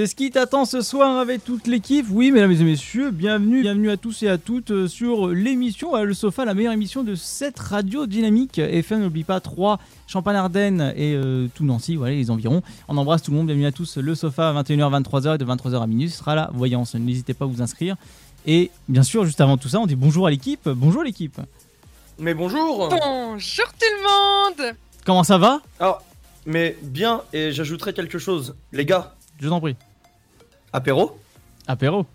C'est ce qui t'attend ce soir avec toute l'équipe. Oui, mesdames et messieurs, bienvenue, bienvenue à tous et à toutes euh, sur l'émission euh, Le Sofa, la meilleure émission de cette radio dynamique. FM, n'oublie pas 3, Champagne-Ardenne et euh, tout Nancy, voilà les environs. On embrasse tout le monde, bienvenue à tous. Le Sofa, 21h, 23h et de 23h à minuit, ce sera la voyance. N'hésitez pas à vous inscrire. Et bien sûr, juste avant tout ça, on dit bonjour à l'équipe. Bonjour l'équipe. Mais bonjour Bonjour tout le monde Comment ça va? Alors, mais bien, et j'ajouterai quelque chose. Les gars, Je t'en prie. Apéro Apéro.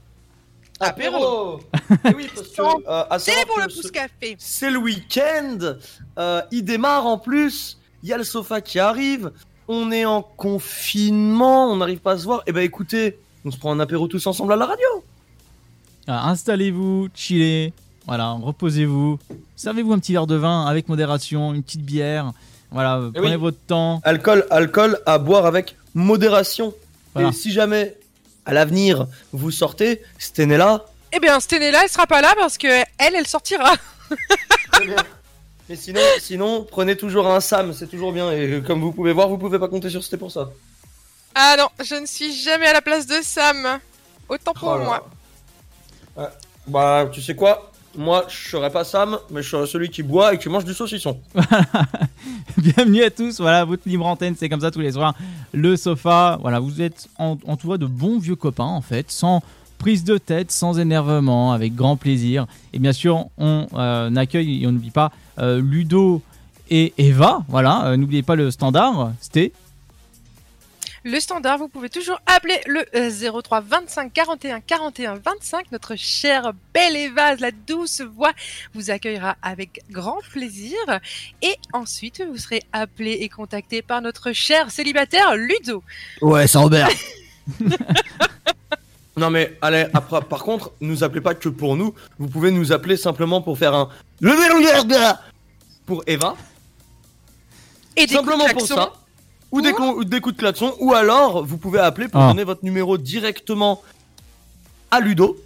Apéro Eh oui, parce que, euh, à C'est savoir pour que le ce- pouce café C'est le week-end euh, Il démarre en plus Il y a le sofa qui arrive On est en confinement, on n'arrive pas à se voir. Eh ben écoutez, on se prend un apéro tous ensemble à la radio Ah, Installez-vous, chillez, voilà, reposez-vous, servez-vous un petit verre de vin avec modération, une petite bière, voilà, Eh prenez oui. votre temps. Alcool, alcool à boire avec modération. Voilà. Et si jamais, à l'avenir, vous sortez, Stenella, Eh bien, Stenella, elle sera pas là parce que elle, elle sortira. Très bien. Mais sinon, sinon, prenez toujours un Sam, c'est toujours bien. Et comme vous pouvez voir, vous pouvez pas compter sur c'était pour ça. Ah non, je ne suis jamais à la place de Sam. Autant pour Oh moi. Ouais. Bah, tu sais quoi? Moi, je serais pas Sam, mais je serais celui qui boit et qui mange du saucisson. Bienvenue à tous, voilà, votre libre antenne, c'est comme ça tous les soirs. Le sofa, voilà, vous êtes en- entouré de bons vieux copains en fait, sans prise de tête, sans énervement, avec grand plaisir. Et bien sûr, on euh, accueille et on n'oublie pas euh, Ludo et Eva, voilà, euh, n'oubliez pas le standard, c'était Le standard, vous pouvez toujours appeler le euh, 03 25 41 41 25. Notre chère belle Eva, la douce voix, vous accueillera avec grand plaisir. Et ensuite, vous serez appelé et contacté par notre cher célibataire Ludo. Ouais, c'est Robert. Non mais, allez, après, par contre, nous appelez pas que pour nous. Vous pouvez nous appeler simplement pour faire un... Pour Eva. Et des simplement pour ça. Ou des, ou des coups de klaxon. Ou alors, vous pouvez appeler pour Ah. donner votre numéro directement à Ludo.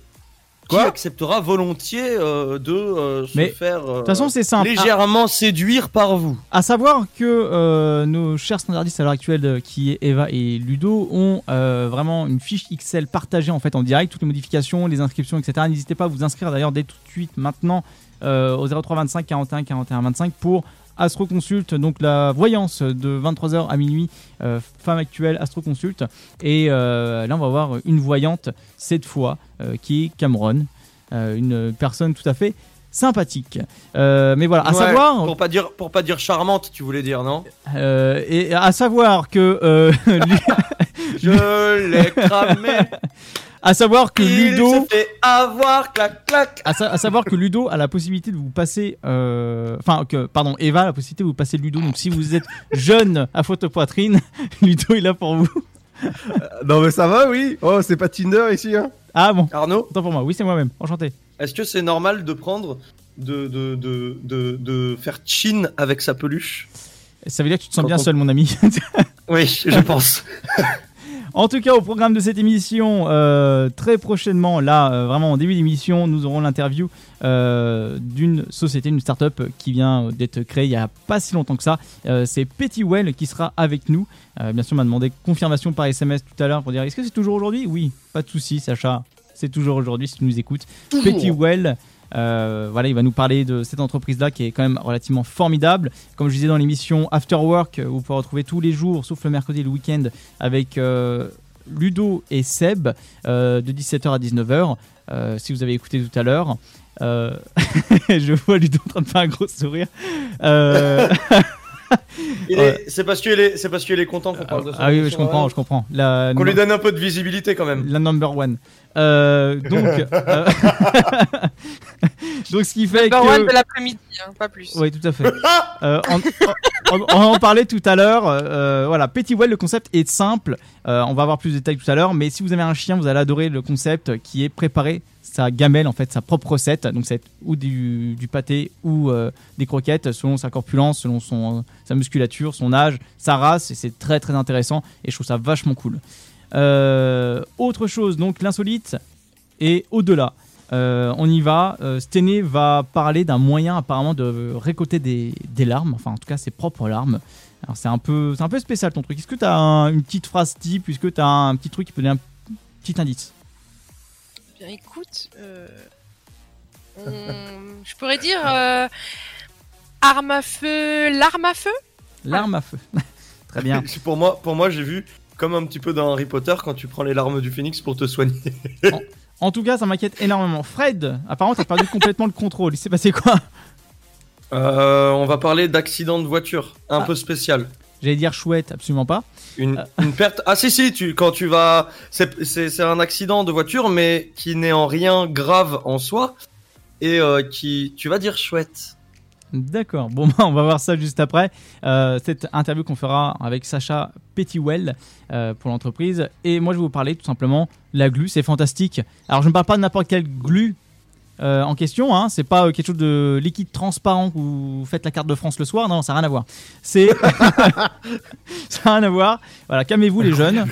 Qui acceptera volontiers euh, de euh, se Mais, faire euh, De toute façon, c'est simple. légèrement séduire par vous. À savoir que euh, nos chers standardistes à l'heure actuelle, euh, qui est Eva et Ludo, ont euh, vraiment une fiche Excel partagée en fait en direct, toutes les modifications, les inscriptions, etc. N'hésitez pas à vous inscrire d'ailleurs dès tout de suite maintenant euh, au 03 25 41 41 25 pour Astro Consult, donc la voyance de 23h à minuit, euh, femme actuelle Astro Consult. Et euh, là, on va voir une voyante cette fois euh, qui est Cameron, une personne tout à fait sympathique. Euh, mais voilà, à Ouais, savoir. Pour pas, dire, pour pas dire charmante, tu voulais dire, non? Euh, et à savoir que euh, Je l'ai cramé. à savoir que Il Ludo se fait avoir, clac, clac. à, sa- à savoir que Ludo a la possibilité de vous passer euh, enfin que pardon Eva a la possibilité de vous passer Ludo donc si vous êtes jeune à photo poitrine Ludo est là pour vous Non mais ça va, oui. Oh, c'est pas Tinder ici, hein. ah bon Arnaud, autant pour moi oui c'est moi-même enchanté est-ce que c'est normal de prendre, de, de, de, de, de faire chin avec sa peluche? Ça veut dire que tu te sens Quand bien on- seul mon ami Oui, je pense. En tout cas, au programme de cette émission, euh, très prochainement, là, euh, vraiment en début d'émission, nous aurons l'interview euh, d'une société, une start-up qui vient d'être créée il n'y a pas si longtemps que ça. C'est Pettywell qui sera avec nous. Bien sûr, on m'a demandé confirmation par SMS tout à l'heure pour dire est-ce que c'est toujours aujourd'hui? Oui, pas de souci, Sacha. C'est toujours aujourd'hui si tu nous écoutes. Pettywell. Euh, voilà, il va nous parler de cette entreprise-là qui est quand même relativement formidable. Comme je disais dans l'émission After Work, euh, vous pouvez retrouver tous les jours, sauf le mercredi et le week-end, avec euh, Ludo et Seb euh, de 17h à 19h. euh, si vous avez écouté tout à l'heure. Je vois Ludo en train de faire un gros sourire. C'est parce qu'il est, c'est parce qu'il est content qu'on parle de ça. ah oui, je comprends, je comprends. Qu'on lui donne un peu de visibilité quand même. la number one. Euh, donc, euh, donc ce qui fait Number one que de l'après-midi, hein, pas plus. Oui, tout à fait. Euh, on, on- on en parlait tout à l'heure. euh, voilà, Pettywell, le concept est simple. Euh, on va avoir plus de détails tout à l'heure. Mais si vous avez un chien, vous allez adorer le concept qui est préparer sa gamelle, en fait, sa propre recette. Donc, c'est ou du, du pâté ou euh, des croquettes, selon sa corpulence, selon son, sa musculature, son âge, sa race. Et c'est très, très intéressant. Et je trouve ça vachement cool. Euh, autre chose, donc l'insolite et au-delà. Euh, on y va. Euh, Stené va parler d'un moyen apparemment de récolter des, des larmes, enfin en tout cas ses propres larmes. Alors c'est un peu, c'est un peu spécial ton truc. Est-ce que tu as une petite phrase type, puisque tu as un petit truc qui peut donner un petit indice? Bien, écoute, euh, on- je pourrais dire euh, arme à feu, l'arme à feu? L'arme à feu. Très bien. C'est Pour moi, pour moi j'ai vu comme un petit peu dans Harry Potter quand tu prends les larmes du phénix pour te soigner. En tout cas, ça m'inquiète énormément. Fred, apparemment, t'as perdu complètement le contrôle. Il s'est passé quoi Euh, on va parler d'accident de voiture, un Ah. peu spécial. J'allais dire chouette, absolument pas. Une, une perte. Ah si si, tu quand tu vas, c'est un accident de voiture, mais qui n'est en rien grave en soi et euh, qui, tu vas dire chouette. D'accord. Bon, on va voir ça juste après. Euh, cette interview qu'on fera avec Sacha Pettywell euh, pour l'entreprise. Et moi, je vais vous parler tout simplement la glu. C'est fantastique. Alors, je ne parle pas de n'importe quelle glu euh, en question. Hein. C'est pas euh, quelque chose de liquide transparent que vous faites la carte de France le soir. Non, ça n'a rien à voir. C'est ça n'a rien à voir. Voilà, calmez-vous les jeunes.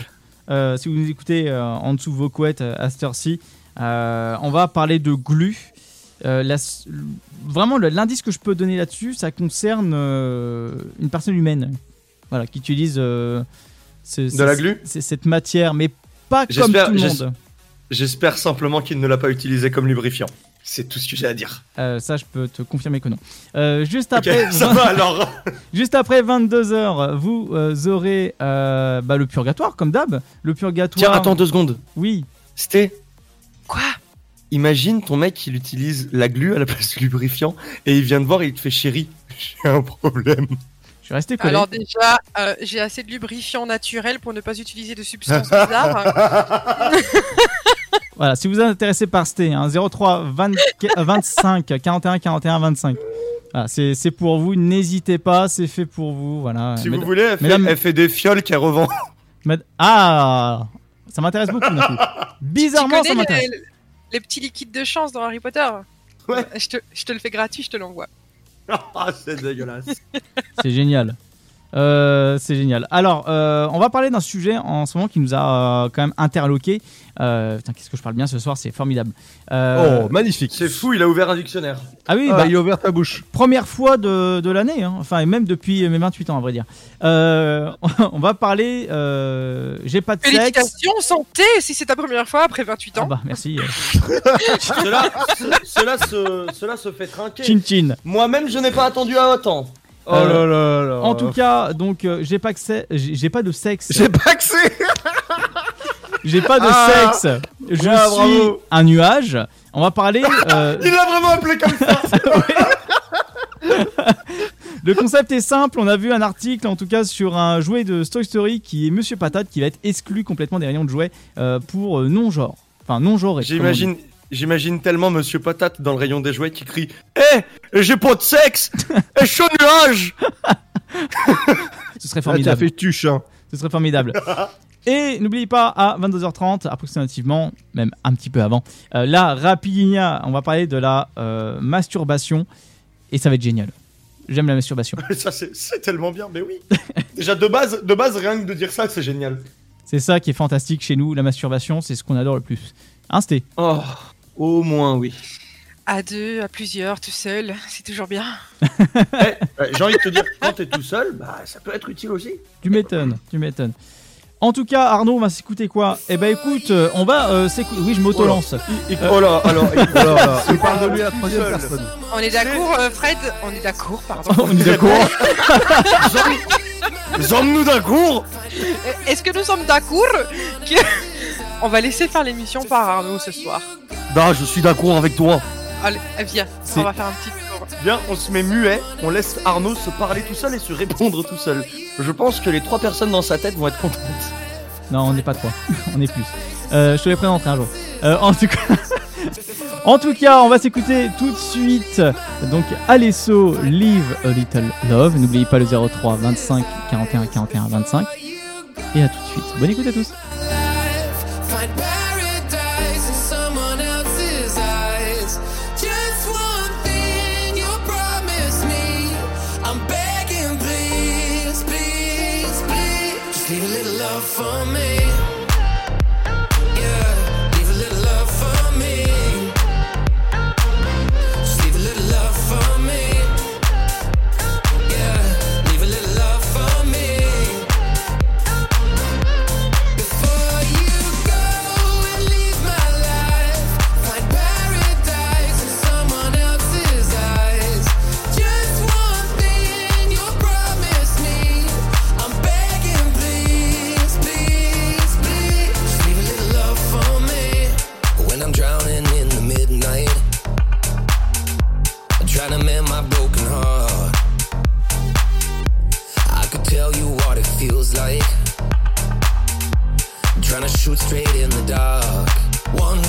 Si vous nous écoutez en dessous de vos couettes à cette heure-ci, on va parler de glu. Euh, la vraiment, l'indice que je peux donner là-dessus, ça concerne euh, une personne humaine, voilà, qui utilise euh, ce- De ce- la glu c'est- cette matière, mais pas comme tout le monde. J'espère simplement qu'il ne l'a pas utilisé comme lubrifiant. C'est tout ce que j'ai à dire. Euh, ça, je peux te confirmer que non. Euh, juste après, ça va alors. juste après 22h, vous euh, aurez euh, bah, le purgatoire, comme d'hab. Le purgatoire. Tiens, attends deux secondes. Oui. C'était. Quoi? Imagine ton mec, il utilise la glu à la place du lubrifiant et il vient te voir et il te fait chérie. J'ai un problème. Je suis resté collé. Alors déjà, euh, j'ai assez de lubrifiant naturel pour ne pas utiliser de substances bizarres. Voilà, si vous êtes intéressé par ST, hein, 03 20 25 41 41 25. Voilà, c'est pour vous, n'hésitez pas, c'est fait pour vous. Voilà. Si vous voulez, elle fait, mesdames- elle fait des fioles qu'elle revend. Ah Ça m'intéresse beaucoup. Bizarrement, ça m'intéresse. les, les petits liquides de chance dans Harry Potter Ouais. Je te, je te le fais gratuit, je te l'envoie. Ah, c'est dégueulasse. C'est génial. Euh, c'est génial. Alors, euh, on va parler d'un sujet en ce moment qui nous a euh, quand même interloqué. Euh, putain, qu'est-ce que je parle bien ce soir, c'est formidable. Euh, Oh, magnifique. C'est fou, il a ouvert un dictionnaire. ah oui, Ah, bah, il a ouvert ta bouche. première fois de, de l'année, hein. enfin, et même depuis mes 28 ans, à vrai dire. Euh, on va parler. Euh, J'ai pas de sexe. Félicitations, santé, si c'est ta première fois après 28 Ah ans. bah, merci. cela, cela, se, cela se fait trinquer. Chin chin. Moi-même, je n'ai pas attendu à autant. Oh là là là. En tout cas, donc, euh, j'ai pas, se- j'ai j'ai pas de sexe. j'ai pas accès. J'ai pas de Ah sexe. Je Ouais, suis bravo. un nuage. On va parler. euh, Il l'a vraiment appelé comme ça. Le concept est simple, on a vu un article en tout cas sur un jouet de Toy Story qui est Monsieur Patate qui va être exclu complètement des rayons de jouets euh, pour euh, non-genre. Enfin non-genré. comme on dit. J'imagine, j'imagine tellement Monsieur Patate dans le rayon des jouets qui crie Eh, j'ai pas de sexe Je suis un nuage Ce serait Ah, formidable. fait tuche, hein. Ce serait formidable. Et n'oubliez pas, à 22h30, approximativement, même un petit peu avant, euh, la Rapidinia, on va parler de la euh, masturbation. Et ça va être génial. J'aime la masturbation. Ça, c'est, c'est tellement bien, mais oui. Déjà, de base, de base, rien que de dire ça, c'est génial. C'est ça qui est fantastique chez nous, la masturbation, c'est ce qu'on adore le plus. Hein, Sté? Oh, au moins, oui. À deux, à plusieurs, tout seul, c'est toujours bien. Eh, j'ai envie de te dire, quand t'es tout seul, bah, ça peut être utile aussi. Tu m'étonnes, tu m'étonnes. En tout cas, Arnaud, on va s'écouter quoi? Eh ben écoute, euh, on va euh, s'écouter. Oui, je m'auto-lance. Il- oh là, alors, il- Alors là, il parle de lui à la troisième personne. On est d'accord, euh, Fred? On est d'accord, pardon. on est d'accord cours Euh, Est-ce que nous sommes d'accord que... On va laisser faire l'émission par Arnaud ce soir. Bah, je suis d'accord avec toi. Allez, viens, C'est- on va faire un petit tour. Viens, on se met muet, on laisse Arnaud se parler tout seul et se répondre tout seul. Je pense que les trois personnes dans sa tête vont être contentes. Non, on n'est pas trois, on est plus. Euh, je te les présenterai un jour. Euh, en tout cas, en tout cas, on va s'écouter tout de suite. Donc, Alesso, Live a Little Love. N'oubliez pas le 03 25 41 41 25. Et à tout de suite. Bonne écoute à tous. find back. Like. Trying to shoot straight in the dark. One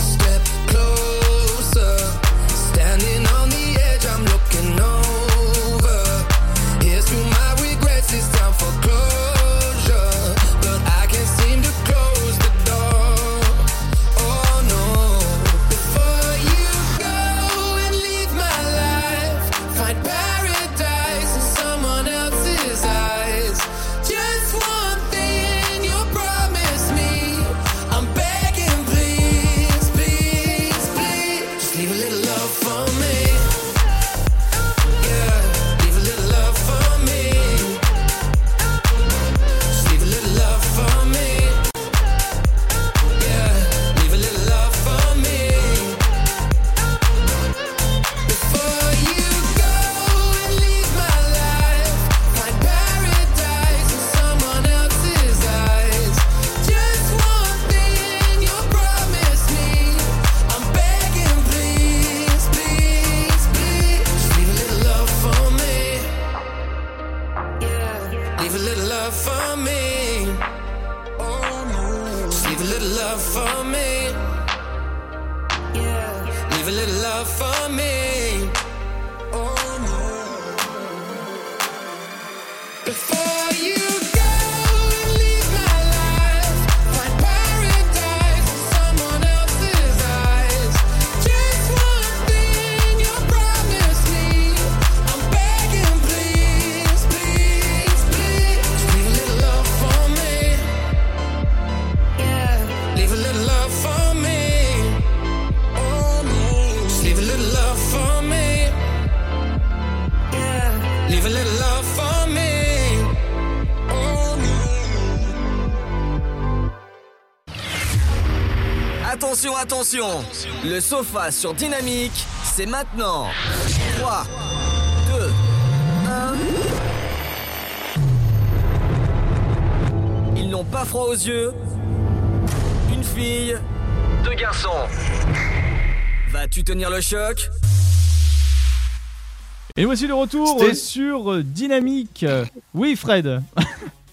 Attention, Le sofa sur Dynamique, c'est maintenant 3, 2, 1... Ils n'ont pas froid aux yeux. Une fille, deux garçons. Vas-tu tenir le choc? Et voici de retour C'était- sur Dynamique. Oui, Fred.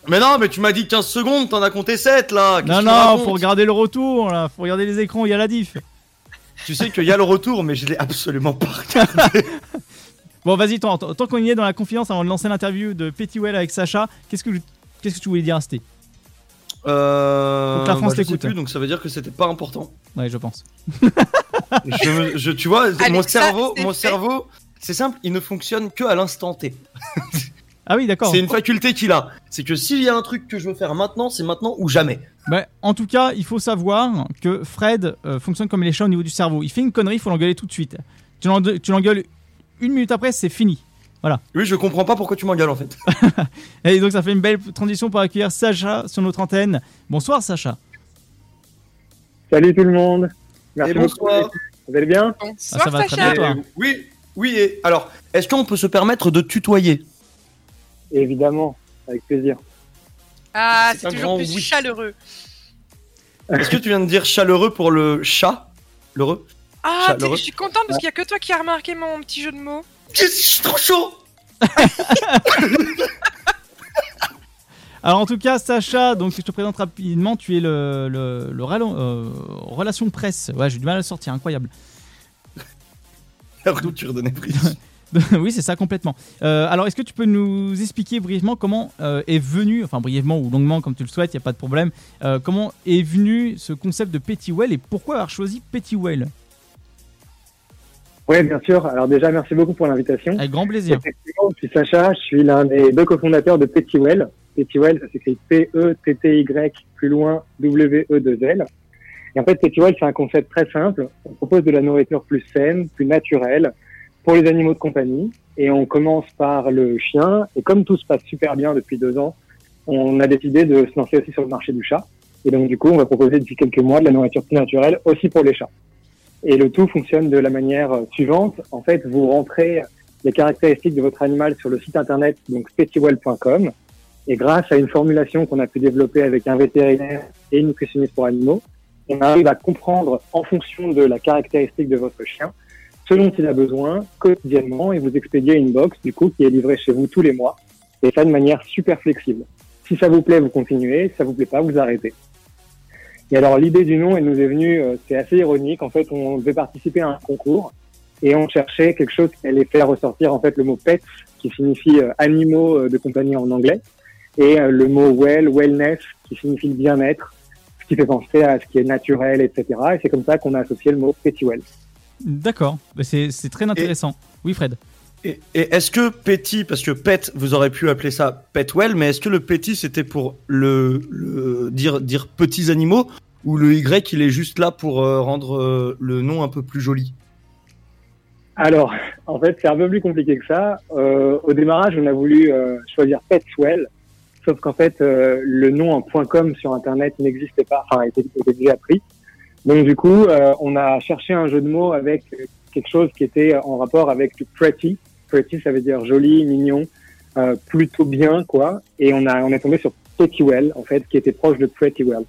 Mais non, mais tu m'as dit 15 secondes, t'en as compté 7 là. Non, non, faut regarder le retour, là. Faut regarder les écrans, il y a la diff. Tu sais qu'il y a le retour, mais je l'ai absolument pas regardé. Bon, vas-y, tant, tant qu'on y est dans la confiance, avant de lancer l'interview de Pettywell avec Sacha, qu'est-ce que, qu'est-ce que tu voulais dire, Sté Euh, la France bah, t'écoute. plus, donc ça veut dire que c'était pas important. Ouais, je pense. Je, me- je- tu vois, Allez, mon ça, cerveau, c'est mon fait. cerveau, c'est simple, il ne fonctionne que à l'instant T. Ah oui, d'accord. C'est une faculté qu'il a. C'est que s'il y a un truc que je veux faire maintenant, c'est maintenant ou jamais. Bah, en tout cas, il faut savoir que Fred euh, fonctionne comme les chats au niveau du cerveau. Il fait une connerie, il faut l'engueuler tout de suite. Tu l'en- tu l'engueules une minute après, c'est fini. Oui, je comprends pas pourquoi tu m'engueules en fait. Et donc ça fait une belle transition pour accueillir Sacha sur notre antenne. Bonsoir Sacha. Salut tout le monde. Merci Et beaucoup. bonsoir. Vous allez bien? Bonsoir, ça va très Sacha. bien, toi. Et- oui, oui. Et alors, est-ce qu'on peut se permettre de tutoyer? Évidemment, avec plaisir. Ah, C'est toujours plus oui. chaleureux. Est-ce que tu viens de dire chaleureux pour le chat? L'heureux? Ah, je suis contente parce qu'il y a que toi qui as remarqué mon petit jeu de mots. Je suis trop chaud? Alors en tout cas Sacha, donc je te présente rapidement, tu es le, le, le euh, relation presse. Ouais, j'ai du mal à le sortir, incroyable. La rupture de prise. oui, c'est ça complètement. Euh, alors est-ce que tu peux nous expliquer brièvement comment euh, est venu, enfin brièvement ou longuement comme tu le souhaites, il n'y a pas de problème, euh, comment est venu ce concept de Pettywell et pourquoi avoir choisi Pettywell Oui, bien sûr. Alors déjà, merci beaucoup pour l'invitation. Avec grand plaisir. Effectivement, je suis Sacha, je suis l'un des deux cofondateurs de Pettywell. Petitwell, ça s'écrit P-E-T-T-Y, plus loin W-E-2-L. Et en fait, Petitwell, c'est un concept très simple. On propose de la nourriture plus saine, plus naturelle pour les animaux de compagnie. Et on commence par le chien. Et comme tout se passe super bien depuis deux ans, on a décidé de se lancer aussi sur le marché du chat. Et donc, du coup, on va proposer depuis quelques mois de la nourriture naturelle aussi pour les chats. Et le tout fonctionne de la manière euh, suivante. En fait, vous rentrez les caractéristiques de votre animal sur le site internet, donc petitwell.com. Et grâce à une formulation qu'on a pu développer avec un vétérinaire et une nutritionniste pour animaux, on arrive à comprendre en fonction de la caractéristique de votre chien, ce dont il a besoin quotidiennement et vous expédiez une box, du coup, qui est livrée chez vous tous les mois. Et ça de manière super flexible. Si ça vous plaît, vous continuez. Si ça vous plaît pas, vous arrêtez. Et alors l'idée du nom, elle nous est venue, euh, c'est assez ironique. En fait, on devait participer à un concours et on cherchait quelque chose qui allait faire ressortir en fait le mot pet, qui signifie euh, animaux euh, de compagnie en anglais, et le mot well, wellness, qui signifie bien-être, ce qui fait penser à ce qui est naturel, etc. Et c'est comme ça qu'on a associé le mot Petitwell. D'accord, c'est très intéressant. Oui, Fred. Et, et est-ce que petit, parce que pet, vous aurez pu appeler ça petwell, mais est-ce que le petit c'était pour le, le dire dire petits animaux ou le y il est juste là pour euh, rendre euh, le nom un peu plus joli? Alors, en fait, c'est un peu plus compliqué que ça. Euh, au démarrage, on a voulu euh, choisir Petswell, sauf qu'en fait, euh, le nom en .com sur Internet n'existait pas, enfin, était, était déjà pris. Donc du coup, euh, on a cherché un jeu de mots avec euh, quelque chose qui était en rapport avec du pretty. Pretty, ça veut dire joli, mignon, euh, plutôt bien, quoi. Et on a, on est tombé sur Pretty-Well, en fait, qui était proche de Pretty-Well.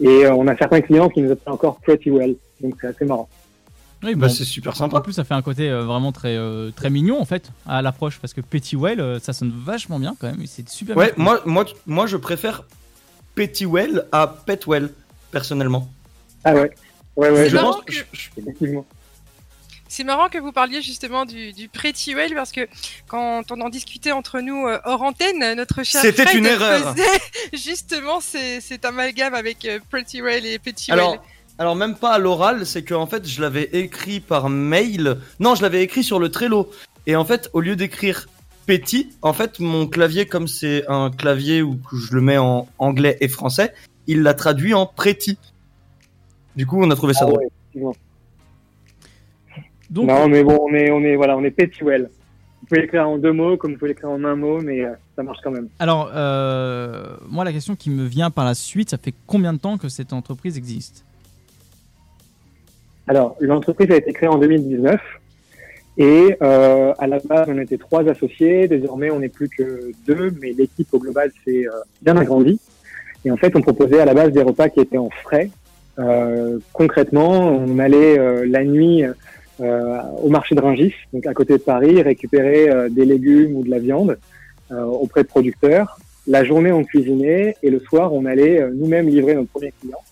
Et euh, on a certains clients qui nous appellent encore Pretty-Well. Donc c'est assez marrant. Oui, Bah bon. c'est super En sympa. plus, ça fait un côté euh, vraiment très, euh, très mignon en fait à l'approche parce que Petitwell, euh, ça sonne vachement bien quand même. et C'est super. Ouais, bien. moi moi moi je préfère Petitwell à Petwell personnellement. Ah ouais. Ouais, ouais, C'est je marrant pense que- effectivement. C'est marrant que vous parliez justement du, du Pretty-Well parce que quand on en discutait entre nous euh, hors antenne, notre cher C'était Fred une erreur. faisait justement ces- cet amalgame avec euh, Pretty-Well et Petty-Well. Alors, alors même pas à l'oral, c'est que en fait je l'avais écrit par mail. Non, je l'avais écrit sur le Trello. Et en fait, au lieu d'écrire petit, en fait mon clavier, comme c'est un clavier où je le mets en anglais et français, il l'a traduit en pretty. Du coup, on a trouvé ça Ah drôle. ouais, effectivement. Donc, Non, mais bon, on est, on est, voilà, on est Petitwell. Vous pouvez l'écrire en deux mots, comme vous pouvez l'écrire en un mot, mais euh, ça marche quand même. alors euh, moi, la question qui me vient par la suite, ça fait combien de temps que cette entreprise existe? Alors, l'entreprise a été créée en 2019 et euh, à la base, on était trois associés. Désormais, on n'est plus que deux, mais l'équipe au global s'est euh, bien agrandie. Et en fait, on proposait à la base des repas qui étaient en frais. Euh, concrètement, on allait euh, la nuit euh, au marché de Rungis, donc à côté de Paris, récupérer des légumes ou de la viande auprès de producteurs. La journée, on cuisinait et le soir, on allait nous-mêmes livrer nos premiers clients.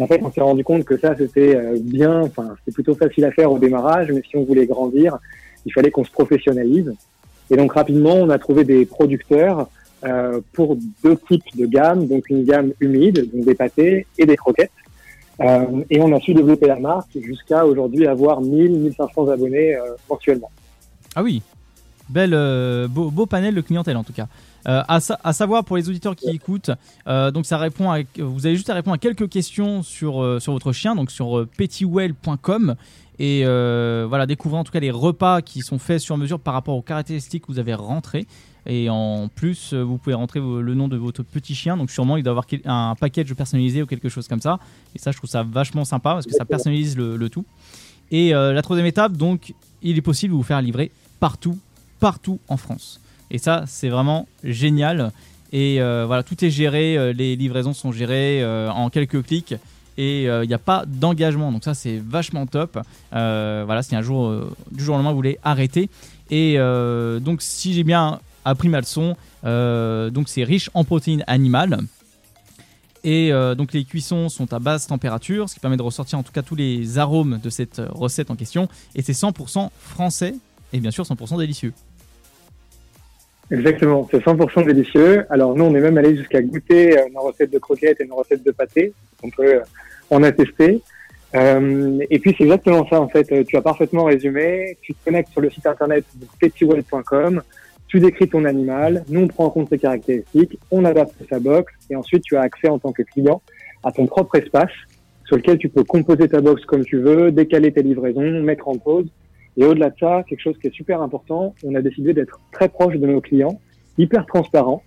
En fait, on s'est rendu compte que ça, c'était bien, enfin, c'était plutôt facile à faire au démarrage, mais si on voulait grandir, il fallait qu'on se professionnalise. Et donc, rapidement, on a trouvé des producteurs euh, pour deux types de gammes, donc une gamme humide, donc des pâtés et des croquettes. Euh, et on a su développer la marque jusqu'à aujourd'hui avoir 1000, 1500 abonnés euh, mensuellement. Ah oui, belle, euh, beau, beau panel de clientèle en tout cas. Euh, à, sa- à savoir pour les auditeurs qui écoutent, euh, donc ça répond à, vous avez juste à répondre à quelques questions sur, sur votre chien, donc sur petitwell.com et voilà découvrir en tout cas les repas qui sont faits sur mesure par rapport aux caractéristiques que vous avez rentrées. Et en plus, euh, vous pouvez rentrer le nom de votre petit chien, donc sûrement il doit avoir un package personnalisé ou quelque chose comme ça. Et ça, je trouve ça vachement sympa parce que ça personnalise le, tout. Et euh, la troisième étape, donc, il est possible de vous faire livrer partout, partout en France. Et ça, c'est vraiment génial. Et euh, voilà, tout est géré, les livraisons sont gérées en quelques clics. Et il n'y a pas d'engagement, donc ça c'est vachement top. Voilà, si un jour, du jour au lendemain, vous voulez arrêter. Et donc, si j'ai bien appris ma leçon, euh, donc c'est riche en protéines animales. Et euh, donc les cuissons sont à basse température, ce qui permet de ressortir en tout cas tous les arômes de cette euh, recette en question. Et c'est 100% français et bien sûr 100% délicieux. Exactement, c'est 100% délicieux. Alors nous, on est même allé jusqu'à goûter nos recettes de croquettes et nos recettes de pâté. On peut en attester. Euh, et puis c'est exactement ça en fait. Tu as parfaitement résumé. Tu te connectes sur le site internet petitwell.com. tu décris ton animal, nous on prend en compte ses caractéristiques, on adapte sa box et ensuite tu as accès en tant que client à ton propre espace sur lequel tu peux composer ta box comme tu veux, décaler tes livraisons, mettre en pause. Et au-delà de ça, quelque chose qui est super important, on a décidé d'être très proche de nos clients, hyper transparent.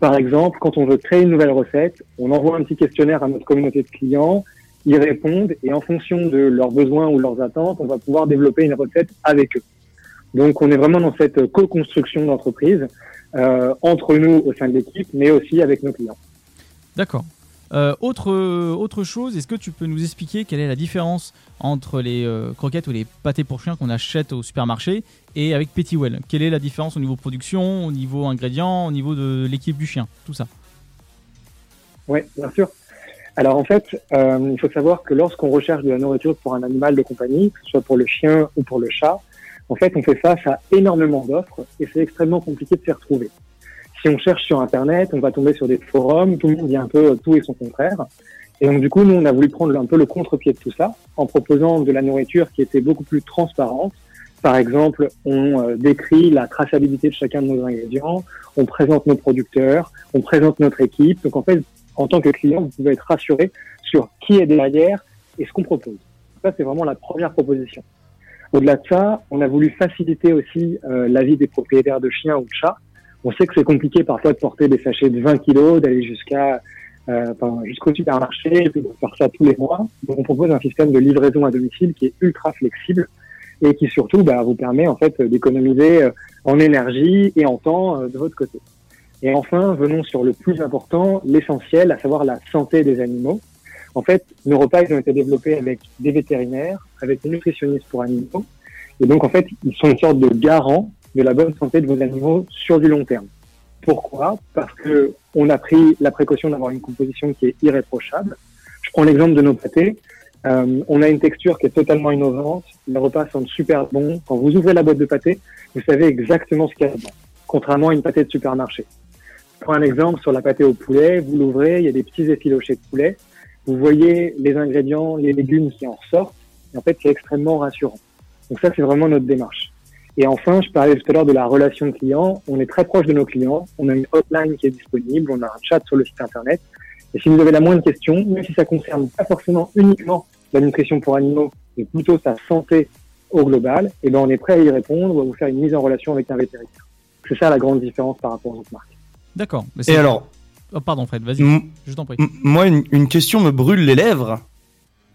Par exemple, quand on veut créer une nouvelle recette, on envoie un petit questionnaire à notre communauté de clients, ils répondent et en fonction de leurs besoins ou leurs attentes, on va pouvoir développer une recette avec eux. Donc on est vraiment dans cette co-construction d'entreprise euh, entre nous au sein de l'équipe, mais aussi avec nos clients. D'accord. Euh, autre, autre chose, est-ce que tu peux nous expliquer quelle est la différence entre les euh, croquettes ou les pâtés pour chiens qu'on achète au supermarché et avec Pettywell Quelle est la différence au niveau production, au niveau ingrédients, au niveau de l'équipe du chien Tout ça? Oui, bien sûr. Alors en fait, euh, il faut savoir que lorsqu'on recherche de la nourriture pour un animal de compagnie, que ce soit pour le chien ou pour le chat, en fait, on fait face à énormément d'offres et c'est extrêmement compliqué de s'y retrouver. Si on cherche sur Internet, on va tomber sur des forums, tout le monde dit un peu tout et son contraire. Et donc du coup, nous, on a voulu prendre un peu le contre-pied de tout ça en proposant de la nourriture qui était beaucoup plus transparente. Par exemple, on euh, décrit la traçabilité de chacun de nos ingrédients, on présente nos producteurs, on présente notre équipe. Donc en fait, en tant que client, vous pouvez être rassuré sur qui est derrière et ce qu'on propose. Ça, c'est vraiment la première proposition. Au-delà de ça, on a voulu faciliter aussi euh, la vie des propriétaires de chiens ou de chats. On sait que c'est compliqué parfois de porter des sachets de 20 kilos, d'aller jusqu'à euh, enfin, jusqu'au supermarché, et puis de faire ça tous les mois. Donc on propose un système de livraison à domicile qui est ultra flexible et qui surtout bah, vous permet en fait d'économiser euh, en énergie et en temps euh, de votre côté. Et enfin, venons sur le plus important, l'essentiel, à savoir la santé des animaux. En fait, nos repas ont été développés avec des vétérinaires, avec des nutritionnistes pour animaux, et donc en fait, ils sont une sorte de garant de la bonne santé de vos animaux sur du long terme. Pourquoi? Parce que on a pris la précaution d'avoir une composition qui est irréprochable. Je prends l'exemple de nos pâtés. Euh, on a une texture qui est totalement innovante. Les repas sont super bons. Quand vous ouvrez la boîte de pâté, vous savez exactement ce qu'il y a dedans, contrairement à une pâté de supermarché. Je prends un exemple sur la pâté au poulet. Vous l'ouvrez, il y a des petits effilochés de poulet. Vous voyez les ingrédients, les légumes qui en ressortent. Et en fait, c'est extrêmement rassurant. Donc ça, c'est vraiment notre démarche. Et enfin, je parlais tout à l'heure de la relation client. On est très proche de nos clients. On a une hotline qui est disponible. On a un chat sur le site internet. Et si vous avez la moindre question, même si ça concerne pas forcément uniquement la nutrition pour animaux, mais plutôt sa santé au global, eh ben on est prêt à y répondre ou à vous faire une mise en relation avec un vétérinaire. C'est ça la grande différence par rapport aux autres marques. D'accord. Mais Et c'est- alors, Oh, pardon, Fred, vas-y, je t'en prie. moi, une, une question me brûle les lèvres.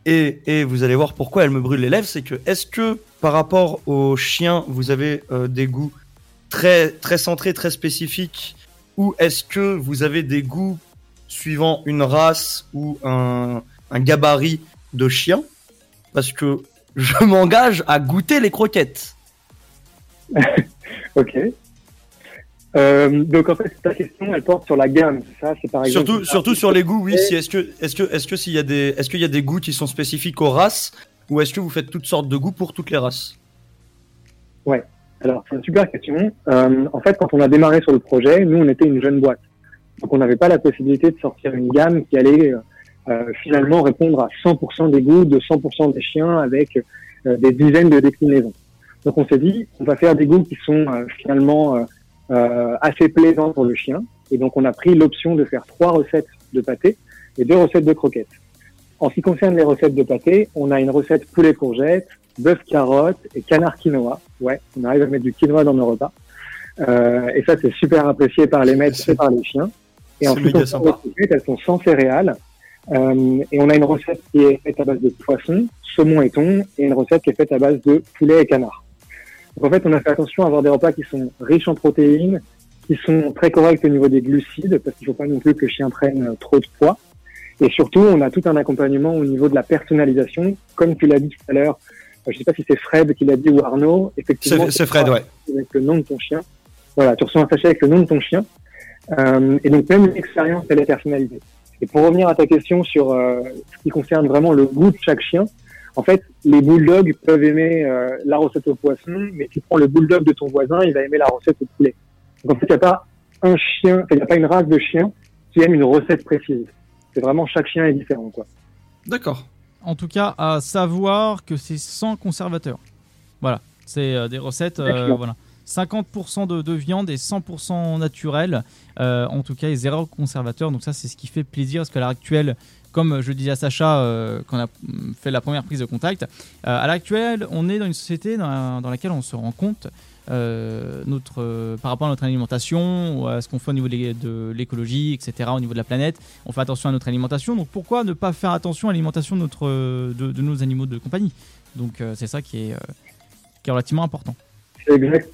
Et, et vous allez voir pourquoi elle me brûle les lèvres. C'est que, est-ce que par rapport aux chiens, vous avez euh, des goûts très, très centrés, très spécifiques Ou est-ce que vous avez des goûts suivant une race ou un, un gabarit de chien? Parce que je m'engage à goûter les croquettes. Ok. Euh, donc en fait, ta question, elle porte sur la gamme, ça C'est par exemple. Surtout, surtout sur les goûts, oui. Si, est-ce que, est-ce que, est-ce que s'il y a des, est-ce qu'il y a des goûts qui sont spécifiques aux races, ou est-ce que vous faites toutes sortes de goûts pour toutes les races? Alors, c'est une super question. Euh, en fait, quand on a démarré sur le projet, nous, on était une jeune boîte. Donc, on n'avait pas la possibilité de sortir une gamme qui allait euh, finalement répondre à 100% des goûts de 100% des chiens avec euh, des dizaines de déclinaisons. Donc, on s'est dit, on va faire des goûts qui sont euh, finalement euh, assez plaisants pour le chien. Et donc, on a pris l'option de faire trois recettes de pâté et deux recettes de croquettes. En ce qui concerne les recettes de pâté, on a une recette poulet courgette, bœuf carotte et canard quinoa. Ouais, on arrive à mettre du quinoa dans nos repas. Euh, et ça, c'est super apprécié par les maîtres et par les chiens. Et en C'est ce qui méga concerne sympa. les elles sont sans céréales. Euh, et on a une recette qui est faite à base de poisson, saumon et thon, et une recette qui est faite à base de poulet et canard. Donc en fait, on a fait attention à avoir des repas qui sont riches en protéines, qui sont très corrects au niveau des glucides, parce qu'il ne faut pas non plus que le chien prenne euh, trop de poids. Et surtout, on a tout un accompagnement au niveau de la personnalisation. Comme tu l'as dit tout à l'heure, euh, je ne sais pas si c'est Fred qui l'a dit ou Arnaud, effectivement. C'est c'est Fred, ouais. Avec le nom de ton chien. Voilà, tu reçois un sachet avec le nom de ton chien. Euh, et donc même l'expérience, elle est personnalisée. Et pour revenir à ta question sur euh, ce qui concerne vraiment le goût de chaque chien, en fait, les bulldogs peuvent aimer euh, la recette au poisson, mais tu prends le bulldog de ton voisin, il va aimer la recette au poulet. Donc en fait, il n'y a pas un chien, il n'y a pas une race de chien qui aime une recette précise. C'est vraiment chaque chien est différent, quoi. D'accord. En tout cas, à savoir que c'est sans conservateur. Voilà, c'est euh, des recettes, euh, voilà. 50% de, de viande et 100% naturel. Euh, en tout cas, et zéro conservateur. Donc ça, c'est ce qui fait plaisir parce qu'à l'heure actuelle, comme je disais à Sacha euh, quand on a fait la première prise de contact, euh, à l'heure actuelle, on est dans une société dans, la- dans laquelle on se rend compte euh, notre, euh, par rapport à notre alimentation, à ce qu'on fait au niveau de l'é- de l'écologie, etc., au niveau de la planète. On fait attention à notre alimentation. Donc pourquoi ne pas faire attention à l'alimentation de, euh, nos animaux de compagnie? Donc euh, c'est ça qui est, euh, qui est relativement important. Exact-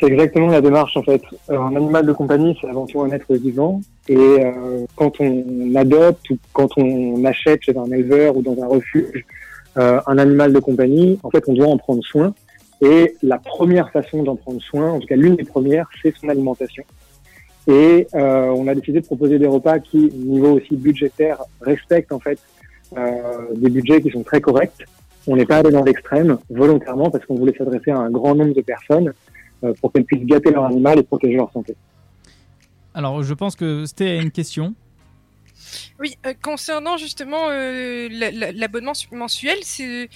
c'est exactement la démarche en fait. Euh, un animal de compagnie, c'est avant tout un être vivant. Et euh, quand on adopte ou quand on achète chez un éleveur ou dans un refuge euh, un animal de compagnie, en fait, on doit en prendre soin. Et la première façon d'en prendre soin, en tout cas l'une des premières, c'est son alimentation. Et euh, on a décidé de proposer des repas qui, niveau aussi budgétaire, respectent en fait euh, des budgets qui sont très corrects. On n'est pas allé dans l'extrême volontairement parce qu'on voulait s'adresser à un grand nombre de personnes pour qu'elles puissent gâter leur animal et protéger leur santé. Alors je pense que c'était une question. Oui, euh, concernant justement euh, la- la- l'abonnement su- mensuel, c'est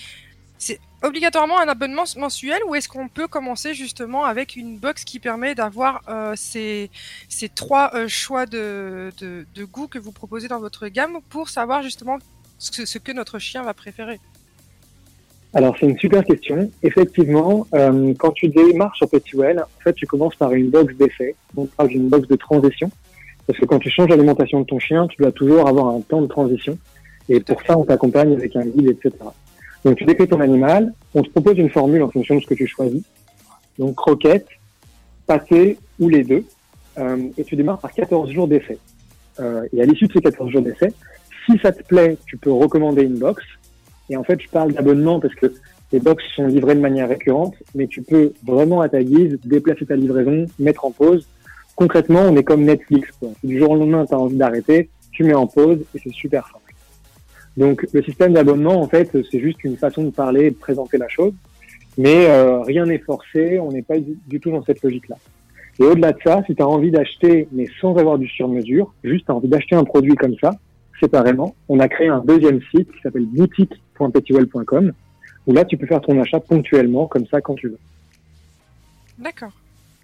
obligatoirement un abonnement mensuel ou est-ce qu'on peut commencer justement avec une box qui permet d'avoir euh, ces, ces trois euh, choix de, de, de goût que vous proposez dans votre gamme pour savoir justement ce, ce que notre chien va préférer? Alors c'est une super question. Effectivement, euh, quand tu démarres sur Petitwell, en fait tu commences par une box d'essai, on parle d'une box de transition, parce que quand tu changes l'alimentation de ton chien, tu dois toujours avoir un temps de transition, et pour ça on t'accompagne avec un guide, etc. Donc tu décris ton animal, on te propose une formule en fonction de ce que tu choisis, donc croquette, pâté ou les deux, euh, et tu démarres par 14 jours d'essai. Euh, et à l'issue de ces 14 jours d'essai, si ça te plaît, tu peux recommander une box, et en fait, je parle d'abonnement parce que les box sont livrées de manière récurrente, mais tu peux vraiment à ta guise déplacer ta livraison, mettre en pause. Concrètement, on est comme Netflix. Quoi. Du jour au lendemain, tu as envie d'arrêter, tu mets en pause et c'est super simple. Donc le système d'abonnement, en fait, c'est juste une façon de parler et de présenter la chose, mais euh, rien n'est forcé, on n'est pas du, tout dans cette logique-là. Et au-delà de ça, si tu as envie d'acheter, mais sans avoir du sur-mesure, juste tu as envie d'acheter un produit comme ça, séparément, on a créé un deuxième site qui s'appelle boutique.petitwell.com où là tu peux faire ton achat ponctuellement comme ça quand tu veux. D'accord.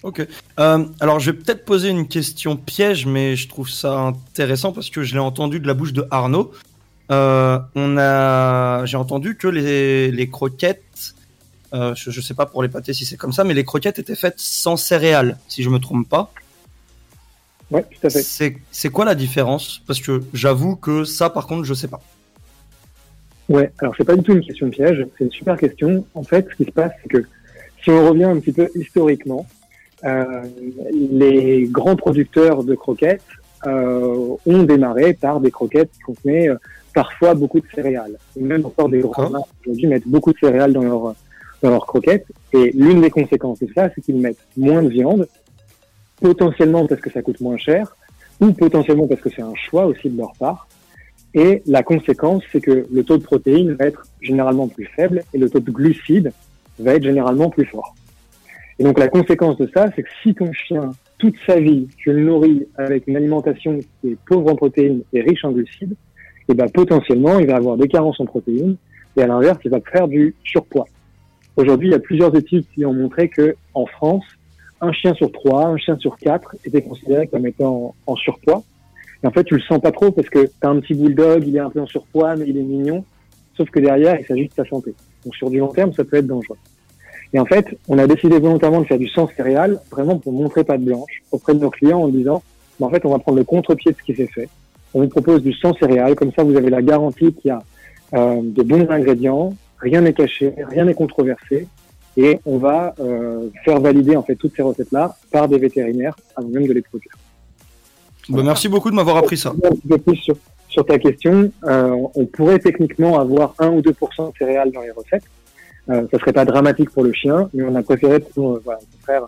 Ok. Euh, alors, je vais peut-être poser une question piège, mais je trouve ça intéressant parce que je l'ai entendu de la bouche de Arnaud. Euh, on a, j'ai entendu que les, les croquettes, euh, je, je sais pas pour les pâtés si c'est comme ça, mais les croquettes étaient faites sans céréales, si je me trompe pas. Ouais, tout à fait. C'est, c'est quoi la différence? Parce que j'avoue que ça, par contre, je sais pas. Ouais, alors c'est pas du tout une question piège, c'est une super question. En fait, ce qui se passe, c'est que si on revient un petit peu historiquement, euh, les grands producteurs de croquettes euh, ont démarré par des croquettes qui contenaient euh, parfois beaucoup de céréales. Même encore des grands marques aujourd'hui mettent beaucoup de céréales dans leurs dans leurs croquettes. Et l'une des conséquences de ça, c'est qu'ils mettent moins de viande, potentiellement parce que ça coûte moins cher, ou potentiellement parce que c'est un choix aussi de leur part. Et la conséquence, c'est que le taux de protéines va être généralement plus faible et le taux de glucides va être généralement plus fort. Et donc la conséquence de ça, c'est que si ton chien, toute sa vie, tu le nourris avec une alimentation qui est pauvre en protéines et riche en glucides, et ben potentiellement, il va avoir des carences en protéines et à l'inverse, il va faire du surpoids. Aujourd'hui, il y a plusieurs études qui ont montré que en France, un chien sur trois, un chien sur quatre était considéré comme étant en surpoids. Et en fait, tu le sens pas trop parce que tu as un petit bulldog, il est un peu en surpoids, mais il est mignon. Sauf que derrière, il s'agit de sa santé. Donc sur du long terme, ça peut être dangereux. Et en fait, on a décidé volontairement de faire du sans céréales, vraiment pour montrer pas de blanche, auprès de nos clients en disant, bah, en fait, on va prendre le contre-pied de ce qui s'est fait. On vous propose du sans céréales, comme ça vous avez la garantie qu'il y a euh, de bons ingrédients, rien n'est caché, rien n'est controversé, et on va euh, faire valider en fait toutes ces recettes-là par des vétérinaires avant même de les produire. Bah, merci beaucoup de m'avoir appris ça. Un petit peu plus sur, sur ta question, euh, on pourrait techniquement avoir 1 ou 2% de céréales dans les recettes. Euh, ça serait pas dramatique pour le chien, mais on a préféré pour, euh, voilà, faire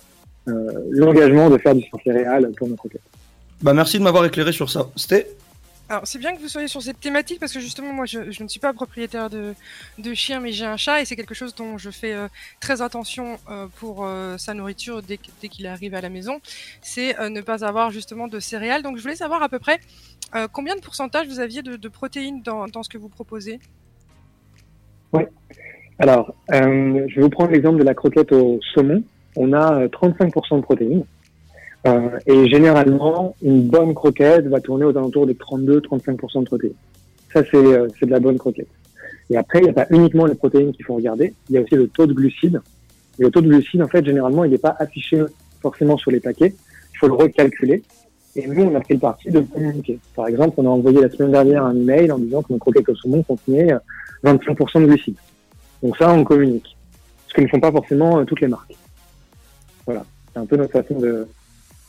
euh, l'engagement de faire du sans céréales pour nos croquettes. Bah, merci de m'avoir éclairé sur ça. C'était Alors, c'est bien que vous soyez sur cette thématique parce que justement, moi, je, ne suis pas propriétaire de, de chien, mais j'ai un chat et c'est quelque chose dont je fais euh, très attention euh, pour euh, sa nourriture dès, qu'il arrive à la maison. C'est ne pas avoir justement de céréales. Donc, je voulais savoir à peu près combien de pourcentage vous aviez de, protéines dans, dans ce que vous proposez? Alors, euh, je vais vous prendre l'exemple de la croquette au saumon. on a euh, 35% de protéines. Euh, et généralement, une bonne croquette va tourner aux alentours de 32-35% de protéines. Ça, c'est euh, de la bonne croquette. Et après, il n'y a pas uniquement les protéines qu'il faut regarder, il y a aussi le taux de glucides. Et le taux de glucides, en fait, généralement, il n'est pas affiché forcément sur les paquets. Il faut le recalculer. Et nous, on a pris le parti de communiquer. Par exemple, on a envoyé la semaine dernière un email en disant que nos croquettes au saumon contenaient euh, 25% de glucides. Donc ça, on communique. Ce que ne font pas forcément euh, toutes les marques. Voilà. C'est un peu notre façon de,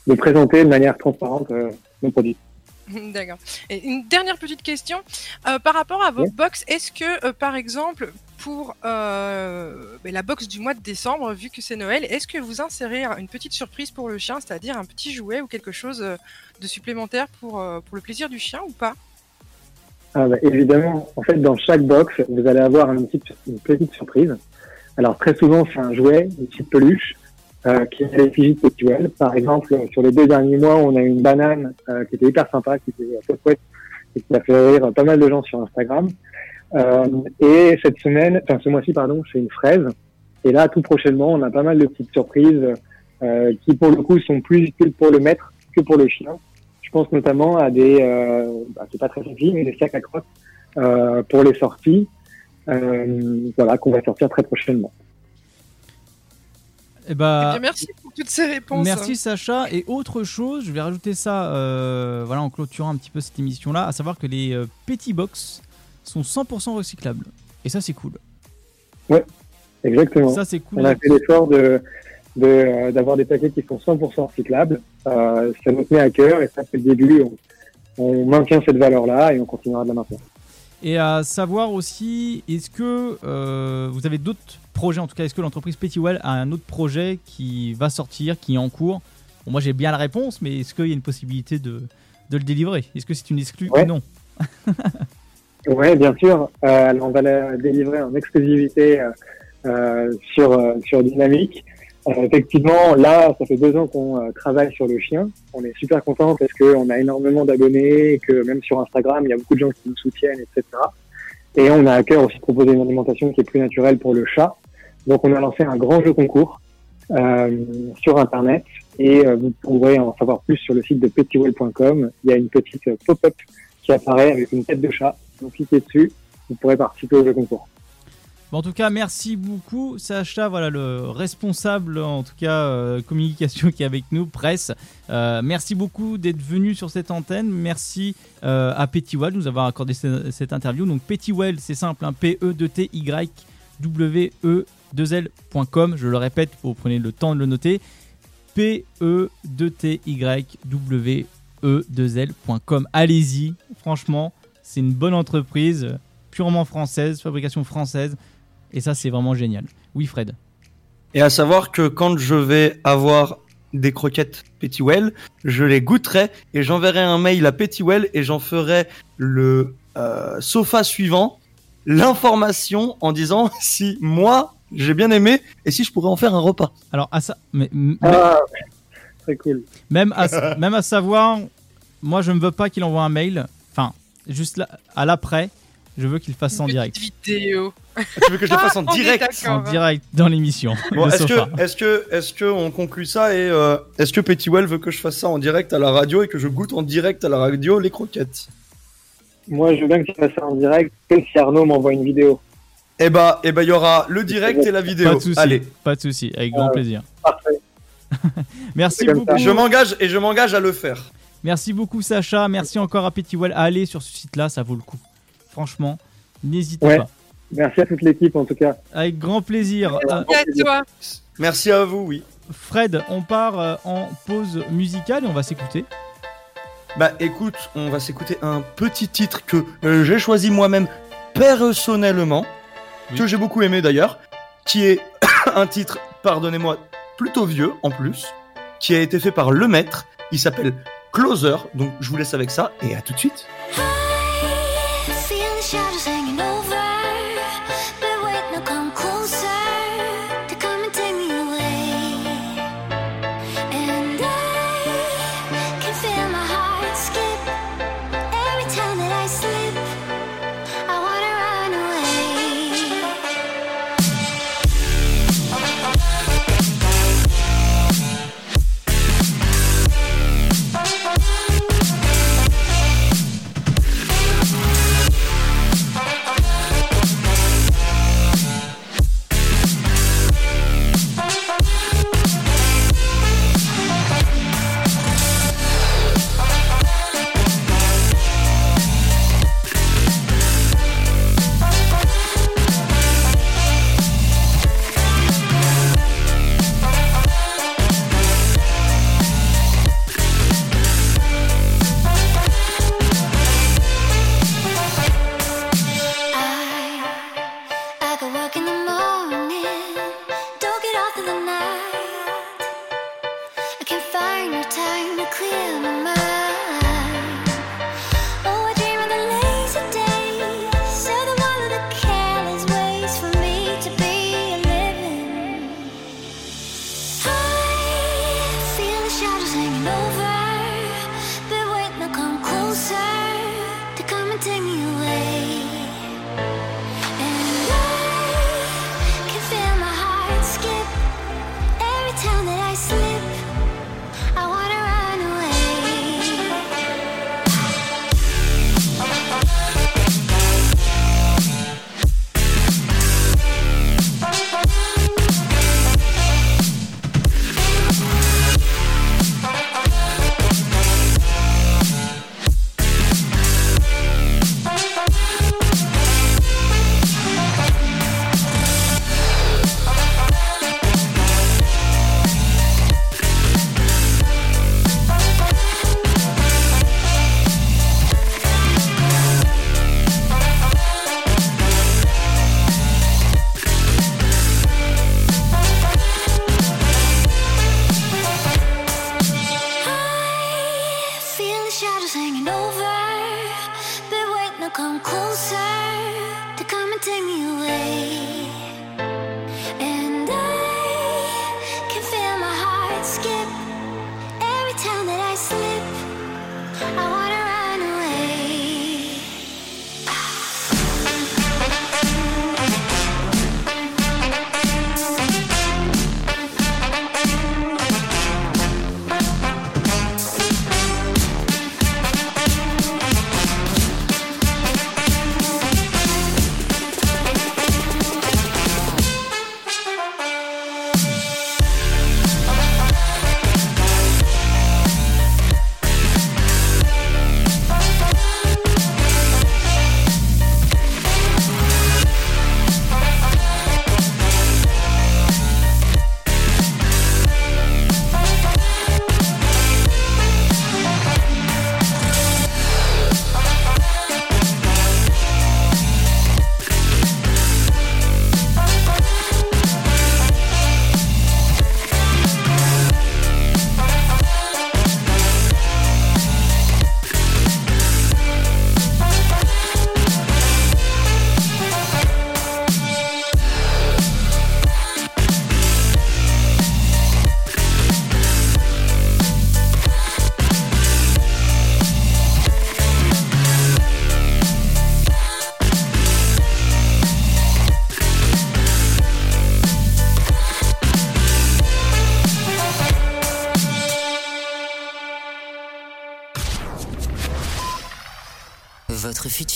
de présenter de manière transparente euh, nos produits. D'accord. Et une dernière petite question. Euh, par rapport à vos Oui. box, est-ce que, euh, par exemple, pour euh, ben, la box du mois de décembre, vu que c'est Noël, est-ce que vous insérez un- une petite surprise pour le chien, c'est-à-dire un petit jouet ou quelque chose de supplémentaire pour, pour le plaisir du chien ou pas? Ah bah, évidemment, en fait, dans chaque box, vous allez avoir une petite, une petite surprise. Alors très souvent, c'est un jouet, une petite peluche, euh, qui est l'effigie Petituel. Par exemple, sur les deux derniers mois, on a une banane euh, qui était hyper sympa, qui était chouette et qui a fait rire pas mal de gens sur Instagram. Euh, et cette semaine, enfin ce mois-ci, pardon, c'est une fraise. Et là, tout prochainement, on a pas mal de petites surprises euh, qui, pour le coup, sont plus utiles pour le maître que pour le chien. Je pense notamment à des, euh, bah, c'est pas très sexy, mais des sacs à crottes euh, pour les sorties, voilà, qu'on va sortir très prochainement. Eh Eh bah, bien, Merci pour toutes ces réponses. Merci Sacha. Et autre chose, je vais rajouter ça euh, voilà, en clôturant un petit peu cette émission-là, à savoir que les euh, petits box sont 100% recyclables. Et ça, c'est cool. Exactement. Ça, c'est cool. On a fait l'effort de de, euh, d'avoir des paquets qui sont 100% recyclables. Euh, ça nous tenait à cœur et ça, c'est le début. On, on maintient cette valeur-là et on continuera de la maintenir. Et à savoir aussi, est-ce que euh, vous avez d'autres projets, en tout cas, est-ce que l'entreprise Pettywell a un autre projet qui va sortir, qui est en cours? Bon, moi j'ai bien la réponse, mais est-ce qu'il y a une possibilité de, de le délivrer? Est-ce que c'est une exclue Ouais. ou non? Ouais, bien sûr. Euh, alors, on va la délivrer en exclusivité euh, sur sur Dynamique. Euh, effectivement, là, ça fait deux ans qu'on euh, travaille sur le chien. On est super content parce qu'on a énormément d'abonnés, que même sur Instagram, il y a beaucoup de gens qui nous soutiennent, etc. Et on a à cœur aussi proposer une alimentation qui est plus naturelle pour le chat. Donc, on a lancé un grand jeu concours euh, sur Internet et euh, vous pourrez en savoir plus sur le site de petitwell.com. Il y a une petite euh, pop-up qui apparaît avec une tête de chat. Donc, cliquez dessus, vous pourrez participer au jeu concours. En tout cas, merci beaucoup, Sacha, voilà le responsable, en tout cas euh, communication qui est avec nous, presse. Euh, merci beaucoup d'être venu sur cette antenne. Merci euh, à Pettywell de nous avoir accordé ce- cette interview. Donc Pettywell, c'est simple, hein, p e 2 t y w e 2 lcom Je le répète, vous prenez le temps de le noter. p e 2 t y w e 2 lcom Allez-y, franchement, c'est une bonne entreprise, purement française, fabrication française. Et ça, c'est vraiment génial. Oui, Fred. Et à savoir que quand je vais avoir des croquettes Pettywell, je les goûterai et j'enverrai un mail à Pettywell et j'en ferai le euh, sofa suivant, l'information en disant si moi j'ai bien aimé et si je pourrais en faire un repas. Alors, à ça, mais, Ah, très cool. même, à, même à savoir, moi, je ne veux pas qu'il envoie un mail. Enfin, juste là, à l'après, je veux qu'il fasse ça en direct. vidéo. Tu veux que je le fasse en est direct. En direct dans l'émission. Bon, est-ce que, est-ce que, est-ce que on conclut ça et euh, est-ce que Pettywell veut que je fasse ça en direct à la radio et que je goûte en direct à la radio les croquettes? Moi, je veux bien que tu fasses ça en direct, que si Arnaud m'envoie une vidéo. Eh bah, eh bah, il y aura le direct et la vidéo. Pas de souci. Allez, Pas de souci. Avec grand Euh, plaisir. Parfait. Merci beaucoup. je m'engage et je m'engage à le faire. Merci beaucoup, Sacha. Merci encore à Pettywell. Allez sur ce site-là, ça vaut le coup. Franchement, n'hésitez Ouais. pas. Merci à toute l'équipe, en tout cas. Avec grand plaisir. Euh, Et à toi. Merci à vous, oui. Fred, on part euh, en pause musicale et on va s'écouter. Bah écoute, on va s'écouter un petit titre que euh, j'ai choisi moi-même personnellement, Oui. que j'ai beaucoup aimé d'ailleurs, qui est un titre, pardonnez-moi, plutôt vieux en plus, qui a été fait par Le Maître, il s'appelle Closer, donc je vous laisse avec ça et à tout de suite.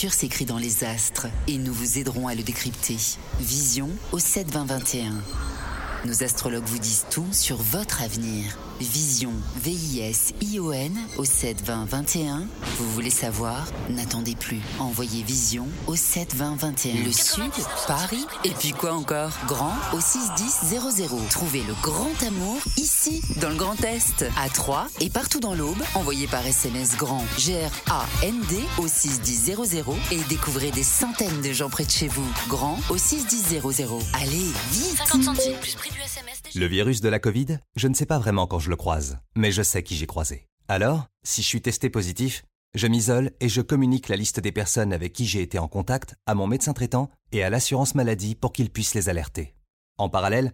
S'écrit dans les astres et nous vous aiderons à le décrypter. Vision au 7 20 21. Nos astrologues vous disent tout sur votre avenir. Vision, V-I-S-I-O-N au 7 20 21. Vous voulez savoir? N'attendez plus. Envoyez Vision au 7 20 21. Le Sud, Paris, et puis quoi encore? Grand au 6 10 00. Trouvez le grand amour ici, dans le Grand Est, à Troyes et partout dans l'Aube. Envoyez par SMS grand G-R-A-N-D au 6 10 00 et découvrez des centaines de gens près de chez vous. Grand au 6 10 00. Allez, vite 50 centimes plus prix du SMS. Le virus de la Covid, je ne sais pas vraiment quand je le croise, mais je sais qui j'ai croisé. Alors, si je suis testé positif, je m'isole et je communique la liste des personnes avec qui j'ai été en contact à mon médecin traitant et à l'assurance maladie pour qu'ils puissent les alerter. En parallèle,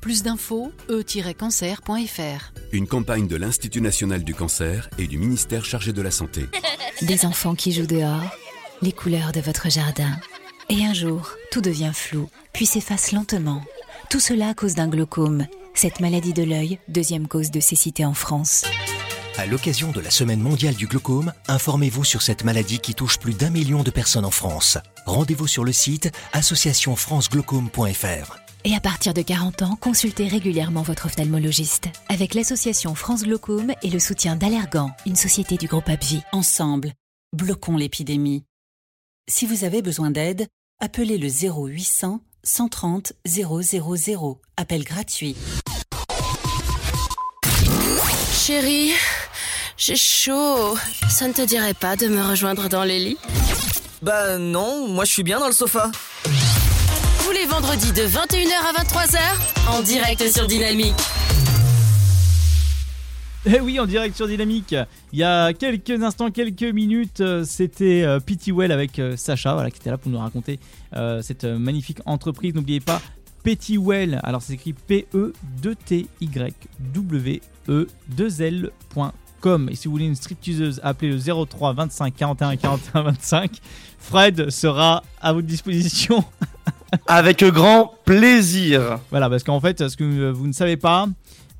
Plus d'infos, e-cancer.fr. Une campagne de l'Institut national du cancer et du ministère chargé de la santé. Des enfants qui jouent dehors, les couleurs de votre jardin. Et un jour, tout devient flou, puis s'efface lentement. Tout cela à cause d'un glaucome, cette maladie de l'œil, deuxième cause de cécité en France. À l'occasion de la Semaine mondiale du glaucome, informez-vous sur cette maladie qui touche plus d'un million de personnes en France. Rendez-vous sur le site associationfranceglaucome.fr. Et à partir de 40 ans, consultez régulièrement votre ophtalmologiste. Avec l'association France Glaucome et le soutien d'Allergan, une société du groupe Abvi. Ensemble, bloquons l'épidémie. Si vous avez besoin d'aide, appelez le 0800 130 000. Appel gratuit. Chérie, j'ai chaud. Ça ne te dirait pas de me rejoindre dans les lits? Bah non, moi je suis bien dans le sofa. Tous les vendredis de 21h à 23h, en direct sur Dynamique. Eh oui, en direct sur Dynamique. Il y a quelques instants, quelques minutes, euh, c'était euh, Pity Well avec euh, Sacha, voilà, qui était là pour nous raconter cette magnifique entreprise. N'oubliez pas Well. Alors c'est écrit E P-E-2-T-Y-W-E-2-L.com. Et si vous voulez une stripteaseuse, appelez le 03 25 41 41 25. Fred sera à votre disposition. Avec grand plaisir. Voilà, parce qu'en fait, ce que vous ne savez pas,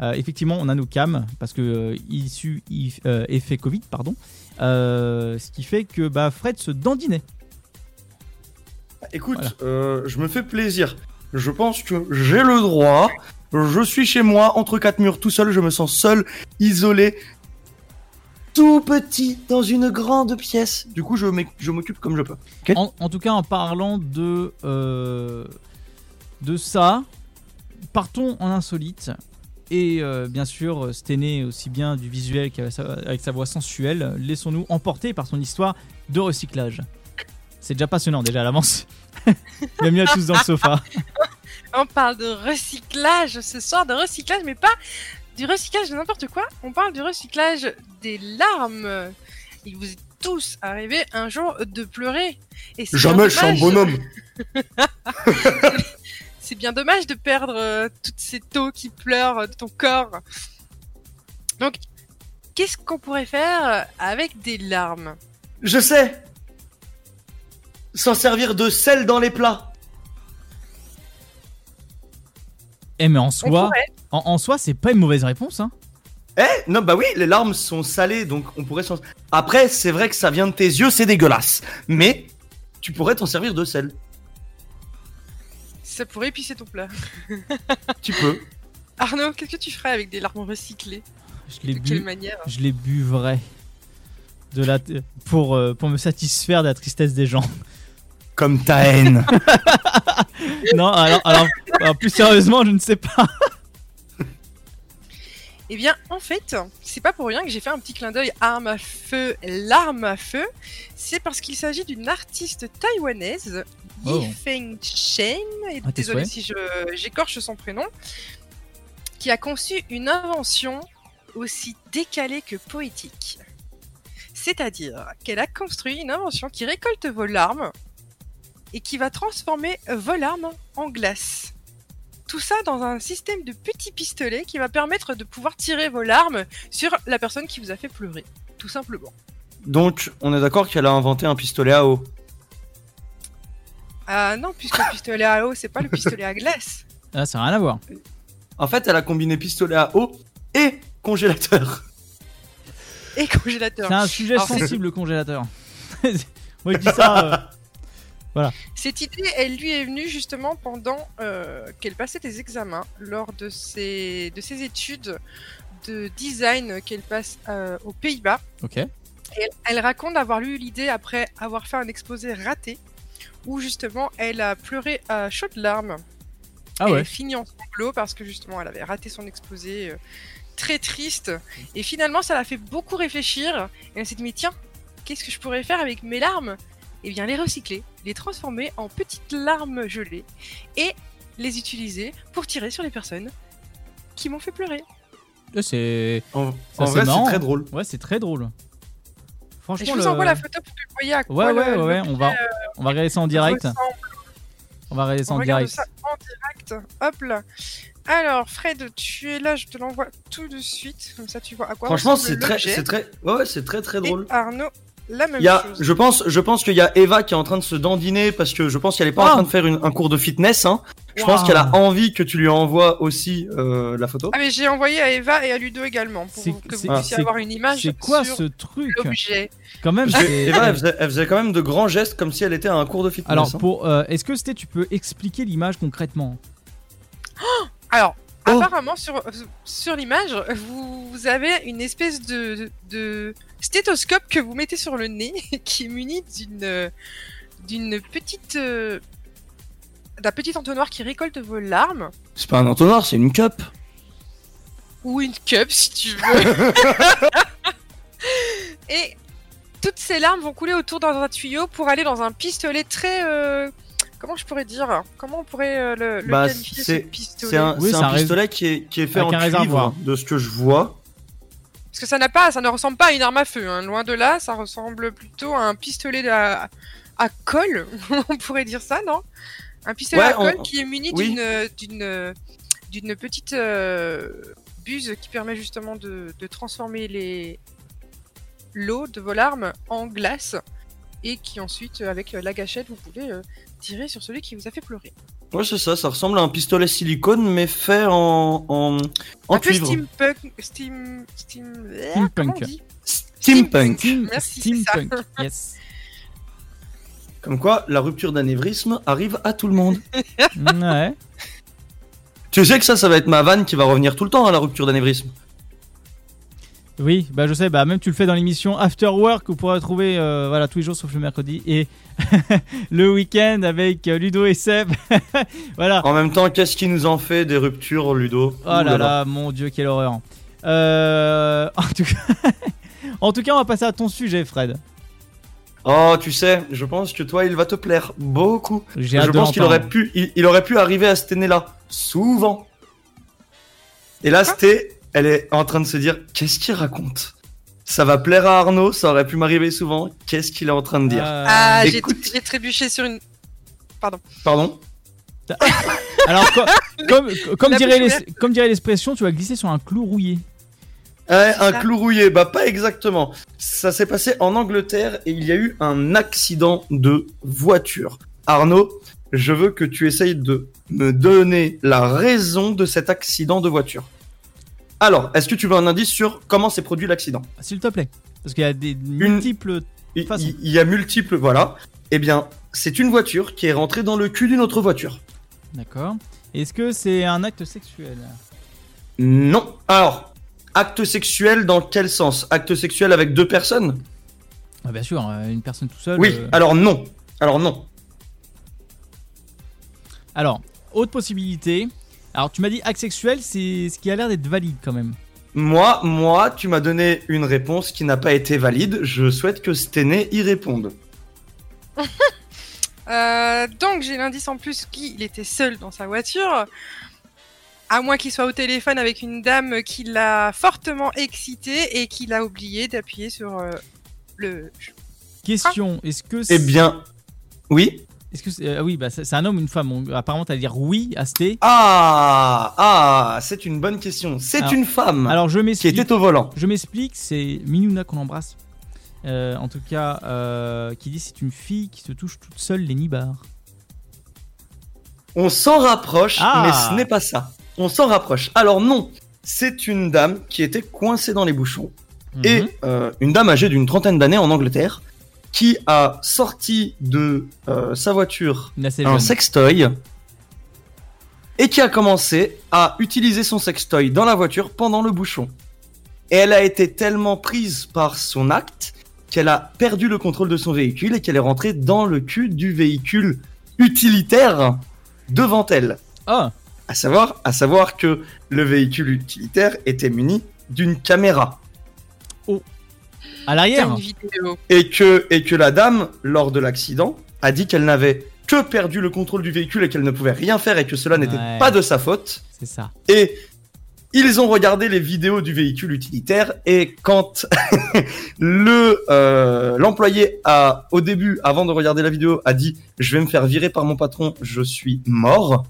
euh, effectivement, on a nos cams, parce que euh, issu if- euh, effet Covid, pardon. Euh, ce qui fait que bah, Fred se dandinait. Écoute, euh, je me fais plaisir. Je pense que j'ai le droit. Je suis chez moi, entre quatre murs, tout seul. Je me sens seul, isolé, tout petit, dans une grande pièce. Du coup, je m'oc- je m'occupe comme je peux. En, en tout cas, en parlant de, euh, de ça, partons en insolite. Et euh, bien sûr, Stené aussi bien du visuel qu'avec sa, avec sa voix sensuelle, laissons-nous emporter par son histoire de recyclage. C'est déjà passionnant déjà à l'avance. Bienvenue à tous dans le sofa. On parle de recyclage ce soir, de recyclage, mais pas du recyclage de n'importe quoi. On parle du recyclage des larmes. Il vous est tous arrivé un jour de pleurer. Et Jamais, je suis un bonhomme. c'est bien dommage de perdre euh, toutes ces taux qui pleurent de ton corps. Donc, qu'est-ce qu'on pourrait faire avec des larmes? Je sais S'en servir de sel dans les plats. Eh mais en soi, en, en soi, c'est pas une mauvaise réponse. Hein. Eh Non, bah oui, les larmes sont salées, donc on pourrait s'en... Après, c'est vrai que ça vient de tes yeux, c'est dégueulasse. Mais tu pourrais t'en servir de sel. Ça pourrait épicer ton plat. Tu peux. Arnaud, qu'est-ce que tu ferais avec des larmes recyclées? Je les De bu- quelle manière? Je les buvrais de la pour euh, pour me satisfaire de la tristesse des gens. Comme ta haine. non, alors, alors, alors, plus sérieusement, je ne sais pas. Eh bien, en fait, c'est pas pour rien que j'ai fait un petit clin d'œil arme à feu, l'arme à feu. C'est parce qu'il s'agit d'une artiste taïwanaise, Oh. Yi Feng Chen, et Ah, désolé si je- j'écorche son prénom, qui a conçu une invention aussi décalée que poétique. C'est-à-dire qu'elle a construit une invention qui récolte vos larmes et qui va transformer vos larmes en glace. Tout ça dans un système de petits pistolets qui va permettre de pouvoir tirer vos larmes sur la personne qui vous a fait pleurer. Tout simplement. Donc, on est d'accord qu'elle a inventé un pistolet à eau. Ah non, puisque le pistolet à eau, c'est pas le pistolet à glace. Ah, ça n'a rien à voir. En fait, elle a combiné pistolet à eau et congélateur. Et congélateur. C'est un sujet Alors, sensible, le congélateur. Moi, je dis ça. euh, Voilà. Cette idée, elle lui est venue justement pendant euh, qu'elle passait des examens lors de ses, de ses études de design qu'elle passe euh, aux Pays-Bas. Ok. Et elle, elle raconte avoir eu l'idée après avoir fait un exposé raté où justement elle a pleuré à chaudes larmes. Ah elle ouais. finie en sanglots parce que justement elle avait raté son exposé euh, très triste. Et finalement ça l'a fait beaucoup réfléchir et elle s'est dit mais tiens, qu'est-ce que je pourrais faire avec mes larmes? Eh bien les recycler, les transformer en petites larmes gelées et les utiliser pour tirer sur les personnes qui m'ont fait pleurer. C'est. En, ça, en vrai, c'est très drôle. Ouais, c'est très drôle. Et Franchement, je vous le- envoie la photo pour que vous voyez à quoi Ouais, le- ouais, le ouais, on va, euh, on va regarder ça en direct. ressemble. On va regarder ça On en regarde direct. ça en direct. Hop là. Alors, Fred, tu es là, je te l'envoie tout de suite. Comme ça, tu vois à quoi Franchement, ressemble c'est très, c'est très, ouais, ouais, c'est très très drôle. Et Arnaud, la même Il y a, chose. je pense, je pense qu'il y a Eva qui est en train de se dandiner parce que je pense qu'elle est pas en train de faire une- un cours de fitness. Hein. Je Wow. pense qu'elle a envie que tu lui envoies aussi euh, la photo. Ah, mais j'ai envoyé à Eva et à Ludo également pour C'est- que vous puissiez avoir une image. C'est quoi sur ce truc? l'objet. Quand même, Eva, elle faisait, elle faisait quand même de grands gestes comme si elle était à un cours de fitness. Alors, hein. pour, euh, est-ce que c'était, tu peux expliquer l'image concrètement? Alors, Oh. apparemment, sur, sur l'image, vous, vous avez une espèce de, de stéthoscope que vous mettez sur le nez qui est muni d'une d'une petite euh, d'un petit entonnoir qui récolte vos larmes C'est pas un entonnoir, c'est une cup. ou une cup si tu veux. Et toutes ces larmes vont couler autour dans un tuyau pour aller dans un pistolet très euh, comment je pourrais dire? Comment on pourrait euh, le, le Bah, qualifier ce c'est pistolet? c'est un, Oui, un pistolet qui est, qui est fait avec en un cuivre, réservoir. de ce que je vois. Parce que ça n'a pas, ça ne ressemble pas à une arme à feu. hein. Loin de là, ça ressemble plutôt à un pistolet à, à colle. on pourrait dire ça, non? Un pistolet Ouais, à colle on- qui est muni oui. d'une d'une d'une petite euh, buse qui permet justement de, de transformer les l'eau de vos larmes en glace et qui ensuite, avec la gâchette, vous pouvez euh, tirer sur celui qui vous a fait pleurer. Ouais, c'est ça, ça ressemble à un pistolet silicone, mais fait en, en, en un peu steampunk, steam, steam, comment Steampunk. Steampunk. Merci, ça. Steampunk, yes. Comme quoi, la rupture d'anévrisme arrive à tout le monde. Ouais. Tu sais que ça, ça va être ma vanne qui va revenir tout le temps à la rupture d'anévrisme. Oui, bah je sais, bah même tu le fais dans l'émission After Work, vous pourrez retrouver euh, voilà, tous les jours sauf le mercredi et le week-end avec euh, Ludo et Seb. voilà. En même temps, qu'est-ce qui nous en fait des ruptures, Ludo Oh là là, mon dieu, quelle horreur. Euh, en, tout cas... en tout cas, on va passer à ton sujet, Fred. Oh, tu sais, je pense que toi, il va te plaire beaucoup. J'ai Je pense qu'il aurait pu, il, il aurait pu arriver à cette année-là, souvent. Et là, Sté, elle est en train de se dire, qu'est-ce qu'il raconte? Ça va plaire à Arnaud, ça aurait pu m'arriver souvent. Qu'est-ce qu'il est en train de dire? Ah, j'ai Écoute, j'ai trébuché sur une. Pardon. pardon? Alors, co- comme, dirait comme l'expression, tu vas glisser sur un clou rouillé. Ouais, un ça. clou rouillé, bah pas exactement. Ça s'est passé en Angleterre et il y a eu un accident de voiture. Arnaud, je veux que tu essayes de me donner la raison de cet accident de voiture. Alors, est-ce que tu veux un indice sur comment s'est produit l'accident? S'il te plaît. Parce qu'il y a des multiples Il façons. il- il y a multiples, voilà. Eh bien, c'est une voiture qui est rentrée dans le cul d'une autre voiture. D'accord. Est-ce que c'est un acte sexuel? Non. Alors, acte sexuel dans quel sens? Acte sexuel avec deux personnes? Ah, Bien sûr, euh, une personne tout seul. Oui, euh, alors non. Alors non. Alors, autre possibilité. Alors, tu m'as dit acte sexuel, c'est ce qui a l'air d'être valide quand même. Moi, moi, tu m'as donné une réponse qui n'a pas été valide. Je souhaite que Stené y réponde. Euh, donc j'ai l'indice en plus qu'il était seul dans sa voiture. À moins qu'il soit au téléphone avec une dame qui l'a fortement excité et qu'il a oublié d'appuyer sur euh, le. Question, est-ce que Eh bien, oui. Est-ce que c'est- ah oui, bah c'est un homme ou une femme? On- Apparemment, t'allais dire oui, Asté. Ah, ah, c'est une bonne question. C'est Alors- une femme. Alors je qui m'explique. était au volant. Je m'explique, c'est Minouna qu'on embrasse. Euh, en tout cas, euh, qui dit c'est une fille qui se touche toute seule les nibards. On s'en rapproche, Ah. mais ce n'est pas ça. On s'en rapproche. Alors non, c'est une dame qui était coincée dans les bouchons. Mhm. Et euh, une dame âgée d'une trentaine d'années en Angleterre qui a sorti de euh, sa voiture un sextoy et qui a commencé à utiliser son sextoy dans la voiture pendant le bouchon. Et elle a été tellement prise par son acte qu'elle a perdu le contrôle de son véhicule et qu'elle est rentrée dans le cul du véhicule utilitaire devant elle. Ah À savoir, à savoir que le véhicule utilitaire était muni d'une caméra. À l'arrière Une vidéo. Et que, et que la dame, lors de l'accident, a dit qu'elle n'avait que perdu le contrôle du véhicule et qu'elle ne pouvait rien faire et que cela n'était Ouais. pas de sa faute. C'est ça. Et ils ont regardé les vidéos du véhicule utilitaire et quand le euh, l'employé a au début, avant de regarder la vidéo, a dit je vais me faire virer par mon patron, je suis mort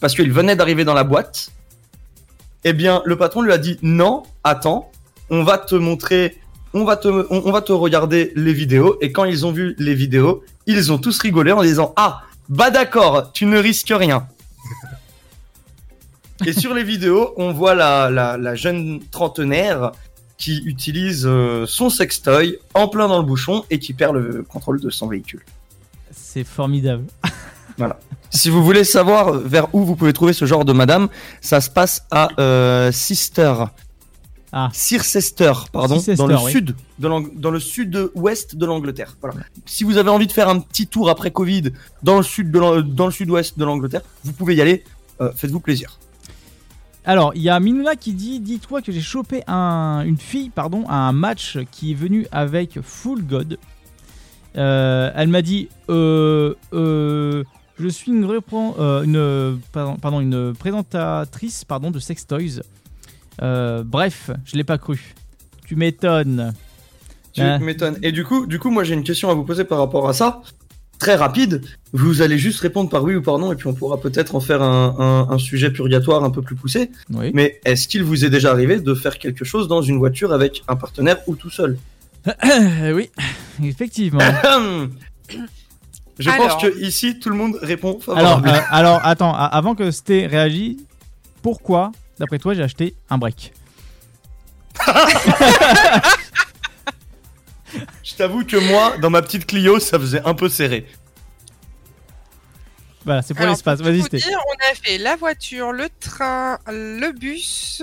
parce qu'il venait d'arriver dans la boîte. Eh bien, le patron lui a dit non, attends, on va te montrer, on va te, on, on va te regarder les vidéos. Et quand ils ont vu les vidéos, ils ont tous rigolé en disant ah bah d'accord, tu ne risques rien. Et sur les vidéos, on voit la, la, la jeune trentenaire qui utilise euh, son sextoy en plein dans le bouchon et qui perd le contrôle de son véhicule. C'est formidable. Voilà. Si vous voulez savoir vers où vous pouvez trouver ce genre de madame, ça se passe à euh, Sister. Ah. Cirencester, pardon, Cirencester, dans le oui. sud, de dans le sud-ouest de l'Angleterre. Voilà. Si vous avez envie de faire un petit tour après Covid dans le sud de dans le sud-ouest de l'Angleterre, vous pouvez y aller. Euh, Faites-vous plaisir. Alors, il y a Minouna qui dit Dis-toi que j'ai chopé un, une fille pardon, à un match qui est venu avec Full God. Euh, elle m'a dit euh, euh, Je suis une, une, pardon, pardon, une présentatrice pardon, de Sex Toys. Euh, bref, je l'ai pas cru. Tu m'étonnes. Tu Hein. m'étonnes. Et du coup, du coup, moi j'ai une question à vous poser par rapport à ça. Très rapide. Vous allez juste répondre par oui ou par non, et puis on pourra peut-être en faire un, un- un sujet purgatoire un peu plus poussé. Oui. Mais est-ce qu'il vous est déjà arrivé de faire quelque chose dans une voiture avec un partenaire ou tout seul? Oui, effectivement. Je Alors. pense que ici tout le monde répond Alors, favorablement. euh, alors attends, a- avant que Sté réagisse, pourquoi, d'après toi, j'ai acheté un break Je t'avoue que moi, dans ma petite Clio, ça faisait un peu serré. Voilà, c'est pour Alors, l'espace. pour Vas-y, tout dire, on a fait la voiture, le train, le bus.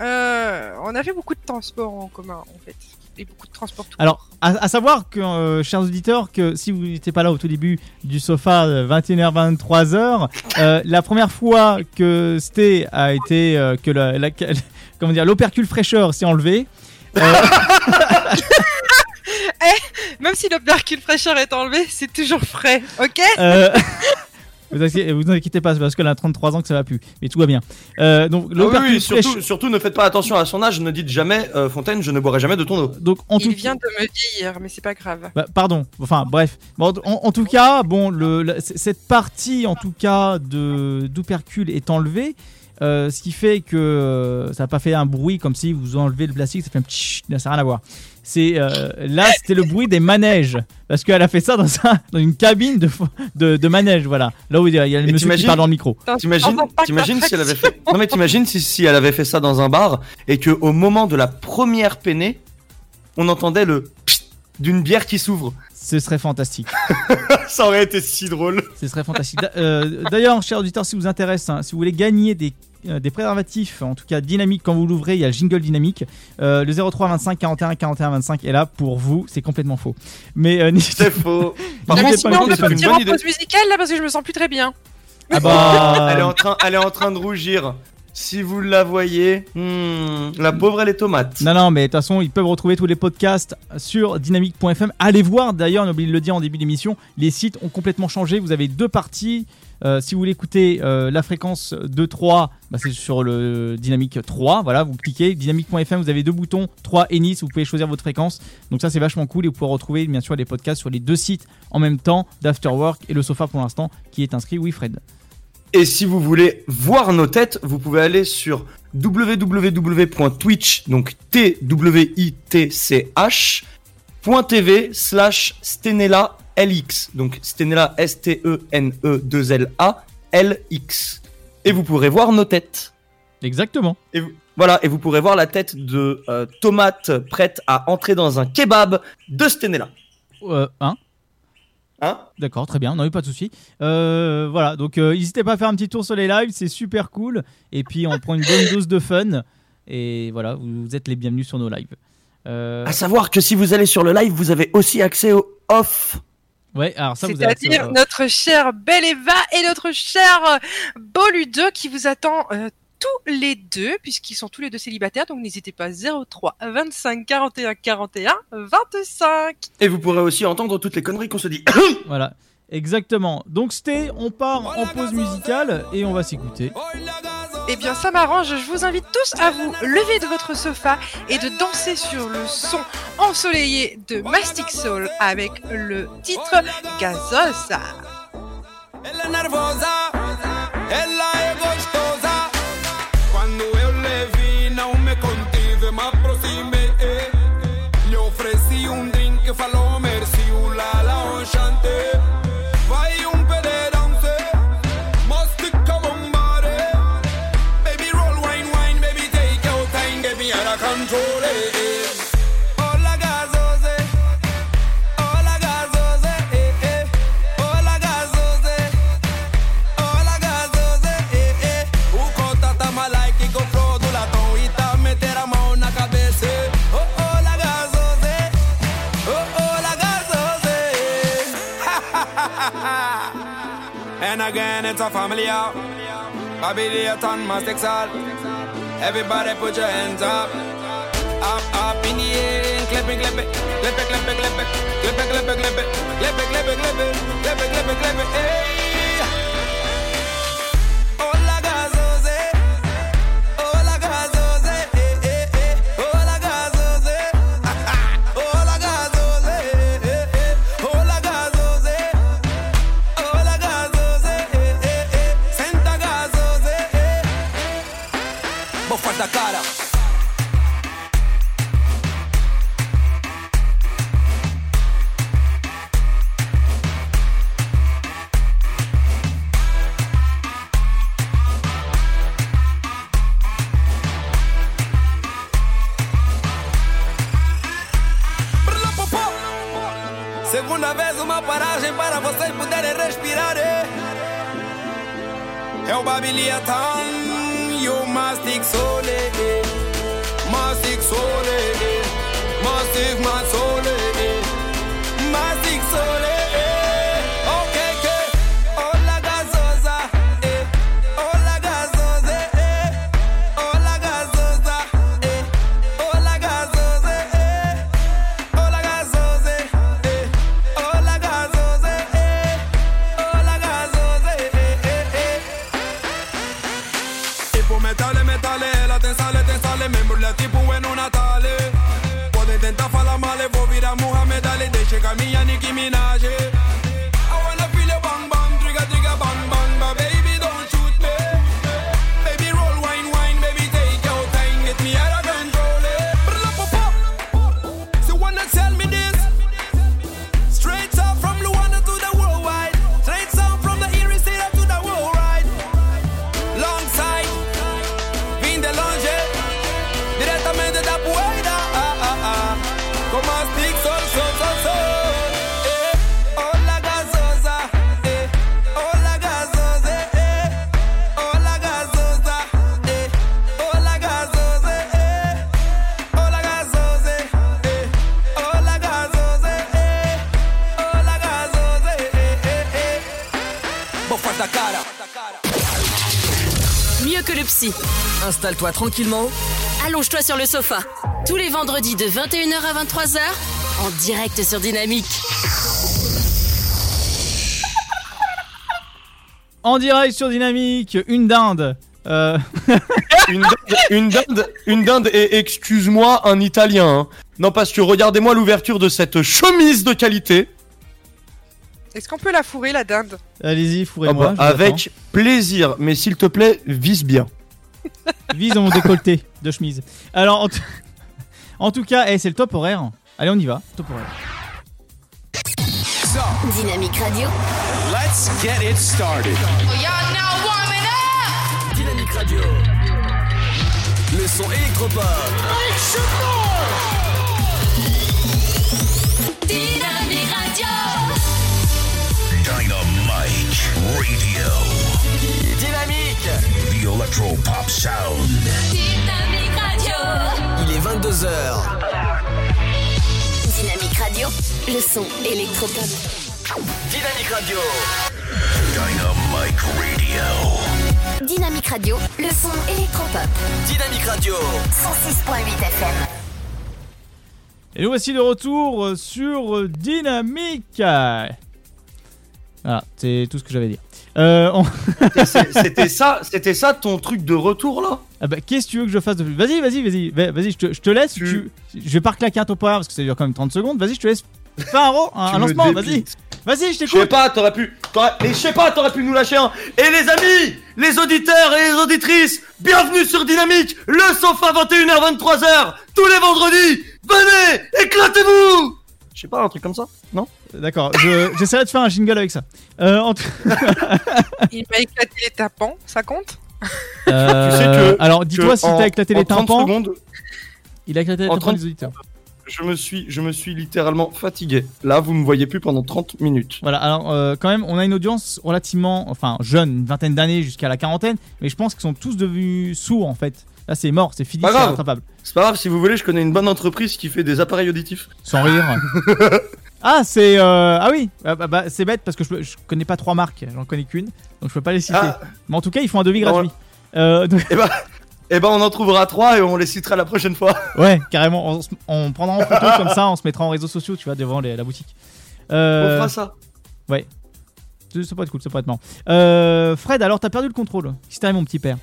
Euh, on a fait beaucoup de transports en commun, en fait. Et beaucoup de transports tout Alors, à, à savoir que, euh, chers auditeurs, que si vous n'étiez pas là au tout début du sofa, euh, 21h, 23h, euh, la première fois que Sté a été, euh, que la, la- comment dire, l'opercule fraîcheur s'est enlevé, Eh, même si le percule fraîcheur est enlevé, c'est toujours frais, ok vous, inquiétez, vous inquiétez pas, c'est parce qu'elle a 33 ans que ça va plus, mais tout va bien. Euh, donc, Ah oui, surtout, ne faites pas attention à son âge, ne dites jamais euh, Fontaine, je ne boirai jamais de ton eau. Donc en Il vient de me vieillir, mais c'est pas grave. Bah, pardon, enfin bref. Bon, en, en tout cas, bon, le, la- c- cette partie en tout cas de d'opercule est enlevée, euh, ce qui fait que euh, ça n'a pas fait un bruit comme si vous enlevez le plastique, ça fait un petit ça n'a rien à voir. C'est euh, là, c'était le bruit des manèges parce qu'elle a fait ça dans, un- dans une cabine de, fo- de, de manège, voilà. Là où il y a le Et monsieur qui parle dans le micro. T'imagines, t'imagines si elle avait fait. Non mais t'imagines si, si elle avait fait ça dans un bar et que au moment de la première peinée, on entendait le d'une bière qui s'ouvre. Ce serait fantastique. ça aurait été si drôle. Ce serait fantastique. Euh, D'ailleurs, chers auditeurs, si vous intéresse, hein, si vous voulez gagner des, des préservatifs, en tout cas dynamiques, quand vous l'ouvrez, il y a le jingle dynamique. Euh, le 03 25 41 41 25 est là pour vous. C'est complètement faux. Mais euh, c'est faux. Bon, N'hésitez sinon, on peut partir en pause musicale là parce que je me sens plus très bien. Ah bah. elle est en train, elle est en train de rougir. Si vous la voyez, hmm, la pauvre elle est tomate. Non, non, mais de toute façon, ils peuvent retrouver tous les podcasts sur dynamique.fm. Allez voir, d'ailleurs, on a oublié de le dire en début d'émission, les sites ont complètement changé. Vous avez deux parties. Euh, si vous voulez écouter euh, la fréquence 2.3, bah, c'est sur le dynamique 3. Voilà, vous cliquez dynamique.fm, vous avez deux boutons 3 et Nice, vous pouvez choisir votre fréquence. Donc ça, c'est vachement cool et vous pouvez retrouver bien sûr les podcasts sur les deux sites en même temps d'Afterwork et le sofa pour l'instant qui est inscrit. Oui, Fred. Et si vous voulez voir nos têtes, vous pouvez aller sur www.twitch, donc t w i t c h .tv slash Stenella LX. Donc Stenella S T E N E 2 L A L X. Et vous pourrez voir nos têtes. Exactement. Et vous- voilà, et vous pourrez voir la tête de euh, tomate prête à entrer dans un kebab de Stenella. Euh, hein? Hein? D'accord, très bien, non, mais pas de souci. Euh, voilà, donc euh, n'hésitez pas à faire un petit tour sur les lives, c'est super cool. Et puis on prend une bonne dose de fun. Et voilà, vous, vous êtes les bienvenus sur nos lives. Euh, À savoir que si vous allez sur le live, vous avez aussi accès au off. Ouais, alors ça vous avez accès C'est-à-dire notre cher Bel Eva et notre cher Bolude qui vous attend euh, tous les deux, puisqu'ils sont tous les deux célibataires. Donc n'hésitez pas 03 25 41 41 25. Et vous pourrez aussi entendre toutes les conneries qu'on se dit. Voilà, exactement. Donc Sté, on part en pause musicale et on va s'écouter. Eh bien, ça m'arrange. Je vous invite tous à vous lever de votre sofa et de danser sur le son ensoleillé de Mastic Soul avec le titre Gazosa. It's a family out. Bobby Dayton, Mastic Salt. Everybody put your hands up. Up, up in the air, clap it, clap it, clap it, clap it, clap it, clap it, clap it, clap it, clap it, clap it, clap it, clap it, clap it, clap it, hey. Installe-toi tranquillement. Allonge-toi sur le sofa. Tous les vendredis de 21h à 23h, en direct sur Dynamique. En direct sur Dynamique, une dinde. Euh, une, dinde, une dinde, une dinde et excuse-moi un italien. hein. Non parce que regardez-moi l'ouverture de cette chemise de qualité. Est-ce qu'on peut la fourrer, la dinde? Allez-y, Ah fourrez-moi. bah, je vous avec plaisir, mais s'il te plaît, vise bien. Vise mon décolleté de chemise. Alors, en, tout- en tout cas, eh, c'est le top horaire. Allez, on y va. Top horaire. Dynamique Radio. Let's get it started. Dynamique Radio. Le son électropop. Dynamique Radio. Dynamite Radio. Dynamique. The Electro Pop Sound. Dynamique Radio. Il est 22h. Dynamique Radio. Le son électropop. Dynamique Radio. Dynamite Radio. Dynamique Radio. Le son électropop. Dynamique Radio. 106.8 FM. Et nous voici de retour sur Dynamique. Voilà, c'est tout ce que j'avais à dire. Euh, on- C'était ça, c'était ça ton truc de retour là? Ah bah, qu'est-ce que tu veux que je fasse de plus? Vas-y, vas-y, vas-y, va- vas-y, je te, je te laisse. tu- Je vais pas reclaquer un top parce que ça dure quand même 30 secondes. Vas-y, je te laisse faire un, un, un me lancement, vas-y. Vas-y, je Je sais t'écoute. pas, t'aurais pu. je sais pas, t'aurais pu nous lâcher un. Et les amis, les auditeurs et les auditrices, bienvenue sur Dynamique, le sofa 21h, 23h, tous les vendredis. Venez, éclatez-vous Je sais pas, un truc comme ça Non? D'accord, je- j'essaierai de faire un jingle avec ça. Euh, en Il m'a éclaté les tapants, ça compte? Euh, Tu sais que- alors, dis-toi si t'as éclaté les 30 tympans. secondes, Il a éclaté les tympans 30 des auditeurs. je me suis, je me suis littéralement fatigué. Là, vous me voyez plus pendant 30 minutes. Voilà, alors euh, quand même, on a une audience relativement, enfin jeune, une vingtaine d'années jusqu'à la quarantaine, mais je pense qu'ils sont tous devenus sourds en fait. Là, c'est mort, c'est fini, Pas c'est grave. rattrapable. C'est pas grave, si vous voulez, je connais une bonne entreprise qui fait des appareils auditifs. Sans rire. ah, c'est. euh, Ah oui, Ah, bah, bah, c'est bête parce que je, je connais pas trois marques, j'en connais qu'une, donc je peux pas les citer. Ah. Mais en tout cas, ils font un devis gratuit. Euh, donc- Eh ben, eh ben, on en trouvera trois et on les citera la prochaine fois. ouais, carrément, on, on prendra en photo comme ça, on se mettra en réseaux sociaux, tu vois, devant les- la boutique. Euh, On fera ça. Ouais. Ça pourrait être cool, ça pourrait être marrant. Euh, Fred, alors t'as perdu le contrôle. Qu'est-ce qui t'arrive, mon petit père?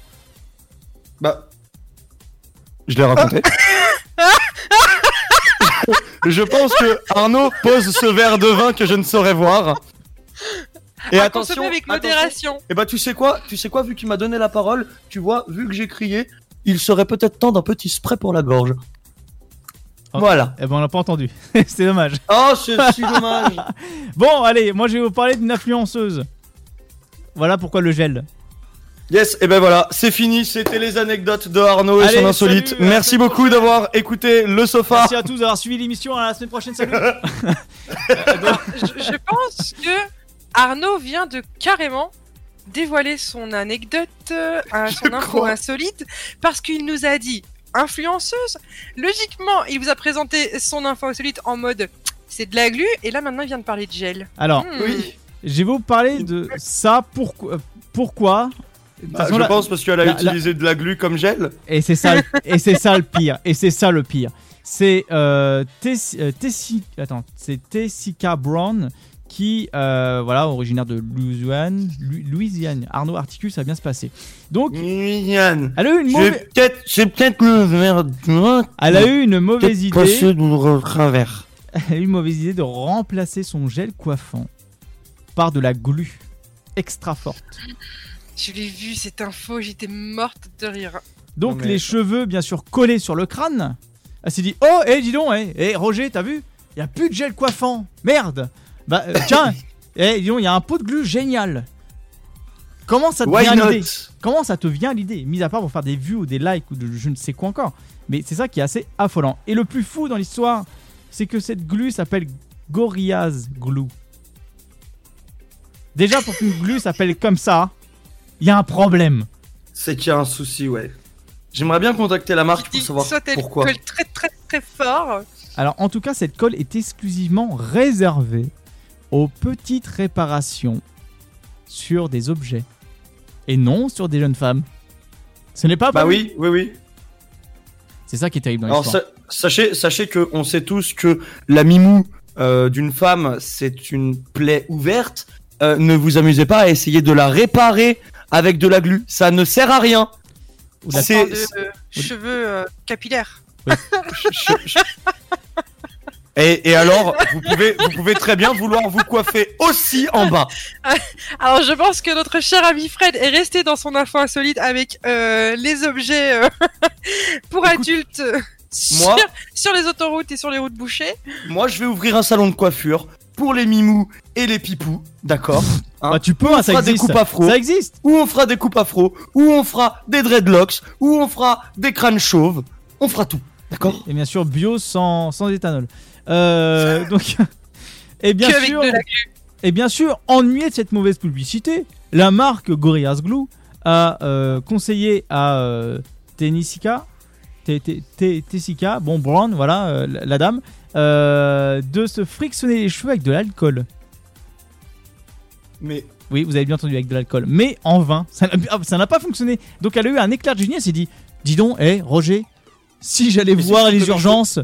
Bah. Je l'ai raconté. je pense que Arnaud pose ce verre de vin que je ne saurais voir. Et À attention. Et bah tu sais quoi, tu sais quoi, vu qu'il m'a donné la parole, tu vois, vu que j'ai crié, il serait peut-être temps d'un petit spray pour la gorge. Voilà. Eh ben, on l'a pas entendu. c'est dommage. Oh, c'est si dommage. Bon, allez, moi je vais vous parler d'une influenceuse. Voilà pourquoi le gel. Yes, et ben voilà, c'est fini, c'était les anecdotes de Arnaud et Allez, son insolite. salut, Merci beaucoup d'avoir écouté le sofa. Merci à tous d'avoir suivi l'émission. À la semaine prochaine. Salut. je, je pense que Arnaud vient de carrément dévoiler son anecdote, euh, son info crois. insolite, parce qu'il nous a dit influenceuse. Logiquement, il vous a présenté son info insolite en mode c'est de la glu, et là maintenant il vient de parler de gel. Alors, Hmm. je vais vous parler de ça. Pourquoi Bah, façon, je la- pense parce qu'elle a la- la- utilisé de la glu comme gel. Et c'est ça, le- et c'est ça le pire. Et c'est ça le pire. C'est euh, euh, Tessi- attends, c'est Tessica Brown qui, euh, voilà, originaire de Louisiane, Louisiane. Arnaud Articus, ça va bien se passer. Donc, Louisiane. elle a eu une mauvaise, j'ai peut-être le verre elle a eu une mauvaise idée. Elle a eu une mauvaise idée de remplacer son gel coiffant par de la glu extra forte. Je l'ai vu cette info, j'étais morte de rire. Donc mais- les cheveux bien sûr collés sur le crâne. Elle s'est dit "Oh, eh dis donc, eh, eh, Roger, t'as vu? Il y a plus de gel coiffant. Merde. Bah euh, tiens, eh dis donc, il y a un pot de glu génial. Comment ça te Why vient l'idée? Comment ça te vient l'idée? Mis à part pour faire des vues ou des likes ou de je ne sais quoi encore. Mais c'est ça qui est assez affolant. Et le plus fou dans l'histoire, c'est que cette glu s'appelle Gorillaz Glue. Déjà pour qu'une glu s'appelle comme ça, il y a un problème. C'est qu'il y a un souci, ouais. J'aimerais bien contacter la marque pour savoir Soit elle pourquoi. colle très très très fort. Alors en tout cas, cette colle est exclusivement réservée aux petites réparations sur des objets et non sur des jeunes femmes. Ce n'est pas Bah oui, oui, oui. C'est ça qui est terrible dans Alors sa- sachez, sachez que on sait tous que la mimou euh, d'une femme, c'est une plaie ouverte. Euh, ne vous amusez pas à essayer de la réparer avec de la glu. Ça ne sert à rien. C'est de cheveux euh, capillaires. et, et alors, vous pouvez, vous pouvez très bien vouloir vous coiffer aussi en bas. Alors je pense que notre cher ami Fred est resté dans son info insolite avec euh, les objets euh, pour adultes euh, sur, moi- sur les autoroutes et sur les routes bouchées. Moi, je vais ouvrir un salon de coiffure pour les mimous et les pipous, d'accord Hein Bah, tu peux, hein, on ça fera des existe. coupes afro. Ça existe. Où on fera des coupes afro, où on fera des dreadlocks, où on fera des crânes chauves. On fera tout, d'accord Et bien sûr bio sans, sans éthanol. Euh, donc et bien Que sûr et bien sûr ennuyé de cette mauvaise publicité, la marque Gorillaz Glue a euh, conseillé à euh, Tenisica, Tessica, bon Brown, voilà euh, la, la dame, euh, de se frictionner les cheveux avec de l'alcool. Mais Oui, vous avez bien entendu avec de l'alcool, mais en vain. Ça n'a- ah, pas fonctionné. Donc elle a eu un éclair de génie. Elle s'est dit Dis donc, hé Roger, si j'allais voir les urgences.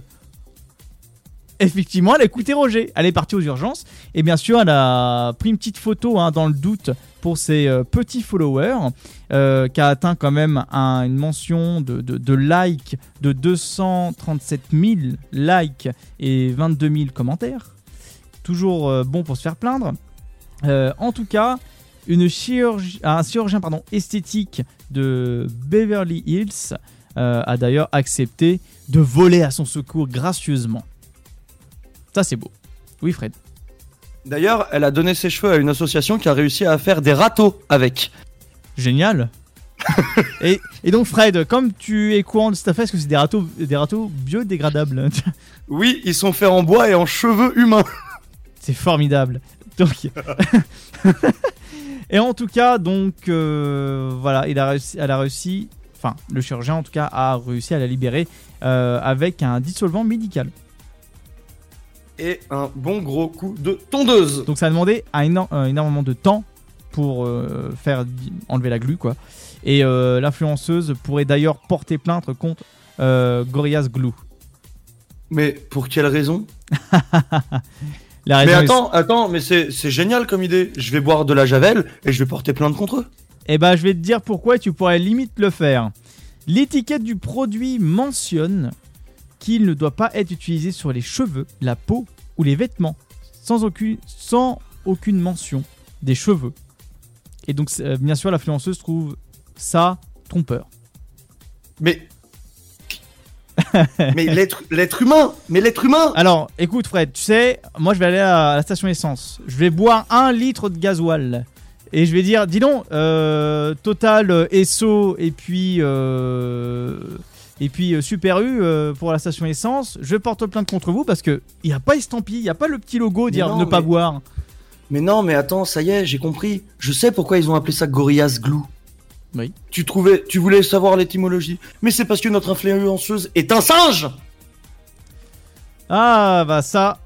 Effectivement, elle a écouté Roger. Elle est partie aux urgences. Et bien sûr, elle a pris une petite photo hein, dans le doute pour ses euh, petits followers, euh, qui a atteint quand même un- une mention de, de, de like de 237 000 likes et 22 000 commentaires. Toujours euh, bon pour se faire plaindre. Euh, en tout cas, un chirurgien esthétique de Beverly Hills a d'ailleurs accepté de voler à son secours gracieusement. Ça, c'est beau. Oui, Fred. D'ailleurs, elle a donné ses cheveux à une association qui a réussi à faire des râteaux avec. Génial. et, et donc, Fred, comme tu es courant de cette affaire, est-ce que c'est des râteaux, des râteaux biodégradables? Oui, ils sont faits en bois et en cheveux humains. C'est formidable. Donc, et en tout cas, donc euh, voilà, il a réussi, elle a réussi, enfin le chirurgien en tout cas a réussi à la libérer euh, avec un dissolvant médical. Et un bon gros coup de tondeuse. Donc ça a demandé un éno- euh, énormément de temps pour euh, faire enlever la glu quoi. Et euh, l'influenceuse pourrait d'ailleurs porter plainte contre Gorillaz Glue. Mais pour quelle raison? La Mais est- attends, attends, mais c'est c'est génial comme idée. Je vais boire de la javel et je vais porter plainte contre eux. Eh ben, je vais te dire pourquoi tu pourrais limite le faire. L'étiquette du produit mentionne qu'il ne doit pas être utilisé sur les cheveux, la peau ou les vêtements, sans aucune, sans aucune mention des cheveux. Et donc, euh, bien sûr, l'influenceuse trouve ça trompeur. Mais. mais l'être humain Mais l'être humain Alors, écoute, Fred, tu sais, moi je vais aller à la station essence. Je vais boire un litre de gasoil. Et je vais dire, dis donc, euh, Total, euh, Esso et puis euh, et puis euh, Super U euh, pour la station essence. Je porte plainte contre vous parce que il y a pas estampille, il y a pas le petit logo dire non, ne pas boire. Mais non, mais attends, ça y est, j'ai compris. Je sais pourquoi ils ont appelé ça Gorillaz Glue. Oui. Tu trouvais, tu voulais savoir l'étymologie. Mais c'est parce que notre influenceuse est un singe Ah bah ça,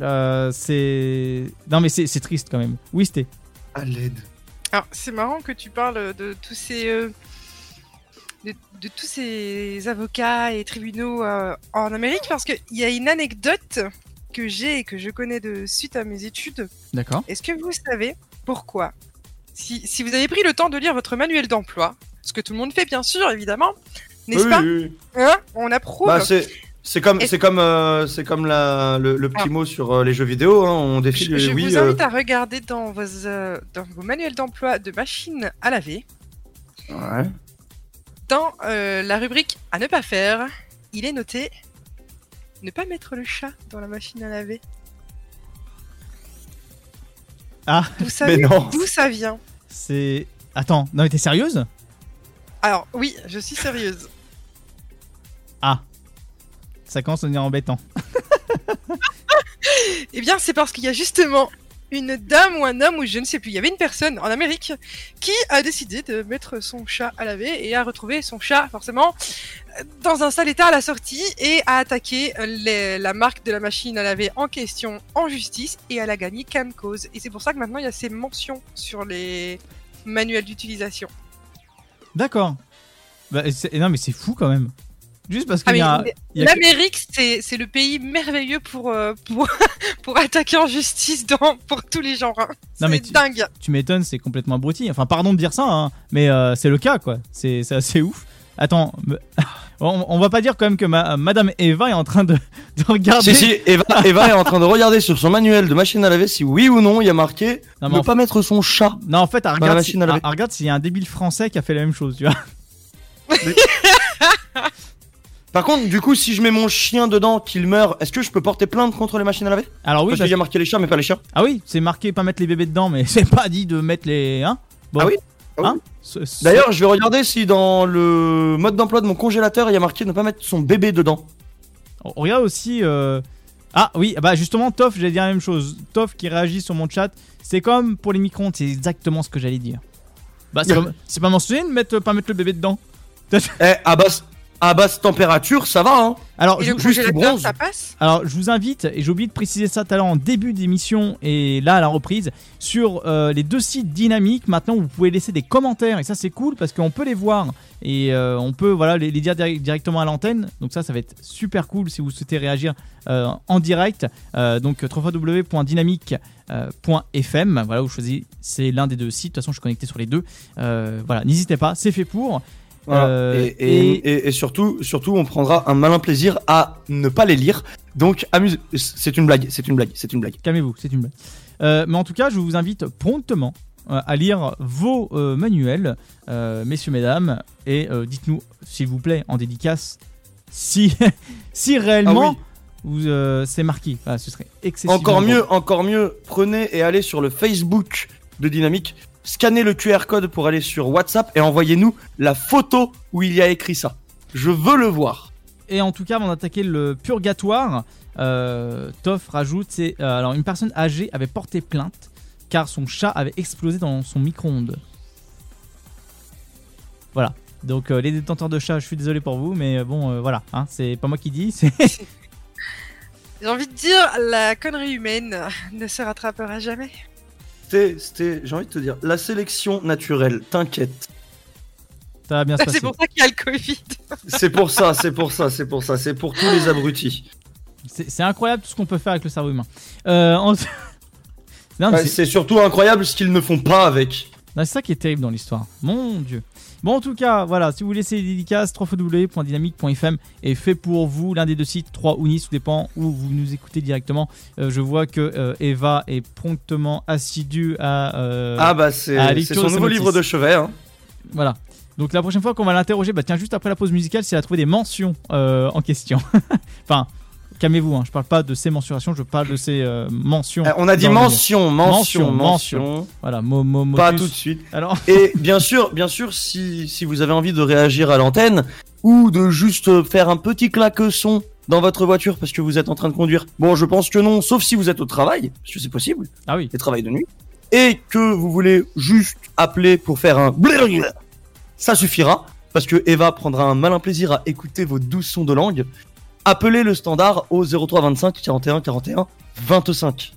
euh, c'est non mais c'est c'est triste quand même. Oui c'était. À l'aide. Alors, c'est marrant que tu parles de tous ces. euh, de, de tous ces avocats et tribunaux euh, en Amérique parce qu'il y a une anecdote que j'ai et que je connais de suite à mes études. D'accord. Est-ce que vous savez pourquoi? Si, si vous avez pris le temps de lire votre manuel d'emploi, ce que tout le monde fait bien sûr évidemment, n'est-ce Oui, pas? oui, oui. Hein? On approuve. Bah, c'est, c'est comme, c'est comme, euh, c'est comme la, le, le petit mot sur euh, les jeux vidéo. Hein, on défile. Je oui, vous euh, invite à regarder dans vos, euh, dans vos manuels d'emploi de machine à laver. ouais. Dans euh, la rubrique à ne pas faire, il est noté ne pas mettre le chat dans la machine à laver. Ah. Mais non. d'où ça vient C'est attends non mais t'es sérieuse? Alors oui, je suis sérieuse. Ah. Ça commence à devenir embêtant. Eh bien, c'est parce qu'il y a justement une dame ou un homme ou je ne sais plus, il y avait une personne en Amérique qui a décidé de mettre son chat à laver et a retrouvé son chat forcément dans un sale état à la sortie et a attaqué la marque de la machine à laver en question en justice et elle a gagné qu'un cause. Et c'est pour ça que maintenant il y a ces mentions sur les manuels d'utilisation. D'accord. Bah, non mais c'est fou quand même. Juste parce Ah, mais que- L'Amérique, c'est c'est le pays merveilleux pour, euh, pour, pour attaquer en justice dans, pour tous les genres. hein. Non, mais C'est tu- dingue. Tu m'étonnes, c'est complètement abruti. Enfin, pardon de dire ça, hein, mais euh, c'est le cas, quoi. C'est c'est assez ouf. Attends, me- on, on va pas dire quand même que ma- Madame Eva est en train de, de regarder. Si, si, Eva, Eva est en train de regarder sur son manuel de machine à laver si oui ou non il y a marqué Non, mais ne pas mettre son chat. Non, en fait, elle dans la regarde, machine à laver. elle regarde s'il y a un débile français qui a fait la même chose, tu vois. Par contre, du coup, si je mets mon chien dedans, qu'il meurt, est-ce que je peux porter plainte contre les machines à laver? Alors oui, Parce y a marqué les chiens, mais pas les chiens. Ah oui, c'est marqué pas mettre les bébés dedans, mais c'est pas dit de mettre les. Hein? Bon. Ah oui? Hein? D'ailleurs, je vais regarder si dans le mode d'emploi de mon congélateur, il y a marqué ne pas mettre son bébé dedans. On regarde aussi. euh, Ah oui, bah justement, Toff, j'allais dire la même chose. Toff qui réagit sur mon chat, c'est comme pour les micro-ondes, c'est exactement ce que j'allais dire. Bah, c'est pas, mentionné de mettre, pas mettre le bébé dedans. Eh, à basse, à basse température, ça va, hein Alors, Et je- le juste congélateur, bronze. ça passe? Alors, je vous invite, et j'ai oublié de préciser ça tout à l'heure en début d'émission et là à la reprise, sur euh, les deux sites dynamiques. Maintenant, vous pouvez laisser des commentaires et ça c'est cool parce qu'on peut les voir et euh, on peut voilà les, les dire direct- directement à l'antenne. Donc ça, ça va être super cool si vous souhaitez réagir euh, en direct. Euh, donc www.dynamique.fm, voilà, vous choisissez c'est l'un des deux sites. De toute façon, je suis connecté sur les deux. Euh, voilà, n'hésitez pas, c'est fait pour. Voilà. Euh, et, et- et- et surtout, surtout, on prendra un malin plaisir à ne pas les lire. Donc, amuse. C'est une blague, c'est une blague, c'est une blague. Calmez-vous, c'est une blague. Euh, mais en tout cas, je vous invite promptement euh, à lire vos euh, manuels, messieurs, mesdames, et dites-nous, s'il vous plaît, en dédicace, si, si réellement Ah vous, c'est marqué. Voilà, ce serait excessivement Encore bon. mieux, encore mieux, prenez et allez sur le Facebook de Dynamique, scannez le QR code pour aller sur WhatsApp et envoyez-nous la photo où il y a écrit ça. Je veux le voir. Et en tout cas, avant d'attaquer le purgatoire, euh, Toff rajoute c'est euh, alors une personne âgée avait porté plainte car son chat avait explosé dans son micro-ondes. Voilà. Donc euh, les détenteurs de chats, je suis désolé pour vous, mais bon, euh, voilà, hein, c'est pas moi qui dis. c'est- J'ai envie de dire, la connerie humaine ne se rattrapera jamais. C'était, c'était, j'ai envie de te dire, la sélection naturelle, t'inquiète. Ça va bien se passer. C'est pour ça qu'il y a le Covid. C'est pour ça, c'est pour ça, c'est pour ça, c'est pour tous les abrutis. C'est incroyable tout ce qu'on peut faire avec le cerveau humain. Euh, Ouais, c'est- surtout incroyable ce qu'ils ne font pas avec. C'est ça qui est terrible dans l'histoire. Mon dieu. Bon, en tout cas, voilà, si vous laissez les dédicaces, www.dynamique.fm est fait pour vous, l'un des deux sites, 3 ou Nice, tout dépend où vous nous écoutez directement. Euh, je vois que euh, Eva est promptement assidue à. euh, ah bah c'est, à c'est son nouveau livre de chevet. Hein. Voilà. Donc la prochaine fois qu'on va l'interroger, bah tiens, juste après la pause musicale, si elle a trouvé des mentions euh, en question. enfin, calmez-vous, hein, je parle pas de ces mensurations, je parle de ces euh, mentions. Euh, on a dit mention, mention, mention. Voilà, mo, mo, motus. Pas tout de suite. Alors, Et bien sûr, bien sûr, si, si vous avez envie de réagir à l'antenne ou de juste faire un petit claqueson dans votre voiture parce que vous êtes en train de conduire. Bon, je pense que non, sauf si vous êtes au travail, parce que c'est possible. Ah oui. Les travails de nuit. Et que vous voulez juste appeler pour faire un ça suffira parce que Eva prendra un malin plaisir à écouter vos douze sons de langue. Appelez le standard au 03 25 41 41 25.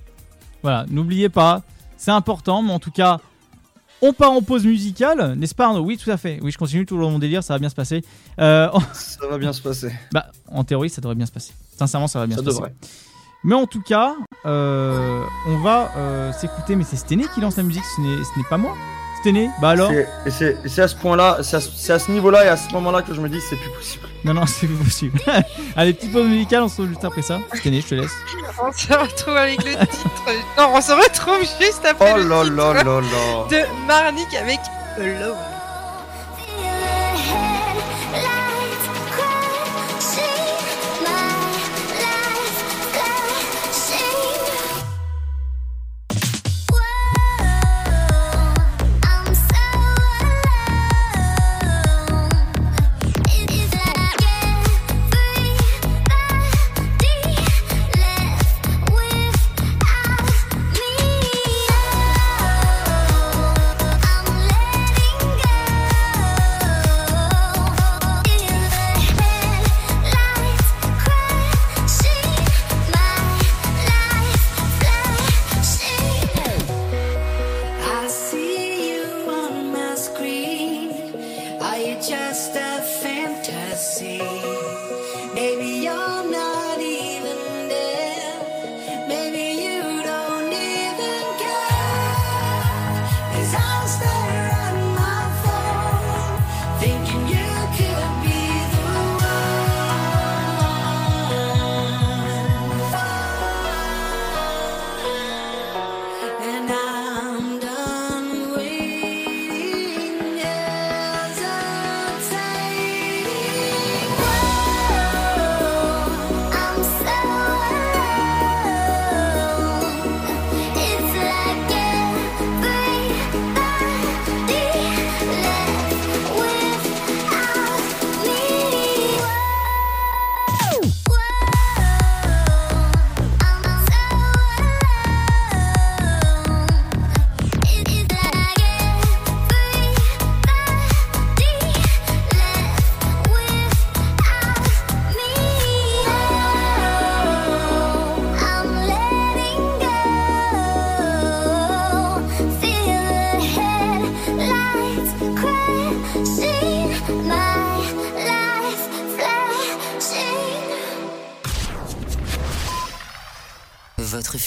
Voilà, n'oubliez pas, c'est important, mais en tout cas, on part en pause musicale, n'est-ce pas Arnaud? Oui, tout à fait. Oui, je continue tout le long de mon délire, ça va bien se passer. Euh, Ça va bien se passer. bah, en théorie, ça devrait bien se passer. Sincèrement, ça va bien Ça se passer. Mais en tout cas, euh, on va euh, s'écouter. Mais c'est Stené qui lance la musique, ce n'est pas moi. Stené, bah alors C'est- à ce point-là, c'est à, ce- c'est à ce niveau-là et à ce moment-là que je me dis c'est plus possible. Non, non, c'est plus possible. Allez, petite pause musicale, on se retrouve juste après ça. Stené, je te laisse. On se retrouve avec le titre. Non, on se retrouve juste après Oh le là titre là là là. de Marnik avec Alone.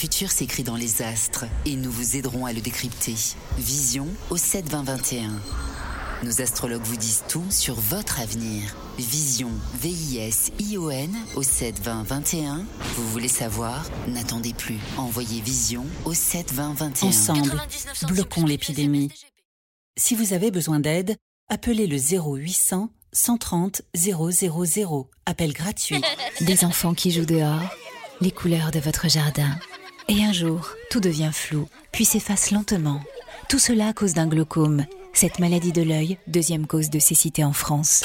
Futur s'écrit dans les astres et nous vous aiderons à le décrypter. Vision au 7 20 21. Nos astrologues vous disent tout sur votre avenir. Vision, V-I-S-I-O-N au 7 20 21. Vous voulez savoir? N'attendez plus. Envoyez Vision au 7 20 21. Ensemble, bloquons l'épidémie. Si vous avez besoin d'aide, appelez le 0800 130 000. Appel gratuit. Des enfants qui jouent dehors, les couleurs de votre jardin. Et un jour, tout devient flou, puis s'efface lentement. Tout cela à cause d'un glaucome, cette maladie de l'œil, deuxième cause de cécité en France.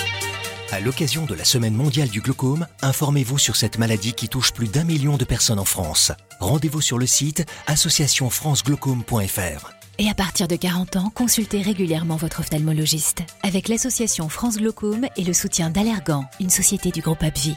À l'occasion de la Semaine mondiale du glaucome, informez-vous sur cette maladie qui touche plus d'un million de personnes en France. Rendez-vous sur le site associationfranceglaucome.fr. Et à partir de 40 ans, consultez régulièrement votre ophtalmologiste. Avec l'association France Glaucome et le soutien d'Allergan, une société du groupe Abvi.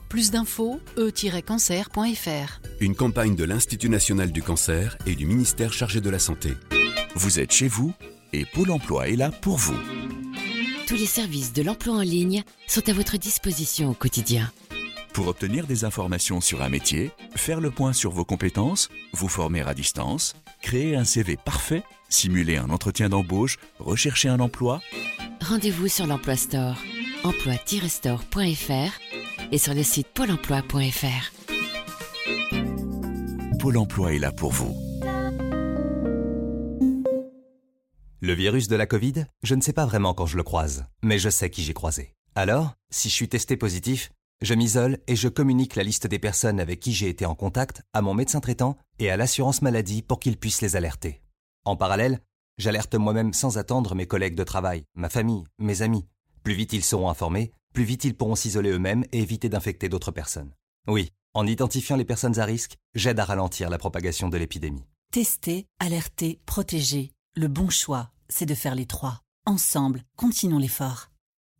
Plus d'infos, e-cancer.fr. Une campagne de l'Institut national du cancer et du ministère chargé de la santé. Vous êtes chez vous et Pôle emploi est là pour vous. Tous les services de l'emploi en ligne sont à votre disposition au quotidien. Pour obtenir des informations sur un métier, faire le point sur vos compétences, vous former à distance, créer un CV parfait, simuler un entretien d'embauche, rechercher un emploi Rendez-vous sur l'Emploi Store, emploi-store.fr et sur le site pôle emploi.fr. Pôle emploi est là pour vous. Le virus de la Covid, je ne sais pas vraiment quand je le croise, mais je sais qui j'ai croisé. Alors, si je suis testé positif, je m'isole et je communique la liste des personnes avec qui j'ai été en contact à mon médecin traitant et à l'assurance maladie pour qu'ils puissent les alerter. En parallèle, j'alerte moi-même sans attendre mes collègues de travail, ma famille, mes amis. Plus vite ils seront informés, plus vite ils pourront s'isoler eux-mêmes et éviter d'infecter d'autres personnes. Oui, en identifiant les personnes à risque, j'aide à ralentir la propagation de l'épidémie. Tester, alerter, protéger. Le bon choix, c'est de faire les trois. Ensemble, continuons l'effort.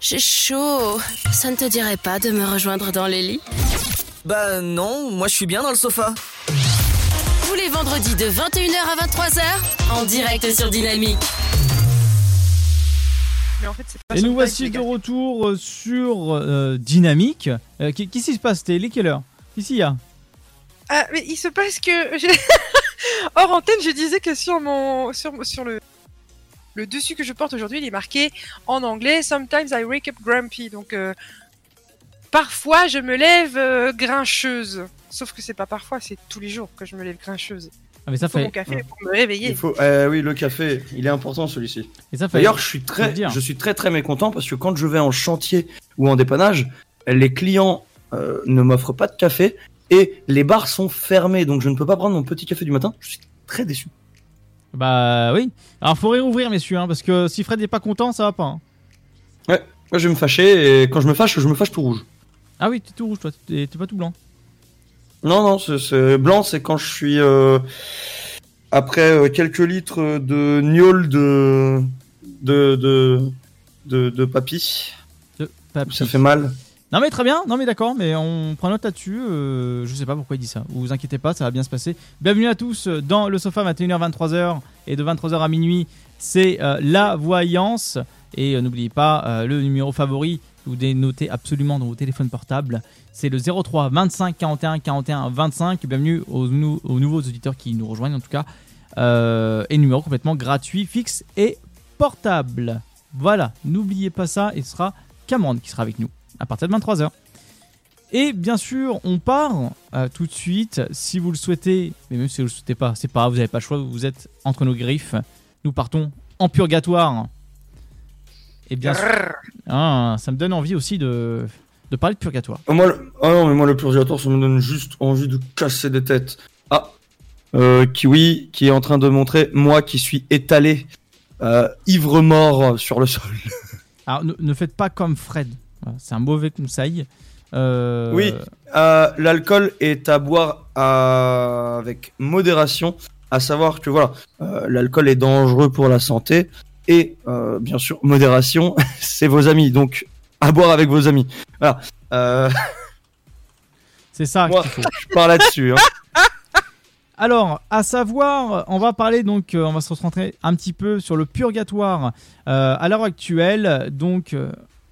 j'ai chaud. Ça ne te dirait pas de me rejoindre dans les lits Bah non, moi je suis bien dans le sofa. Tous les vendredis de 21h à 23h, en direct sur Dynamique. Mais en fait, c'est pas Et nous voici de retour euh, sur euh, Dynamique. Euh, qu'est- Qu'est-ce qui se passe T'es quelle heure? Ici, il y a? Ah, mais il se passe que. j'ai- Hors antenne, je disais que sur mon. Sur, sur le. Le dessus que je porte aujourd'hui, il est marqué en anglais Sometimes I wake up grumpy. Donc, euh, parfois, je me lève euh, grincheuse. Sauf que c'est pas parfois, c'est tous les jours que je me lève grincheuse. Ah, mais ça Il faut fait. mon café pour me réveiller. Il faut, euh, oui, le café, il est important celui-ci. Fait- D'ailleurs, je suis faut très, le dire. je suis très très mécontent parce que quand je vais en chantier ou en dépannage, les clients euh, ne m'offrent pas de café et les bars sont fermés, donc je ne peux pas prendre mon petit café du matin. Je suis très déçu. Bah oui. Alors faut réouvrir, messieurs, hein, parce que si Fred n'est pas content, ça va pas. hein. Ouais, moi je vais me fâcher et quand je me fâche, je me fâche tout rouge. Ah oui, t'es tout rouge, toi. T'es pas tout blanc. Non, non, c'est- c'est blanc, c'est quand je suis euh, après euh, quelques litres de gnôle de de de de, de papy. De papy. Ça fait mal. Non mais très bien, non mais d'accord, mais on prend note là-dessus. euh, je sais pas pourquoi il dit ça. Vous vous inquiétez pas, ça va bien se passer. Bienvenue à tous dans le sofa 21h 23h et de 23h à minuit, c'est euh, la voyance et euh, n'oubliez pas euh, le numéro favori vous devez noter absolument dans vos téléphones portables, c'est le 03 25 41 41 25. Bienvenue aux, nou- aux nouveaux auditeurs qui nous rejoignent en tout cas. Et numéro complètement gratuit, fixe et portable. Voilà, n'oubliez pas ça et ce sera Cameron qui sera avec nous à partir de 23h. Et bien sûr, on part euh, tout de suite, si vous le souhaitez, mais même si vous le souhaitez pas, c'est pas grave, vous n'avez pas le choix, vous êtes entre nos griffes. Nous partons en purgatoire. Et bien sûr, Ah, ça me donne envie aussi de, de parler de purgatoire. Ah, Moi, le... ah non, mais moi, le purgatoire, ça me donne juste envie de casser des têtes. Ah, euh, Kiwi qui est en train de montrer moi qui suis étalé, euh, ivre mort sur le sol. Alors ne, ne faites pas comme Fred, c'est un mauvais conseil. Euh, Oui, euh, l'alcool est à boire à- avec modération, à savoir que voilà, euh, l'alcool est dangereux pour la santé et bien sûr modération, c'est vos amis, donc à boire avec vos amis. Voilà. C'est ça Moi, faut. je pars là-dessus. hein. Alors, à savoir, on va parler donc, on va se concentrer un petit peu sur le purgatoire à l'heure actuelle. Donc,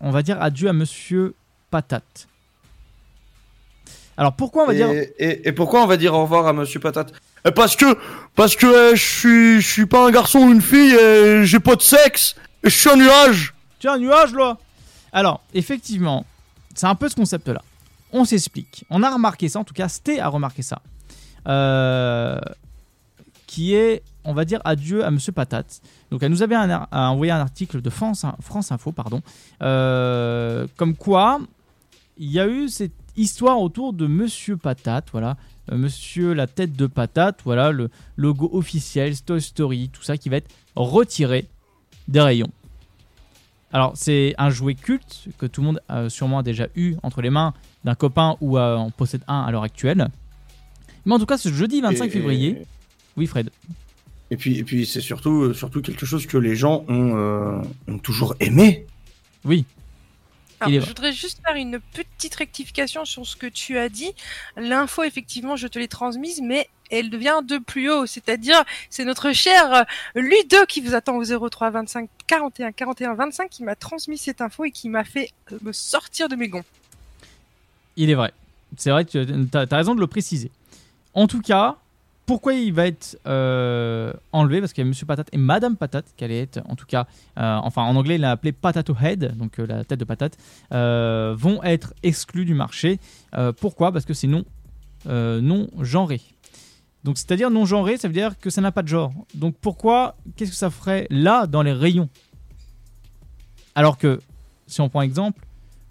on va dire adieu à Monsieur Patate. Alors, pourquoi on va et, dire et, et pourquoi on va dire au revoir à Monsieur Patate? Euh, Parce que parce que euh, je suis je suis pas un garçon ou une fille, et j'ai pas de sexe, et je suis un nuage. Tu as un nuage là? Alors, effectivement, c'est un peu ce concept-là. On s'explique. On a remarqué ça, en tout cas, Sté a remarqué ça. Euh, qui est, on va dire, adieu à Monsieur Patate. Donc, elle nous avait un a envoyé un article de France, France Info, pardon, euh, comme quoi il y a eu cette histoire autour de Monsieur Patate, voilà, Euh, Monsieur la tête de patate, voilà, le logo officiel, Toy Story, tout ça qui va être retiré des rayons. Alors, c'est un jouet culte que tout le monde a sûrement déjà eu entre les mains d'un copain ou euh, en possède un à l'heure actuelle. Mais en tout cas, ce jeudi 25 Et- février. Oui, Fred. Et puis, et puis c'est surtout, euh, surtout quelque chose que les gens ont, euh, ont toujours aimé. Oui. Alors, je voudrais juste faire une petite rectification sur ce que tu as dit. L'info, effectivement, je te l'ai transmise, mais elle devient de plus haut. C'est-à-dire, c'est notre cher euh, Ludo qui vous attend au 03 25 41 41 25 qui m'a transmis cette info et qui m'a fait me sortir de mes gonds. Il est vrai. C'est vrai que tu as, raison de le préciser. En tout cas, pourquoi il va être euh, enlevé? Parce qu'il y a Monsieur Patate et Madame Patate qui allaient être, en tout cas, euh, enfin en anglais il l'a appelé Patato Head, donc euh, la tête de patate, vont être exclus du marché. Pourquoi? Parce que c'est non, non genré. Donc c'est-à-dire non genré, ça veut dire que ça n'a pas de genre. Donc pourquoi Qu'est-ce que ça ferait là dans les rayons? Alors que, si on prend exemple,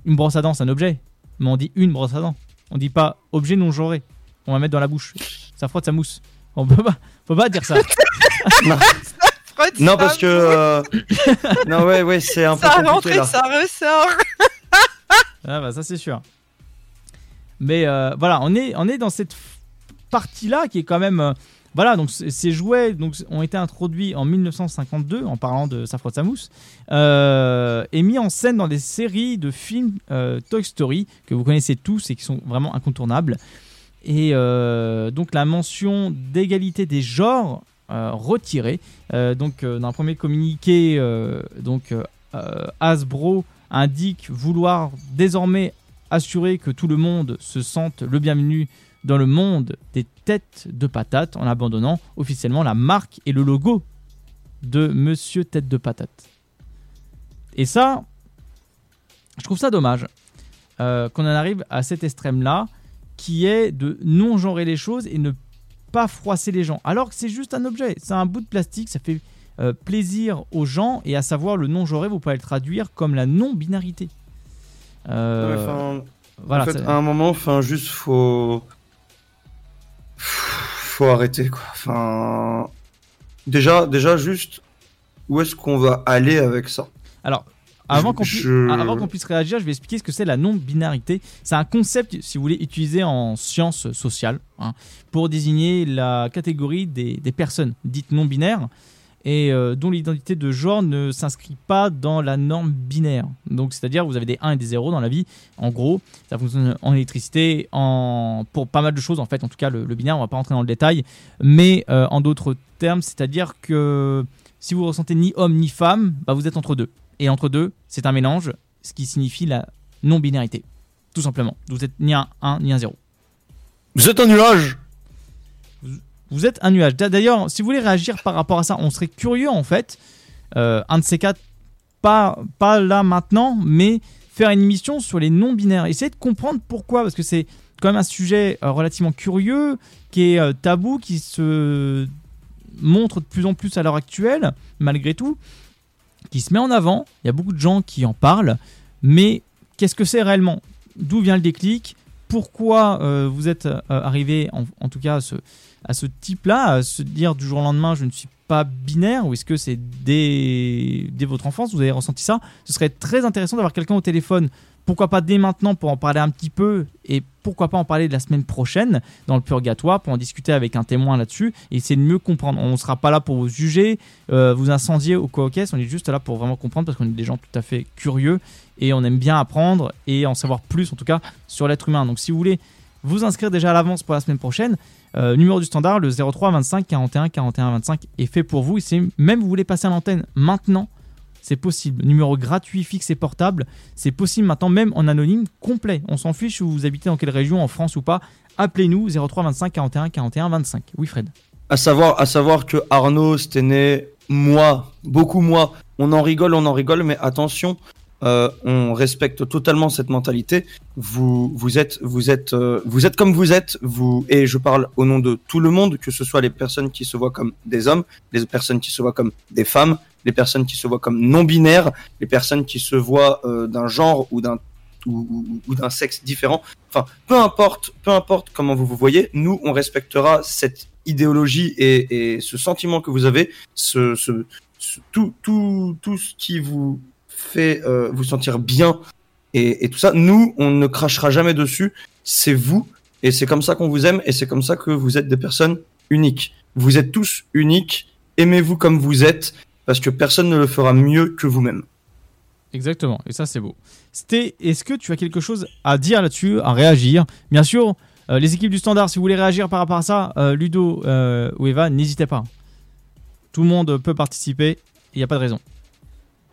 une brosse à dents c'est un objet, mais on dit une brosse à dents. On dit pas objet non genré. On va mettre dans la bouche. Ça frotte, ça mousse. On peut pas, faut pas dire ça. non. Non, parce que. euh, non, ouais, ouais, c'est un peu Ça compliqué rentre et là. ça ressort. Ah bah ça c'est sûr. Mais euh, voilà, on est, on est dans cette f- partie-là qui est quand même... euh, voilà, donc ces jouets donc, ont été introduits en 1952, en parlant de Ça frotte, ça mousse, euh, et mis en scène dans des séries de films euh, Toy Story, que vous connaissez tous et qui sont vraiment incontournables. Et euh, donc la mention d'égalité des genres euh, retirée. Euh, donc euh, dans un premier communiqué, donc Hasbro indique vouloir désormais assurer que tout le monde se sente le bienvenu dans le monde des têtes de patate en abandonnant officiellement la marque et le logo de Monsieur Tête de Patate. Et ça, je trouve ça dommage qu'on en arrive à cet extrême-là, qui est de non-genrer les choses et ne pas froisser les gens. Alors que c'est juste un objet, c'est un bout de plastique, ça fait euh, plaisir aux gens, et à savoir le non-genré, vous pouvez le traduire comme la non-binarité. Euh, Ouais, enfin, voilà, en fait, à un moment, enfin, juste faut. Faut arrêter, quoi. Enfin. Déjà, déjà, juste. Où est-ce qu'on va aller avec ça? Alors, avant qu'on, pui- Je- avant qu'on puisse réagir, je vais expliquer ce que c'est la non-binarité. C'est un concept, si vous voulez, utilisé en sciences sociales hein, pour désigner la catégorie des, des personnes dites non-binaires et euh, dont l'identité de genre ne s'inscrit pas dans la norme binaire. Donc, c'est-à-dire, vous avez des 1 et des 0 dans la vie. En gros, ça fonctionne en électricité, en... pour pas mal de choses, en fait. En tout cas, le, le binaire, on va pas rentrer dans le détail. Mais euh, en d'autres termes, c'est-à-dire que si vous ressentez ni homme ni femme, bah, vous êtes entre deux. Et entre deux, c'est un mélange, ce qui signifie la non-binarité. Tout simplement. Vous êtes ni un 1 ni un 0. Vous êtes un nuage Vous êtes un nuage. D'a- D'ailleurs, si vous voulez réagir par rapport à ça, on serait curieux en fait. euh, un de ces quatre, pas, pas là maintenant, mais faire une émission sur les non-binaires. Essayez de comprendre pourquoi, parce que c'est quand même un sujet euh, relativement curieux, qui est euh, tabou, qui se montre de plus en plus à l'heure actuelle, malgré tout, qui se met en avant. Il y a beaucoup de gens qui en parlent, mais qu'est-ce que c'est réellement? D'où vient le déclic? Pourquoi euh, vous êtes euh, arrivé, en, tout cas, à ce, à ce type-là, à se dire du jour au lendemain, je ne suis binaire, ou est-ce que c'est dès, dès votre enfance, vous avez ressenti ça? Ce serait très intéressant d'avoir quelqu'un au téléphone, pourquoi pas dès maintenant pour en parler un petit peu, et pourquoi pas en parler de la semaine prochaine dans le purgatoire, pour en discuter avec un témoin là-dessus, et essayer de mieux comprendre. On ne sera pas là pour vous juger, euh, vous incendier au co-caisse, on est juste là pour vraiment comprendre, parce qu'on est des gens tout à fait curieux, et on aime bien apprendre, et en savoir plus en tout cas sur l'être humain. Donc si vous voulez vous inscrire déjà à l'avance pour la semaine prochaine, euh, numéro du standard, le 03 25 41 41 25 est fait pour vous. Et si même vous voulez passer à l'antenne maintenant, c'est possible. Numéro gratuit, fixe et portable, c'est possible maintenant, même en anonyme complet. On s'en fiche si vous habitez dans quelle région, en France ou pas. Appelez-nous 03 25 41 41 25. Oui, Fred. À savoir, à savoir que Arnaud, c'était né moi, beaucoup moi. On en rigole, on en rigole, mais attention, euh, on respecte totalement cette mentalité. Vous, vous êtes, vous êtes, euh, vous êtes comme vous êtes. Vous et je parle au nom de tout le monde, que ce soit les personnes qui se voient comme des hommes, les personnes qui se voient comme des femmes, les personnes qui se voient comme non binaires, les personnes qui se voient euh, d'un genre ou d'un ou, d'un sexe différent. Enfin, peu importe, peu importe comment vous vous voyez, nous on respectera cette idéologie et, ce sentiment que vous avez, tout, tout, tout ce qui vous fait euh, vous sentir bien et, et tout ça. Nous, on ne crachera jamais dessus. C'est vous et c'est comme ça qu'on vous aime et c'est comme ça que vous êtes des personnes uniques. Vous êtes tous uniques aimez-vous comme vous êtes, parce que personne ne le fera mieux que vous-même. Exactement, et ça c'est beau. C'était, est-ce que tu as quelque chose à dire là-dessus, à réagir? Bien sûr, euh, les équipes du standard, si vous voulez réagir par rapport à ça, euh, Ludo euh, ou Eva, n'hésitez pas. Tout le monde peut participer, il n'y a pas de raison.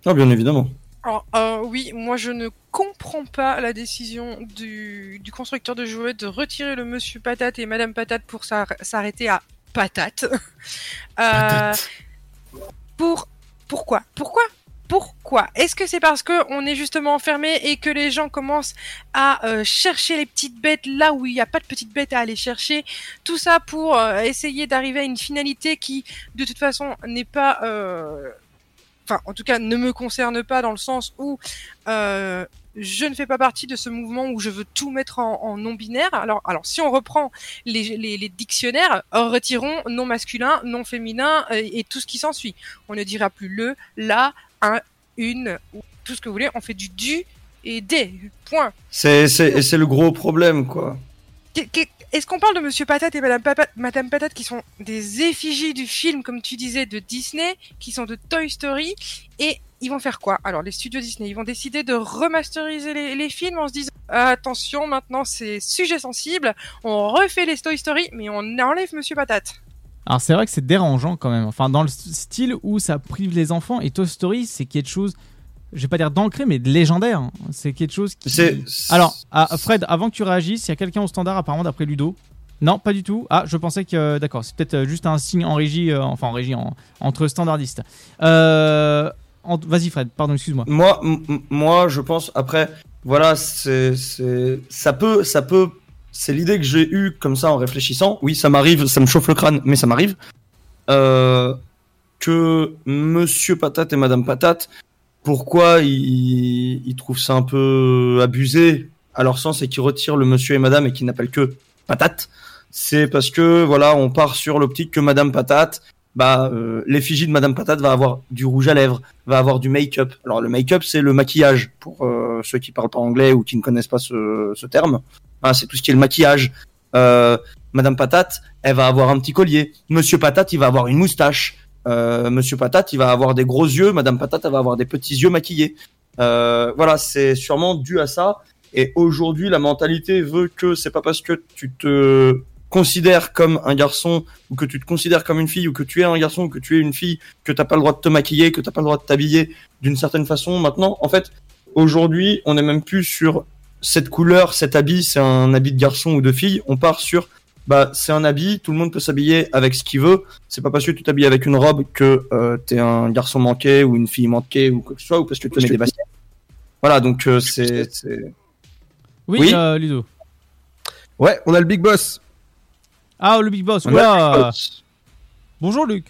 Ah, bien évidemment. Alors, euh, oui, moi je ne comprends pas la décision du, du constructeur de jouets de retirer le Monsieur Patate et Madame Patate pour s'ar- s'arrêter à Patate. Euh, pour pourquoi? Pourquoi? Pourquoi? Est-ce que c'est parce que on est justement enfermé et que les gens commencent à euh, chercher les petites bêtes là où il n'y a pas de petites bêtes à aller chercher? Tout ça pour euh, essayer d'arriver à une finalité qui, de toute façon, n'est pas euh, enfin en tout cas ne me concerne pas dans le sens où euh, je ne fais pas partie de ce mouvement où je veux tout mettre en, en non binaire. Alors, alors si on reprend les, les, les dictionnaires, retirons non masculin, non féminin euh, et, tout ce qui s'ensuit. On ne dira plus le, la, un, une, ou tout ce que vous voulez. On fait du du et des. Point. C'est, c'est, le gros problème, quoi. Qu'est- Est-ce qu'on parle de Monsieur Patate et Madame, Patate qui sont des effigies du film, comme tu disais, de Disney, qui sont de Toy Story, et ils vont faire quoi? Alors les studios Disney, ils vont décider de remasteriser les, les films en se disant attention, maintenant c'est sujet sensible, on refait les Toy Story, mais on enlève Monsieur Patate. Alors c'est vrai que c'est dérangeant quand même. Enfin, dans le style où ça prive les enfants, et Toy Story, c'est quelque chose, je vais pas dire d'ancré, mais de légendaire. C'est quelque chose qui. C'est- Alors, ah, Fred, avant que tu réagisses, il y a quelqu'un au standard apparemment d'après Ludo. Non, pas du tout. Ah, je pensais que. D'accord, c'est peut-être euh, juste un signe en régie, euh, enfin en régie, en- entre standardistes. Euh, en- Vas-y, Fred, pardon, excuse-moi. Moi, moi, je pense. Après, voilà, c'est, ça peut, ça peut. C'est l'idée que j'ai eue comme ça en réfléchissant. Oui, ça m'arrive, ça me chauffe le crâne, mais ça m'arrive. Que Monsieur Patate et Madame Patate, pourquoi ils, ils trouvent ça un peu abusé à leur sens et qu'ils retirent le Monsieur et Madame et qu'ils n'appellent que Patate C'est parce que voilà, on part sur l'optique que Madame Patate bah, euh, l'effigie de Madame Patate va avoir du rouge à lèvres, va avoir du make-up. Alors le make-up, c'est le maquillage pour euh, ceux qui parlent pas anglais ou qui ne connaissent pas ce, ce terme. Ah, c'est tout ce qui est le maquillage. Euh, Madame Patate, elle va avoir un petit collier. Monsieur Patate, il va avoir une moustache. Euh, Monsieur Patate, il va avoir des gros yeux. Madame Patate, elle va avoir des petits yeux maquillés. Euh, voilà, c'est sûrement dû à ça. Et aujourd'hui, la mentalité veut que c'est pas parce que tu te considères comme un garçon ou que tu te considères comme une fille ou que tu es un garçon ou que tu es une fille que t'as pas le droit de te maquiller, que t'as pas le droit de t'habiller d'une certaine façon. Maintenant, en fait, aujourd'hui, on n'est même plus sur cette couleur, cet habit, c'est un habit de garçon ou de fille. On part sur bah c'est un habit, tout le monde peut s'habiller avec ce qu'il veut. C'est pas parce que tu t'habilles avec une robe que euh, t'es un garçon manqué ou une fille manquée ou quoi que ce soit ou parce que tu mets des baskets. Voilà, donc euh, c'est c'est Oui, Oui. euh, Ludo. Ouais, on a le Big Boss. Ah, le Big Boss. On a le oula. Big Boss. Bonjour, Luc.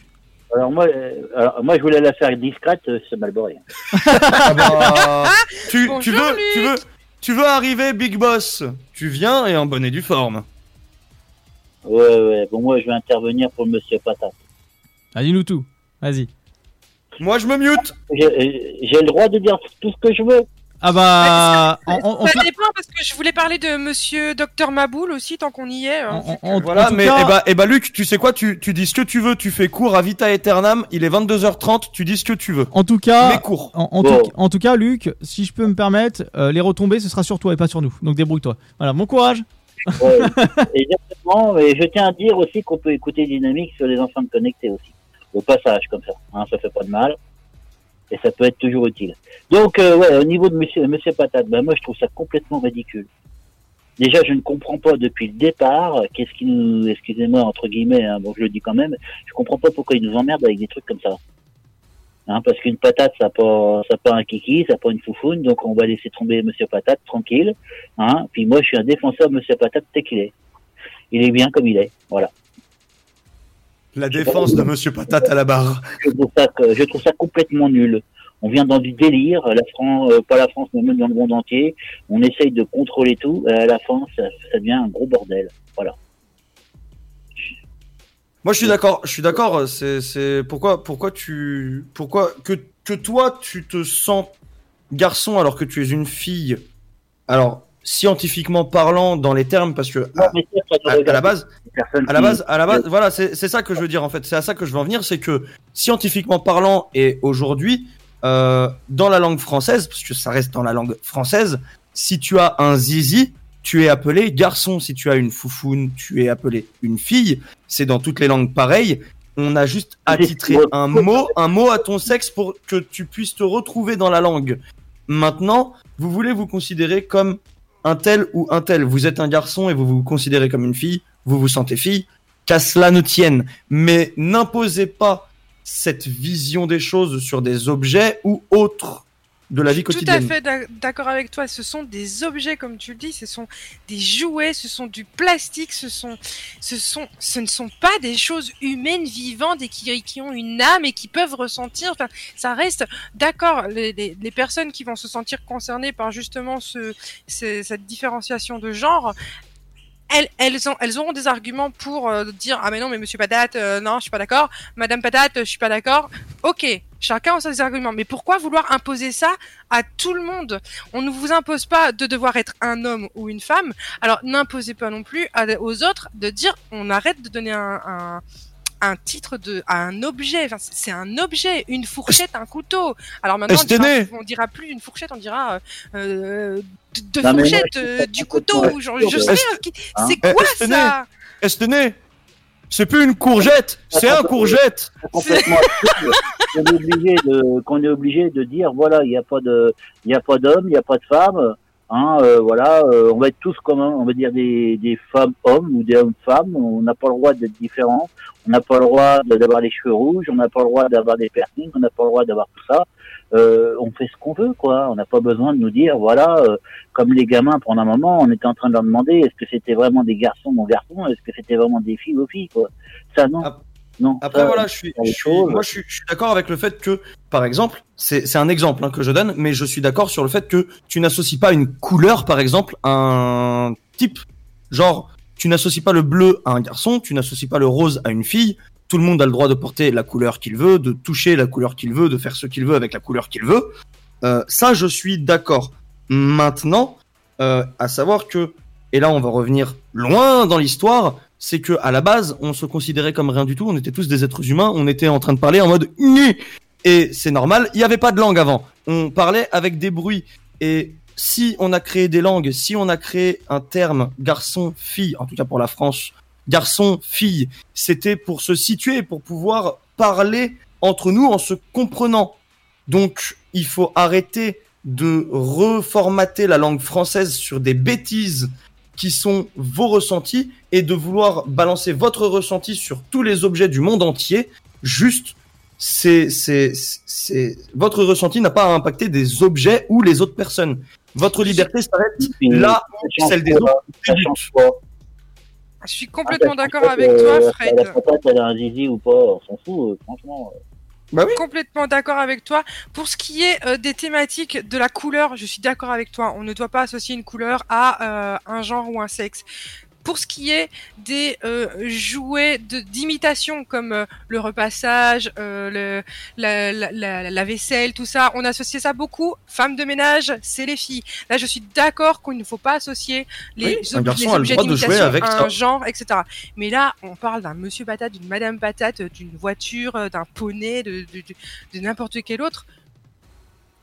Alors moi, euh, alors moi je voulais la faire discrète, euh, c'est mal barré. Ah bah, tu, Bonjour, tu veux, tu veux, tu veux arriver, Big Boss. Tu viens et en bonne et due forme. Ouais, ouais. Bon, moi je vais intervenir pour le Monsieur Patate. Ah, dis-nous tout. Vas-y. Moi, je me mute. J'ai le droit de dire tout ce que je veux. Ah bah. on- on- on Ça peut- dépend parce que je voulais parler de Monsieur Docteur Maboul aussi tant qu'on y est. hein. voilà, tout mais cas- eh bah, eh bah, Luc, tu sais quoi, tu, tu dis ce que tu veux, tu fais cours à Vita Aeternam, il est 22h30, tu dis ce que tu veux. En tout cas, Mais court. En, en Bon. tout, en tout cas, Luc, si je peux me permettre, euh, les retombées, ce sera sur toi et pas sur nous. Donc débrouille-toi. Voilà, bon courage. Exactement. Et je tiens à dire aussi qu'on peut écouter Dynamique sur les enceintes connectées aussi. Au passage, comme ça. Hein, ça fait pas de mal. Et ça peut être toujours utile. Donc, euh, ouais, au niveau de Monsieur, Monsieur Patate, ben moi je trouve ça complètement ridicule. Déjà, je ne comprends pas depuis le départ, euh, qu'est-ce qui nous, excusez-moi, entre guillemets, hein, bon, je le dis quand même, je comprends pas pourquoi ils nous emmerdent avec des trucs comme ça. Hein, parce qu'une patate, ça n'a pas, ça pas un kiki, ça n'a pas une foufoune, donc on va laisser tomber Monsieur Patate tranquille. Hein, puis moi, je suis un défenseur de Monsieur Patate tel qu'il est. Il est bien comme il est, voilà. La défense de Monsieur Patate à la barre. Je trouve ça, que- je trouve ça complètement nul. On vient dans du délire, la France, euh, pas la France, mais même dans le monde entier. On essaye de contrôler tout, à la fin, ça, ça devient un gros bordel. Voilà. Moi, je suis d'accord. Je suis d'accord. C'est, c'est pourquoi, pourquoi tu, pourquoi que que toi tu te sens garçon alors que tu es une fille? Alors, scientifiquement parlant dans les termes, parce que à, à- à la base, à la base, à la base, voilà, c'est c'est ça que je veux dire en fait. C'est à ça que je veux en venir, c'est que scientifiquement parlant et aujourd'hui, euh, dans la langue française, parce que ça reste dans la langue française, si tu as un zizi, tu es appelé garçon. Si tu as une foufoune, tu es appelé une fille. C'est dans toutes les langues pareil. On a juste attitré un mot, un mot à ton sexe pour que tu puisses te retrouver dans la langue. Maintenant, vous voulez vous considérer comme un tel ou un tel. Vous êtes un garçon et vous vous considérez comme une fille. Vous vous sentez fille. Qu'à cela ne tienne. Mais n'imposez pas cette vision des choses sur des objets ou autres de la vie Tout à quotidienne. fait d'ac- d'accord avec toi. Ce sont des objets, comme tu le dis, ce sont des jouets, ce sont du plastique, ce sont, ce sont, ce ne sont pas des choses humaines vivantes et qui, qui ont une âme et qui peuvent ressentir. Enfin, ça reste d'accord. Les, les, les personnes qui vont se sentir concernées par justement ce, ce- cette différenciation de genre. Elles, elles, ont, elles auront des arguments pour euh, dire ah mais non mais Monsieur Patate euh, non je suis pas d'accord. Madame Patate je suis pas d'accord. Ok chacun a ses arguments. Mais pourquoi vouloir imposer ça à tout le monde? On ne vous impose pas de devoir être un homme ou une femme. Alors n'imposez pas non plus à- aux autres de dire on arrête de donner un, un un titre de à un objet. Enfin, c'est un objet une fourchette un couteau. Alors maintenant on dira, on dira plus une fourchette on dira euh, Non, moi, je suis euh, du couteau genre, je de- sais Est-ce- hein, hein c'est quoi ça Estené, c'est plus une courgette, c'est un courgette. complètement qu'on est obligé de qu'on est obligé de dire voilà il n'y a pas de il y a pas d'hommes il n'y a pas de femmes hein euh, voilà euh, on va être tous comme un- on va dire des, des femmes hommes ou des hommes femmes on n'a pas le droit d'être différents on n'a pas le droit de- d'avoir les cheveux rouges on n'a pas le droit d'avoir des piercings on n'a pas le droit d'avoir tout ça euh, on fait ce qu'on veut quoi on n'a pas besoin de nous dire voilà euh, comme les gamins pendant un moment on était en train de leur demander est-ce que c'était vraiment des garçons mon garçon est-ce que c'était vraiment des filles aux filles quoi ça non non Après ça, voilà, je suis, je suis- moi je suis, je suis d'accord avec le fait que, par exemple, c'est c'est un exemple hein, que je donne, mais je suis d'accord sur le fait que tu n'associes pas une couleur, par exemple, à un type. Genre, tu n'associes pas le bleu à un garçon, tu n'associes pas le rose à une fille. Tout le monde a le droit de porter la couleur qu'il veut, de toucher la couleur qu'il veut, de faire ce qu'il veut avec la couleur qu'il veut. Euh, ça, je suis d'accord. Maintenant, euh, à savoir que, et là on va revenir loin dans l'histoire, c'est que à la base on se considérait comme rien du tout, on était tous des êtres humains, on était en train de parler en mode nu. Et c'est normal, il n'y avait pas de langue avant, on parlait avec des bruits. Et si on a créé des langues, si on a créé un terme garçon-fille, en tout cas pour la France, garçon-fille, c'était pour se situer, pour pouvoir parler entre nous en se comprenant. Donc, il faut arrêter de reformater la langue française sur des bêtises qui sont vos ressentis et de vouloir balancer votre ressenti sur tous les objets du monde entier. Juste, c'est, c'est, c'est, votre ressenti n'a pas à impacter des objets ou les autres personnes. Votre liberté s'arrête là où celle des autres. Je suis complètement Ah, d'accord avec toi, euh, Fred. La patate, elle a un zizi ou pas, on s'en fout, euh, franchement. Bah oui. Complètement d'accord avec toi. Pour ce qui est euh, des thématiques de la couleur, je suis d'accord avec toi. On ne doit pas associer une couleur à euh, un genre ou un sexe. Pour ce qui est des euh, jouets de- d'imitation comme euh, le repassage, euh, le, la, la, la, la vaisselle, tout ça, on associe ça beaucoup. Femmes de ménage, c'est les filles. Là, je suis d'accord qu'il ne faut pas associer les, Oui, ob- les objets d'imitation avec ça. un genre, etc. Mais là, on parle d'un monsieur patate, d'une madame patate, d'une voiture, euh, d'un poney, de, de, de, de n'importe quel autre.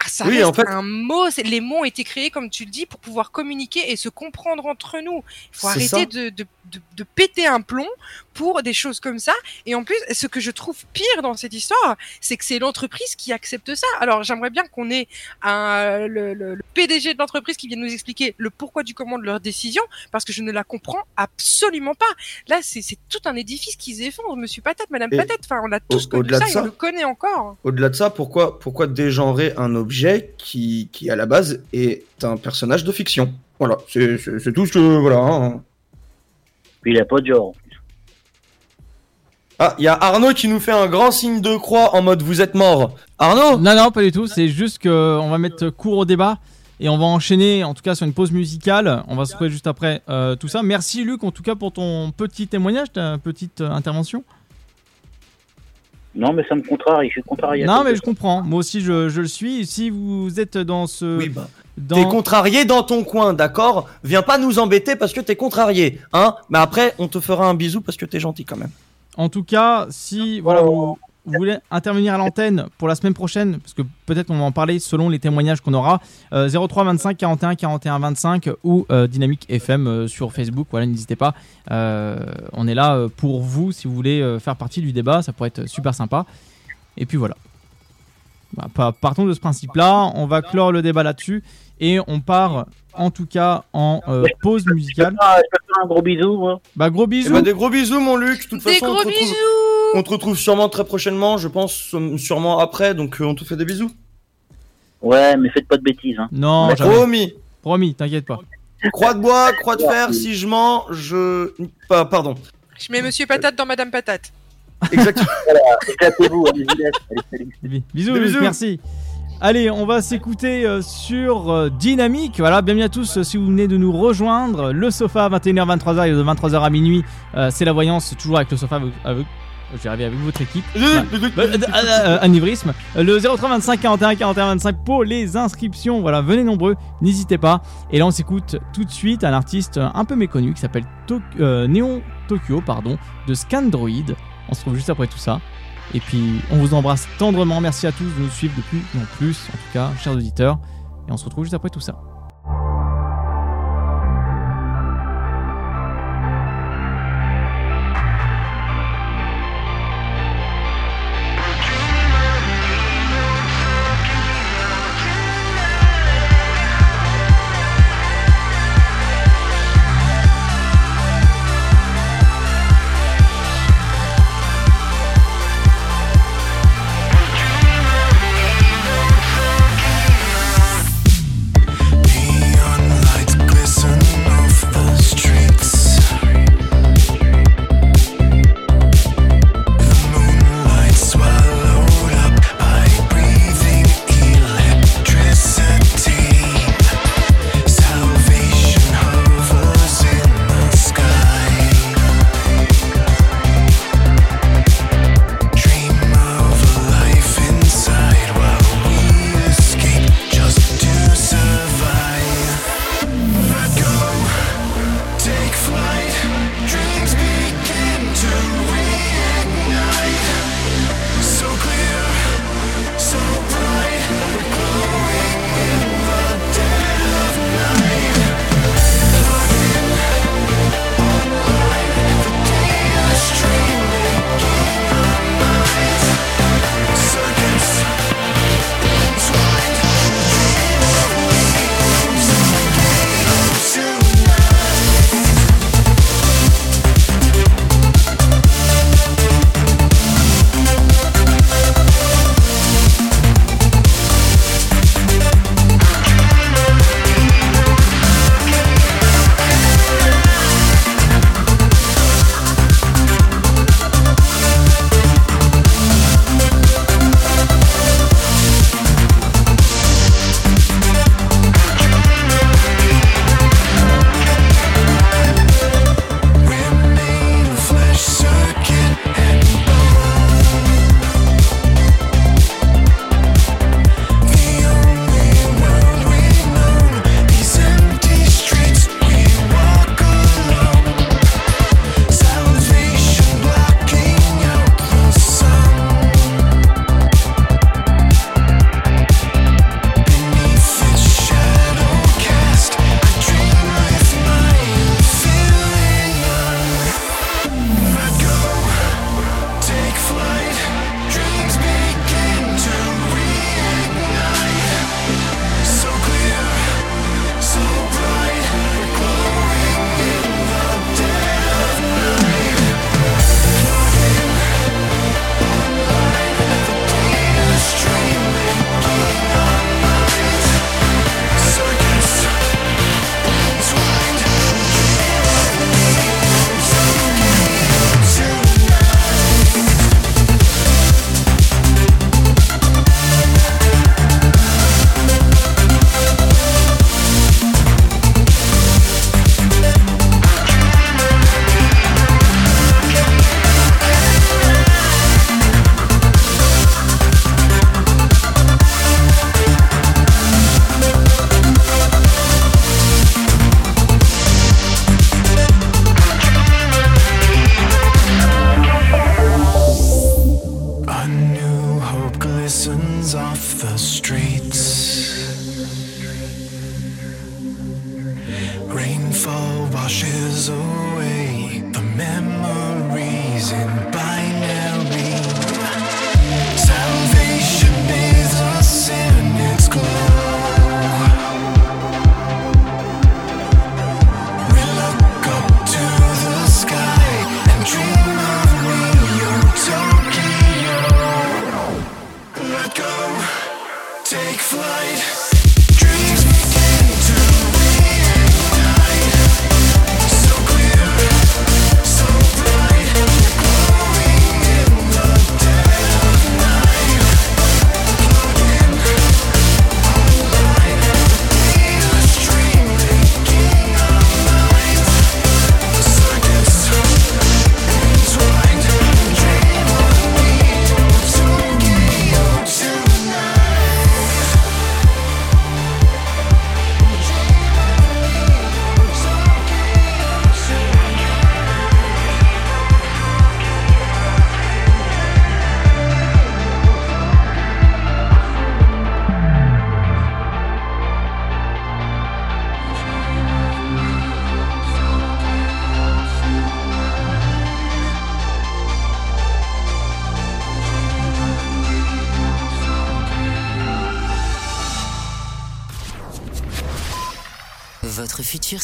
Ça Oui, reste en fait- un mot. Les mots ont été créés, comme tu le dis, pour pouvoir communiquer et se comprendre entre nous. Il faut arrêter de, de, de, de péter un plomb pour des choses comme ça. Et en plus, ce que je trouve pire dans cette histoire, c'est que c'est l'entreprise qui accepte ça. Alors, j'aimerais bien qu'on ait un, le, le, le PDG de l'entreprise qui vienne nous expliquer le pourquoi du comment de leur décision, parce que je ne la comprends absolument pas. Là, c'est tout un édifice qu'ils effondrent. Monsieur Patate, Madame Et Patate, enfin, on a tous au- connu au-delà ça de et ça- on le connaît encore. Au-delà de ça, pourquoi, pourquoi dégenrer un objet qui, qui à la base est un personnage de fiction Voilà, c'est tout ce que voilà. hein. Puis il a pas de genre. Ah, il y a Arnaud qui nous fait un grand signe de croix en mode vous êtes mort. Arnaud Non, non, pas du tout. C'est juste qu'on va mettre court au débat et on va enchaîner, en tout cas, sur une pause musicale. On va se retrouver juste après euh, tout ça. Merci, Luc, en tout cas, pour ton petit témoignage, ta petite euh, intervention. Non, mais ça me contrarie, je suis contrarié. à Non, mais je comprends. Moi aussi, je, je le suis. Si vous êtes dans ce, dans... T'es contrarié dans ton coin, d'accord? Viens pas nous embêter parce que t'es contrarié, hein? Mais après, on te fera un bisou parce que t'es gentil quand même. En tout cas, si voilà, vous, vous voulez intervenir à l'antenne pour la semaine prochaine, parce que peut-être on va en parler selon les témoignages qu'on aura, euh, 03 25 41 41 25 ou euh, Dynamique FM euh, sur Facebook. Voilà, n'hésitez pas. Euh, on est là euh, pour vous si vous voulez faire partie du débat, ça pourrait être super sympa. Et puis voilà. Bah, pa- partons de ce principe-là, on va clore le débat là-dessus et on part en tout cas en euh, pause musicale. Ah, je peux faire un gros bisou, moi. Bah gros Eh bisous. ben, des gros bisous, mon Luc. De toute Des façon, on gros te, retrouve, bisous on te retrouve sûrement très prochainement, je pense, sûrement après. Donc, euh, on te fait des bisous. Ouais, mais faites pas de bêtises. Hein. Non, jamais. Promis. Promis, t'inquiète pas. Croix de bois, croix de fer, si je mens, je. Pas, pardon. Je mets Monsieur Patate dans Madame Patate. Exactement. Voilà, éclatez-vous. Bisous, bisous. merci. Allez, on va s'écouter euh, sur euh, Dynamique. Voilà, bienvenue à tous euh, si vous venez de nous rejoindre. Le sofa, 21h, 23h et de 23h à minuit, c'est la voyance, toujours avec le sofa. Avec, avec- je vais arriver avec votre équipe. Euh, Le 03 25 41 41 25 pour les inscriptions. Voilà, venez nombreux, n'hésitez pas. Et là, on s'écoute tout de suite un artiste un peu méconnu qui s'appelle Néon Tokyo, pardon, de Scandroid. On se retrouve juste après tout ça. Et puis, on vous embrasse tendrement. Merci à tous de nous suivre de plus en plus, en tout cas, chers auditeurs. Et on se retrouve juste après tout ça.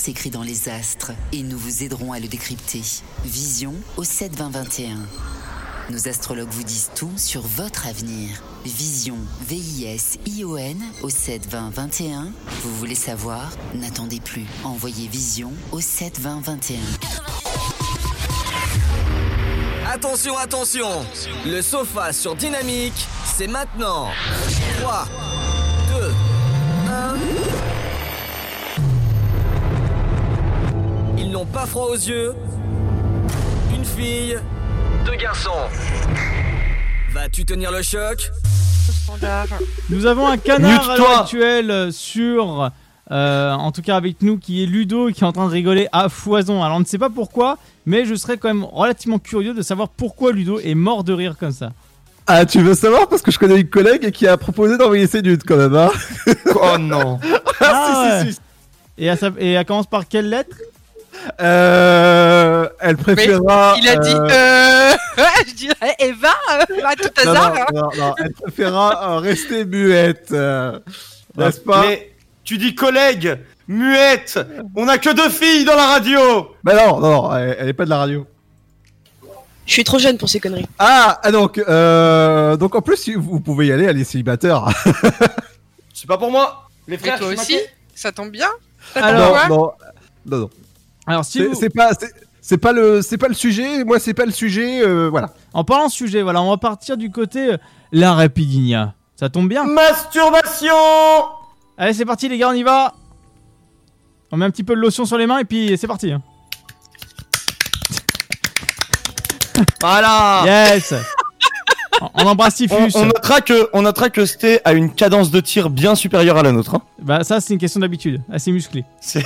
S'écrit dans les astres et nous vous aiderons à le décrypter. Vision au 72021. Nos astrologues vous disent tout sur votre avenir. Vision, V-I-S-I-O-N au 72021. Vous voulez savoir? N'attendez plus. Envoyez Vision au 72021. Attention, attention Le sofa sur Dynamique, c'est maintenant 3, n'ont pas froid aux yeux. Une fille, deux garçons. Vas-tu tenir le choc? Nous avons un canard à l'heure Mute-toi. actuelle sur, euh, en tout cas avec nous, qui est Ludo, qui est en train de rigoler à foison. Alors on ne sait pas pourquoi, mais je serais quand même relativement curieux de savoir pourquoi Ludo est mort de rire comme ça. Ah, tu veux savoir? Parce que je connais une collègue qui a proposé d'envoyer ses nudes quand même, hein Oh non Ah si, ouais. si, si. Et, elle et elle commence par quelle lettre? Euh, elle préférera. Il a dit, euh, euh... je dirais Eva, euh, à tout hasard. non, hein. non, non, elle préférera rester muette. euh, N'est-ce pas? Mais tu dis collègue, muette, on a que deux filles dans la radio Bah non, non, non, elle, elle est pas de la radio. Je suis trop jeune pour ces conneries. Ah, ah, donc, euh, donc en plus, vous pouvez y aller, elle est célibataire. C'est pas pour moi Les Mais frères, toi aussi, ça tombe bien. Alors- non, non, non. Alors si C'est vous- c'est pas, c'est- c'est pas le, c'est pas le sujet. Moi, c'est pas le sujet. euh, voilà. En parlant de sujet, voilà, on va partir du côté euh, la rapidinia. Ça tombe bien. Masturbation Allez, c'est parti les gars, on y va. On met un petit peu de lotion sur les mains et puis c'est parti. hein. Voilà Yes. On- on embrasse on, Tifus. on notera que, on notera que Sté a une cadence de tir bien supérieure à la nôtre. hein. Bah ça c'est une question d'habitude, assez musclé. C'est,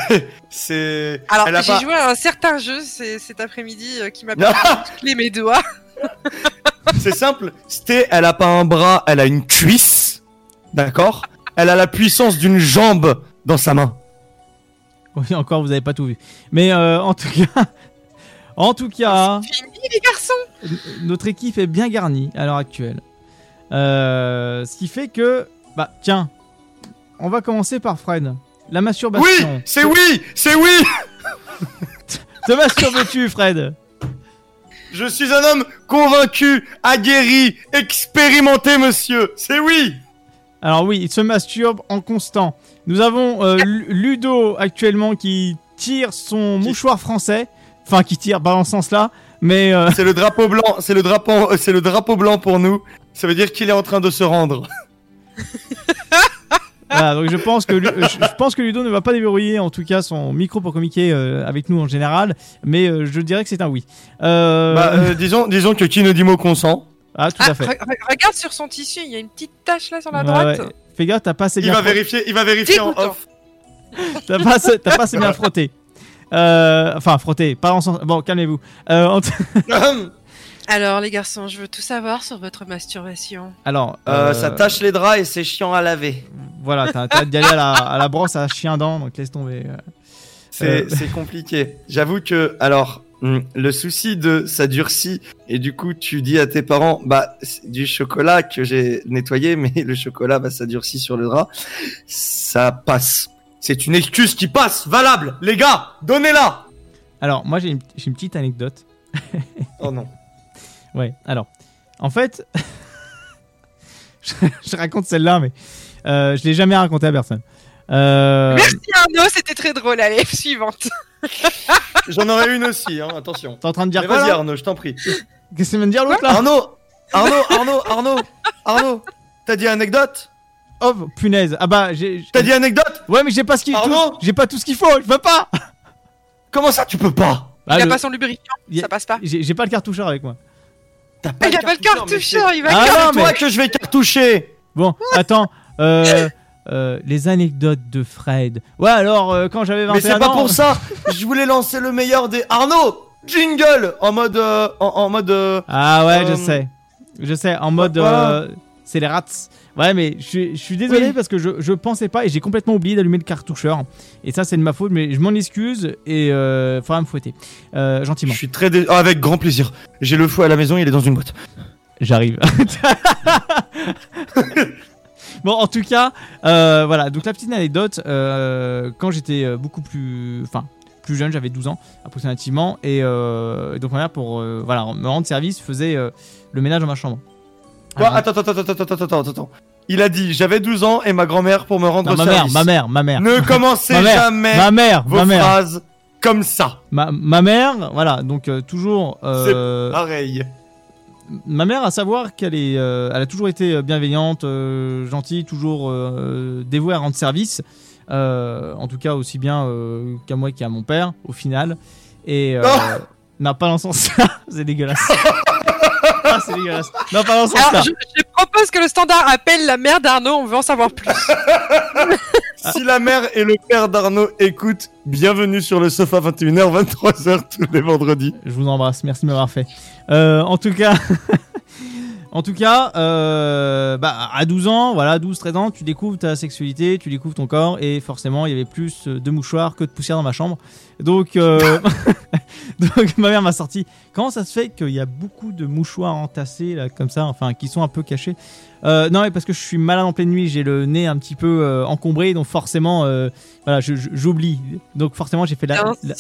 c'est. Alors, j'ai pas- joué à un certain jeu cet après-midi euh, qui m'a permis de muscler mes doigts. C'est simple. Sté, elle a pas un bras, elle a une cuisse. D'accord? Elle a la puissance d'une jambe dans sa main. Oui, encore vous avez pas tout vu. Mais euh, en tout cas, en tout cas, Fini les garçons n- notre équipe est bien garnie à l'heure actuelle. Euh, ce qui fait que, bah tiens, on va commencer par Fred. La Oui masturbation. C'est oui C'est oui Te masturbes-tu, Fred? Je suis un homme convaincu, aguerri, expérimenté, monsieur. C'est oui Alors oui, il se masturbe en constant. Nous avons euh, Lu- Ludo actuellement qui tire son mouchoir français. Enfin, qui tire, pas dans ce sens-là. Mais euh, C'est le drapeau blanc, c'est le drapeau, c'est le drapeau blanc pour nous. Ça veut dire qu'il est en train de se rendre. voilà, donc je pense que Lu- je, je pense que Ludo ne va pas déverrouiller en tout cas son micro pour communiquer euh, avec nous en général. Mais euh, je dirais que c'est un oui. Euh, Bah, euh, disons, disons que qui ne dit mot consent. Ah, tout Ah, à fait. re- re- regarde sur son tissu, il y a une petite tache là sur la droite. ouais. Fais gaffe, t'as pas assez Il bien va frotté. vérifier, il va vérifier en off. T'as pas, assez- t'as pas assez bien frotté. Euh, enfin, frotté, pas en sens. Bon, calmez-vous. Euh, Alors les garçons, je veux tout savoir sur votre masturbation. Alors, Euh, euh, Ça tâche les draps et c'est chiant à laver. Voilà, t'as t'as d'y aller à la, à la brosse à chien dent, donc laisse tomber. C'est Euh, compliqué. J'avoue que, alors, hum, le souci de ça durcit, et du coup, tu dis à tes parents, bah, c'est du chocolat que j'ai nettoyé, mais le chocolat, bah, ça durcit sur le drap. Ça passe. C'est une excuse qui passe, valable. Les gars, donnez-la. Alors, moi, j'ai une, petite anecdote. Oh non. Ouais, alors, en fait, je, je raconte celle-là, mais euh, je l'ai jamais raconté à personne. Euh, Merci Arnaud, c'était très drôle. Allez, suivante. J'en aurais une aussi, hein, attention. T'es en train de dire Mais quoi vas-y, là Arnaud, je t'en prie. Qu'est-ce que tu viens de dire l'autre là Arnaud, Arnaud, Arnaud, Arnaud, Arnaud, t'as dit anecdote? Oh punaise, ah bah j'ai. T'as dit anecdote? Ouais, mais j'ai pas ce qu'il tout- J'ai pas tout ce qu'il faut, je peux pas Comment ça, tu peux pas? Bah, il a le- pas son lubrifiant, a- ça passe pas. J'ai pas le cartoucheur avec moi. il a pas le cartoucheur, il va Ah cartoucher. non, mais- toi que je vais cartoucher Bon, attends. Euh, euh, les anecdotes de Fred. Ouais, alors, euh, quand j'avais 21 Mais c'est ans... pas pour ça Je voulais lancer le meilleur des... Arnaud Jingle En mode... euh, en, en mode... euh, Ah ouais, je sais. Je sais, en mode... Euh, c'est les rats. Ouais, mais je, suis- je suis désolé Oui. parce que je, je pensais pas et j'ai complètement oublié d'allumer le cartoucheur. Et ça, c'est de ma faute, mais je m'en excuse et euh, faudra me fouetter. Euh, gentiment. Je suis très... dé- ah, avec grand plaisir. J'ai le fou à la maison, il est dans une boîte. J'arrive. bon, en tout cas, euh, voilà. Donc la petite anecdote, euh, quand j'étais beaucoup plus, enfin, plus jeune, j'avais 12 ans approximativement, et, euh, et donc ma mère, pour voilà me rendre service, faisait le ménage dans ma chambre. Quoi Ah, Attends, attends, attends, attends, attends, attends, attends. Il a dit, j'avais 12 ans et ma grand-mère pour me rendre non, ma mère, service. ma mère, ma mère. Ne commencez Ma mère, jamais ma mère, vos ma mère. phrases comme ça. Ma, ma mère, voilà, donc euh, toujours. euh, C'est pareil. Ma mère, à savoir qu'elle est, euh, elle a toujours été bienveillante, euh, gentille, toujours euh, dévouée à rendre service. Euh, en tout cas, aussi bien euh, qu'à moi qu'à mon père, au final. Et euh, Oh non, pas dans sens-là, c'est dégueulasse. c'est dégueulasse. Non, pas dans ce Alors, sens-là. je, je propose que le standard appelle la mère d'Arnaud, on veut en savoir plus. Si la mère et le père d'Arnaud écoutent, bienvenue sur le sofa 21h, 23h tous les vendredis. Je vous embrasse, merci de m'avoir fait. Euh, en tout cas, en tout cas, euh, bah, à 12 ans, voilà, 12-13 ans, tu découvres ta sexualité, tu découvres ton corps, et forcément, il y avait plus de mouchoirs que de poussière dans ma chambre. Donc, euh, donc ma mère m'a sorti. Comment ça se fait qu'il y a beaucoup de mouchoirs entassés là, comme ça, enfin, qui sont un peu cachés? Euh, Non, mais parce que je suis malade en pleine nuit, j'ai le nez un petit peu euh, encombré, donc forcément, euh, voilà, j'oublie. Donc forcément, j'ai fait la, la-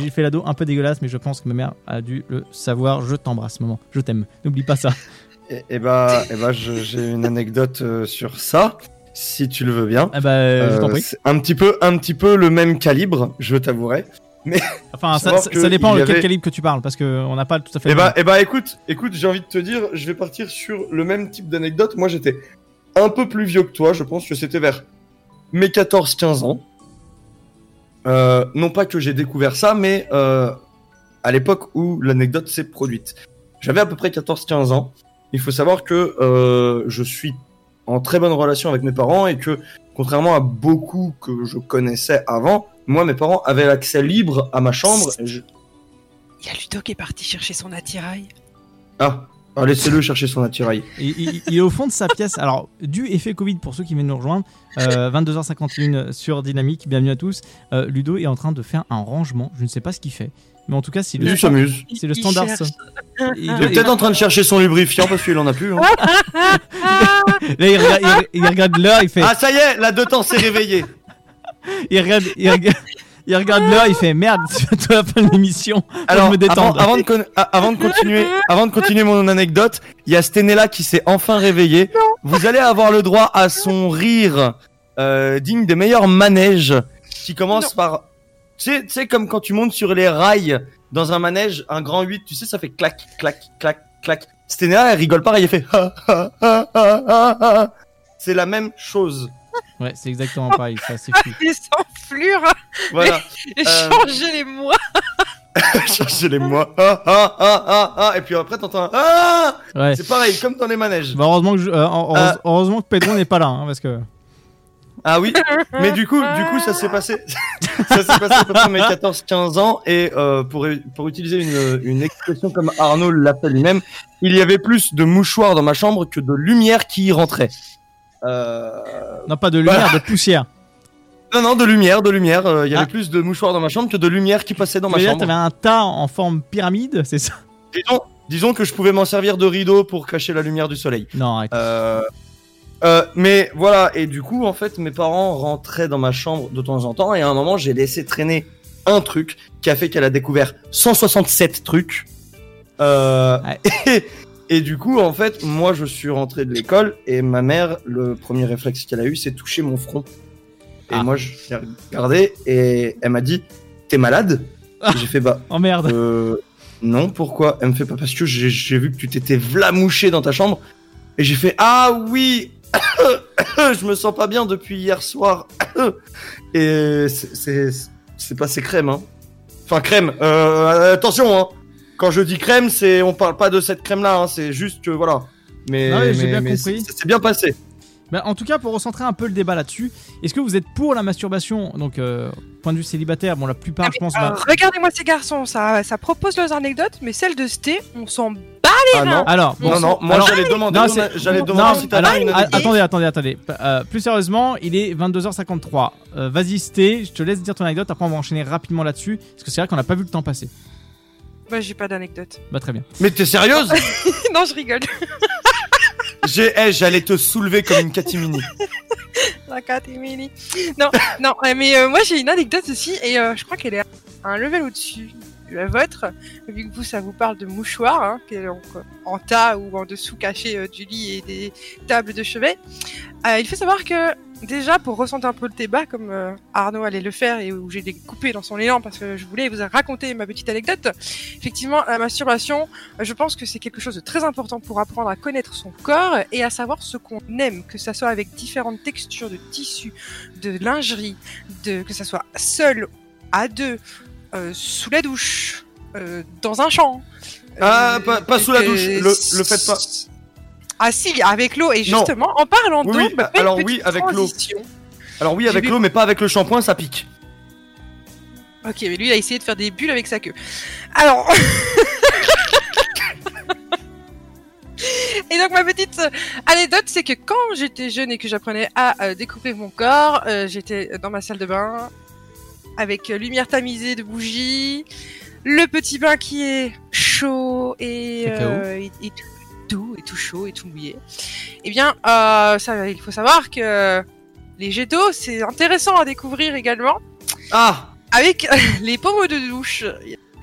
j'ai fait l'ado un peu dégueulasse, mais je pense que ma mère a dû le savoir. Je t'embrasse, maman. Je t'aime. N'oublie pas ça. Et, et bah, et bah je- j'ai une anecdote euh, sur ça, si tu le veux bien. Ah bah, je t'en prie. un petit peu, un petit peu le même calibre, je t'avouerai. Mais Enfin, ça, ça- dépend de quel avait- calibre que tu parles, parce qu'on n'a pas tout à fait. Et bah, et bah, écoute, écoute, j'ai envie de te dire, je vais partir sur le même type d'anecdote. Moi, j'étais un peu plus vieux que toi. Je pense que c'était vers mes 14-15 ans. Euh, non pas que j'ai découvert ça, mais euh, à l'époque où l'anecdote s'est produite. J'avais à peu près 14-15 ans. Il faut savoir que euh, je suis en très bonne relation avec mes parents et que, contrairement à beaucoup que je connaissais avant, moi, mes parents avaient l'accès libre à ma chambre. et je- Il y a Ludo qui est parti chercher son attirail. Ah, ah, laissez-le chercher son attirail. Il, il- il est au fond de sa pièce. Alors, du effet Covid pour ceux qui viennent nous rejoindre, euh, 22h51 sur Dynamique, bienvenue à tous. Euh, Ludo est en train de faire un rangement. Je ne sais pas ce qu'il fait. Mais en tout cas, c'est le, Il s'amuse. c'est le Il standard. cherche. Il, Il est peut-être en train de chercher son lubrifiant parce qu'il en a plus. hein. Là, il regarde, il- il regarde l'heure, il fait. Ah, ça y est, la deux temps s'est réveillée. il regarde, il regarde, il regarde l'heure, il fait merde, c'est bientôt la fin de l'émission. Alors, je me avant, détendre. avant de con- a- avant de continuer, avant de continuer mon anecdote, il y a Stenella qui s'est enfin réveillée. Vous allez avoir le droit à son rire euh, digne des meilleurs manèges, qui commence par, tu sais, tu sais comme quand tu montes sur les rails dans un manège, un grand 8, tu sais, ça fait clac, clac, clac, clac. Stenella, elle rigole pareil, elle fait. ha, ha, ha, ha, ha, ha. C'est la même chose. Ouais, c'est exactement pareil, ça, c'est fou. Il s'enflure. Voilà. Et Euh, changer les mois. Cherchez les mois. Ah, ah, ah, ah, ah. Et puis après, t'entends un ah. Ouais. C'est pareil, comme dans les manèges. Bah, heureusement que je- euh, Euh. heureusement que Pedro n'est pas là, hein, parce que. Ah oui, mais du coup, du coup, ça s'est passé, ça s'est passé à peu près mes 14-15 ans et euh, pour pour utiliser une une expression comme Arnaud l'appelle lui-même, il y avait plus de mouchoirs dans ma chambre que de lumière qui y rentrait. Euh... Non, pas de lumière, Voilà. de poussière. Non, non, de lumière, de lumière. euh, Il y avait Ah. plus de mouchoirs dans ma chambre que de lumière qui passait dans ma Tu chambre. t'avais un tas en forme pyramide, c'est ça? Disons, disons que je pouvais m'en servir de rideau pour cacher la lumière du soleil. Non. Euh, euh, mais voilà, et du coup, en fait, mes parents rentraient dans ma chambre de temps en temps, et à un moment, j'ai laissé traîner un truc qui a fait qu'elle a découvert 167 trucs. Euh, et, et du coup, en fait, moi, je suis rentré de l'école, et ma mère, le premier réflexe qu'elle a eu, c'est toucher mon front. Et moi, je l'ai regardé, et elle m'a dit, t'es malade? Et J'ai fait, bah. Oh merde. Euh, non, pourquoi? Elle me fait pas parce que j'ai vu que tu t'étais vlamouché dans ta chambre. Et j'ai fait Ah oui Je me sens pas bien depuis hier soir. Et c'est- passé crème, hein. Enfin, crème. Euh, attention, hein. Quand je dis crème, c'est on parle pas de cette crème-là, hein. c'est juste que voilà. Mais, Non, mais j'ai mais- bien mais compris. c'est- bien passé. Bah, en tout cas, pour recentrer un peu le débat là-dessus, est-ce que vous êtes pour la masturbation? Donc, euh, point de vue célibataire, bon, la plupart, je pense. Va- Regardez-moi ces garçons, ça, ça propose leurs anecdotes, mais celle de Sté, on s'en bat les Ah non. Alors, Non, non, moi, j'allais demander- non, j'allais non, demander si t'avais une. Attendez, attendez, attendez. Euh, plus sérieusement, il est 22h53. Euh, Vas-y, Sté, je te laisse dire ton anecdote. Après, on va enchaîner rapidement là-dessus. Parce que c'est vrai qu'on n'a pas vu le temps passer. Bah, j'ai pas d'anecdote. Bah, très bien. Mais t'es sérieuse? Non, je rigole. J'ai, eh, j'allais te soulever comme une catimini. La catimini. Non, non, euh, mais euh, moi j'ai une anecdote aussi, et euh, je crois qu'elle est à un level au-dessus de la vôtre, vu que vous, ça vous parle de mouchoirs, hein, qui est donc en tas ou en dessous caché euh, du lit et des tables de chevet. Euh, il faut savoir que, déjà, pour ressentir un peu le débat, comme euh, Arnaud allait le faire et où j'ai découpé dans son élan parce que je voulais vous raconter ma petite anecdote, effectivement, la masturbation, je pense que c'est quelque chose de très important pour apprendre à connaître son corps et à savoir ce qu'on aime, que ça soit avec différentes textures de tissu, de lingerie, de, que ça soit seul, à deux, sous la douche, euh, dans un champ. Ah, Euh, pas, pas sous la euh, douche, le, le faites pas. Ah si, avec l'eau. Et Non. justement, en parlant d'eau, Oui, bah, alors oui, avec l'eau. Alors oui, avec l'eau, mais pas avec le shampoing, ça pique. Ok, mais lui, il a essayé de faire des bulles avec sa queue. Alors... Et donc ma petite euh, anecdote, c'est que quand j'étais jeune et que j'apprenais à euh, découvrir mon corps, euh, j'étais dans ma salle de bain avec euh, lumière tamisée de bougies, le petit bain qui est chaud et, euh, et, et tout doux et tout chaud et tout mouillé. Eh bien, euh, ça, il faut savoir que les jets d'eau, c'est intéressant à découvrir également. Ah Avec les pommeaux de douche.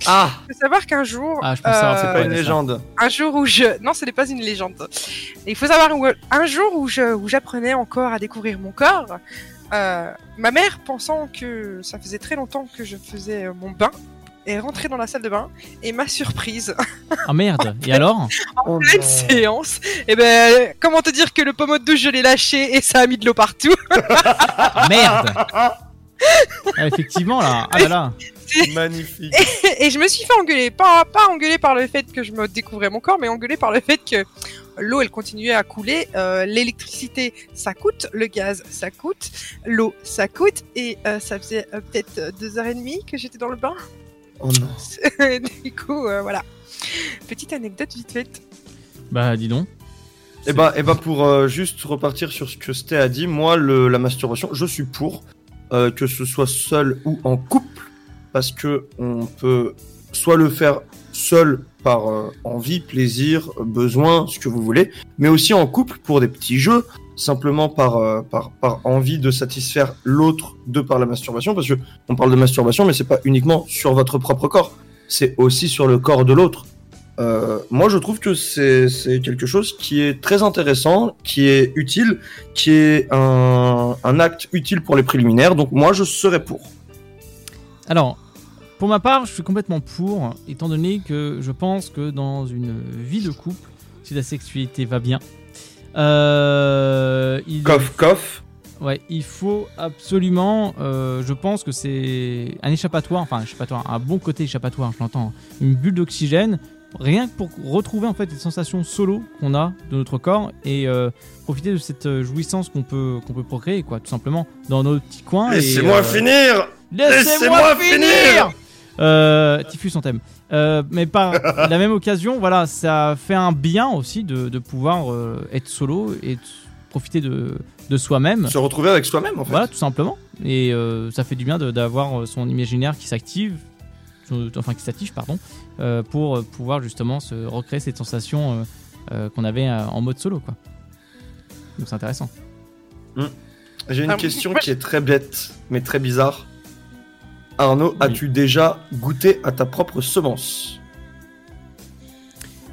Ah Il faut savoir qu'un jour. Ah, je pense savoir, c'est Pas une légende. un jour où je non ce n'est pas une légende il faut savoir où- un jour où je où j'apprenais encore à découvrir mon corps euh, ma mère pensant que ça faisait très longtemps que je faisais euh, mon bain est rentrée dans la salle de bain et m'a surprise Ah merde. Et alors en pleine séance et ben comment te dire que le pommeau de douche je l'ai lâché et ça a mis de l'eau partout Merde. Ah, effectivement, là. Ah là là. Magnifique. et, et je me suis fait engueuler. Pas, pas engueuler par le fait que je me découvrais mon corps, mais engueuler par le fait que l'eau, elle continuait à couler. Euh, L'électricité, ça coûte. Le gaz, ça coûte. L'eau, ça coûte. Et euh, ça faisait euh, peut-être deux heures et demie que j'étais dans le bain. Oh non. du coup, euh, voilà. Petite anecdote vite faite. Bah, dis donc. Et bah, et bah pour euh, juste repartir sur ce que Sté a dit, moi, le, la masturbation, je suis pour, euh, que ce soit seul ou en couple, parce que on peut soit le faire seul par euh, envie, plaisir, besoin, ce que vous voulez, mais aussi en couple pour des petits jeux, simplement par, euh, par, par envie de satisfaire l'autre de par la masturbation, parce que on parle de masturbation, mais c'est pas uniquement sur votre propre corps, c'est aussi sur le corps de l'autre. Euh, moi, je trouve que c'est quelque chose qui est très intéressant, qui est utile, qui est un, un acte utile pour les préliminaires. Donc, moi, je serais pour. Alors, pour ma part, je suis complètement pour, étant donné que je pense que dans une vie de couple, si la sexualité va bien, euh, il Coff, coff. Ouais, il faut absolument. euh, je pense que c'est un échappatoire, enfin un échappatoire, un bon côté échappatoire, je l'entends, une bulle d'oxygène, rien que pour retrouver en fait les sensations solo qu'on a de notre corps et euh, profiter de cette jouissance qu'on peut qu'on peut procréer, quoi, tout simplement dans nos petits coins. Laissez-moi euh, finir Laissez-moi finir euh, Typhus en thème. Euh, mais par la même occasion, voilà, ça fait un bien aussi de, de pouvoir euh, être solo et de profiter de, de soi-même. Se retrouver avec soi-même, en fait. Voilà, tout simplement. Et euh, ça fait du bien d'avoir son imaginaire qui s'active, enfin qui s'active, pardon, euh, pour pouvoir justement se recréer cette sensation euh, euh, qu'on avait en mode solo, quoi. Donc c'est intéressant. J'ai une Ah, question ouais. qui est très bête, mais très bizarre. Arnaud, as-tu déjà goûté à ta propre semence?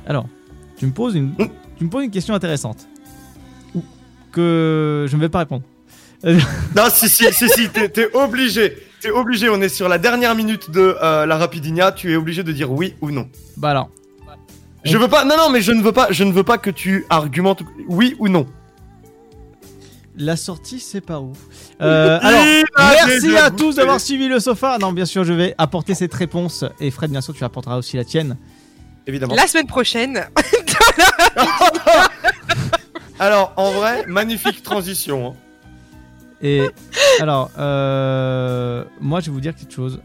Alors, tu me poses une, tu me poses une question intéressante que je ne vais pas répondre. Non, si, si, si, si, t'es t'es obligé. T'es obligé, on est sur la dernière minute de euh, la Rapidinia, tu es obligé de dire oui ou non. Bah alors, Je veux pas, non, non, mais je ne veux pas, je ne veux pas que tu argumentes oui ou non. La sortie, c'est par où Euh, Alors, a merci à tous d'avoir suivi le sofa. Non, bien sûr, je vais apporter cette réponse. Et Fred, bien sûr, tu apporteras aussi la tienne. Évidemment. La semaine prochaine. Alors, en vrai, magnifique transition. hein. Et alors, euh, moi, je vais vous dire quelque chose.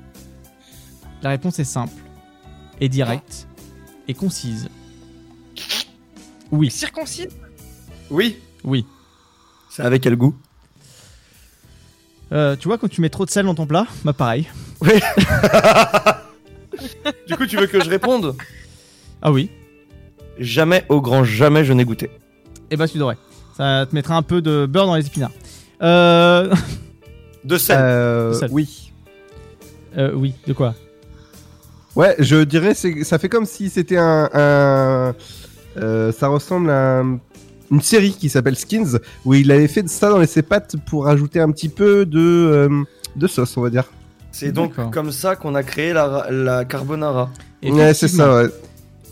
La réponse est simple, et directe, et concise. Oui. Circoncis Oui. Oui. C'est avec quel goût Euh, tu vois, quand tu mets trop de sel dans ton plat, bah pareil. Oui. Du coup, tu veux que je réponde Ah oui. Jamais, au grand jamais, je n'ai goûté. Et bah tu devrais. Ça te mettra un peu de beurre dans les épinards. Euh... De sel. Euh, De sel. Oui. Euh, oui, de quoi Ouais, je dirais, ça fait comme si c'était un. un- euh, ça ressemble à un- une série qui s'appelle Skins, où il avait fait ça dans ses pâtes pour ajouter un petit peu de, euh, de sauce, on va dire. C'est donc comme ça qu'on a créé la, la carbonara. Ouais, c'est ça, ouais.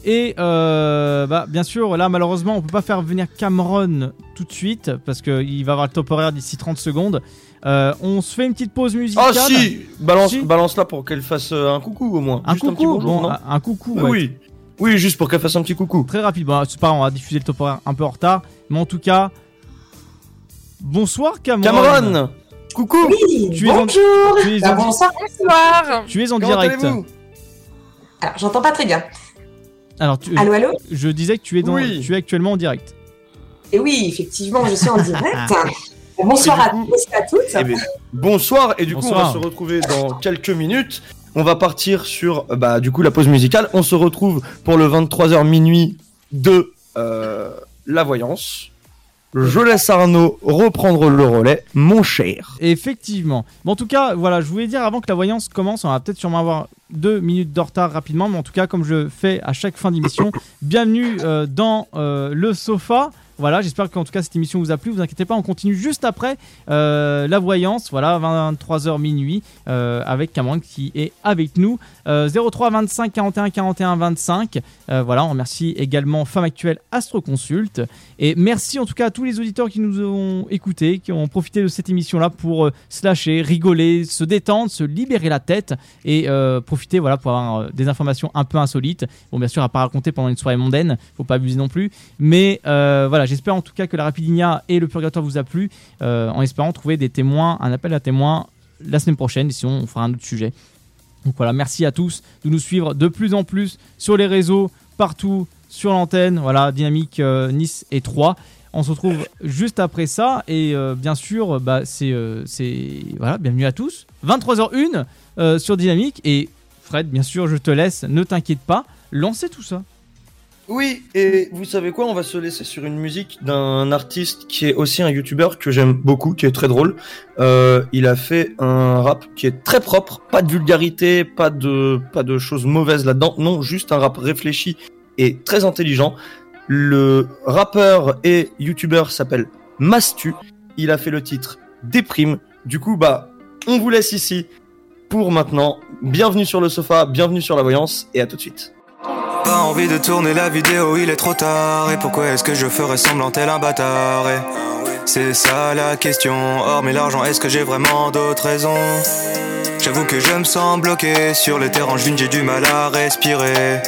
Et euh, bah, bien sûr, là malheureusement, on peut pas faire venir Cameron tout de suite parce qu'il va avoir le top horaire d'ici 30 secondes. Euh, on se fait une petite pause musicale. Ah si Balance, Si. balance là pour qu'elle fasse un coucou au moins. Un Juste petit coucou, bonjour, bon, non? un- un coucou. Ouais. oui. Oui, juste pour qu'elle fasse un petit coucou. Très rapide. Bon, c'est pas grave, on va diffuser le top un peu en retard. Mais en tout cas, bonsoir Cameron. Cameron Coucou tu es en, tu es Bah, en- bonsoir. Bonsoir. tu es en Comment direct. Alors, j'entends pas très bien. Alors, tu- Allô, allô Je disais que tu es, dans, Oui. tu es actuellement en direct. Et oui, effectivement, je suis en direct. Bonsoir à tous et à toutes. Eh bien, bonsoir et du coup on Bonsoir. va se retrouver dans quelques minutes. On va partir sur bah du coup la pause musicale. On se retrouve pour le 23h minuit de euh, la voyance. Je laisse Arnaud reprendre le relais, mon cher. Effectivement. En tout cas, voilà, je voulais dire avant que la voyance commence, on va peut-être sûrement avoir deux minutes de retard rapidement, mais en tout cas, comme je fais à chaque fin d'émission, bienvenue euh, dans euh, le sofa. Voilà, j'espère qu'en tout cas cette émission vous a plu. Vous inquiétez pas, on continue juste après euh, la voyance. Voilà, 23h minuit euh, avec Cameron qui est avec nous. Euh, 03 25 41 41 25. Euh, voilà, on remercie également Femme Actuelle Astroconsulte. Et merci en tout cas à tous les auditeurs qui nous ont écoutés, qui ont profité de cette émission-là pour euh, se lâcher, rigoler, se détendre, se libérer la tête et profiter voilà, pour avoir des informations un peu insolites. Bon, bien sûr, à pas raconter pendant une soirée mondaine, faut pas abuser non plus. Mais voilà, j'espère en tout cas que la Rapidinia et le Purgatoire vous a plu, euh, en espérant trouver des témoins, un appel à témoins la semaine prochaine, sinon on fera un autre sujet. Donc voilà, merci à tous de nous suivre de plus en plus sur les réseaux, partout, sur l'antenne. Voilà, Dynamique euh, Nice et 3. On se retrouve juste après ça. Et euh, bien sûr, bah, c'est. voilà, bienvenue à tous. 23h01 euh, sur Dynamique. Et Fred, bien sûr, je te laisse, ne t'inquiète pas, lancer tout ça. Oui, et vous savez quoi On va se laisser sur une musique d'un artiste qui est aussi un youtubeur que j'aime beaucoup, qui est très drôle. Euh, il a fait un rap qui est très propre, pas de vulgarité, pas de choses mauvaises là-dedans. Non, juste un rap réfléchi et très intelligent. Le rappeur et youtubeur s'appelle Mastu. Il a fait le titre Déprime. Du coup, bah, on vous laisse ici pour maintenant. Bienvenue sur le sofa, bienvenue sur la voyance, et à tout de suite. Pas envie de tourner la vidéo, il est trop tard. Et pourquoi est-ce que je ferais semblant tel un bâtard? Et C'est ça la question. Hormis l'argent, est-ce que j'ai vraiment d'autres raisons? J'avoue que je me sens bloqué sur le terrain, d'une j'ai du mal à respirer.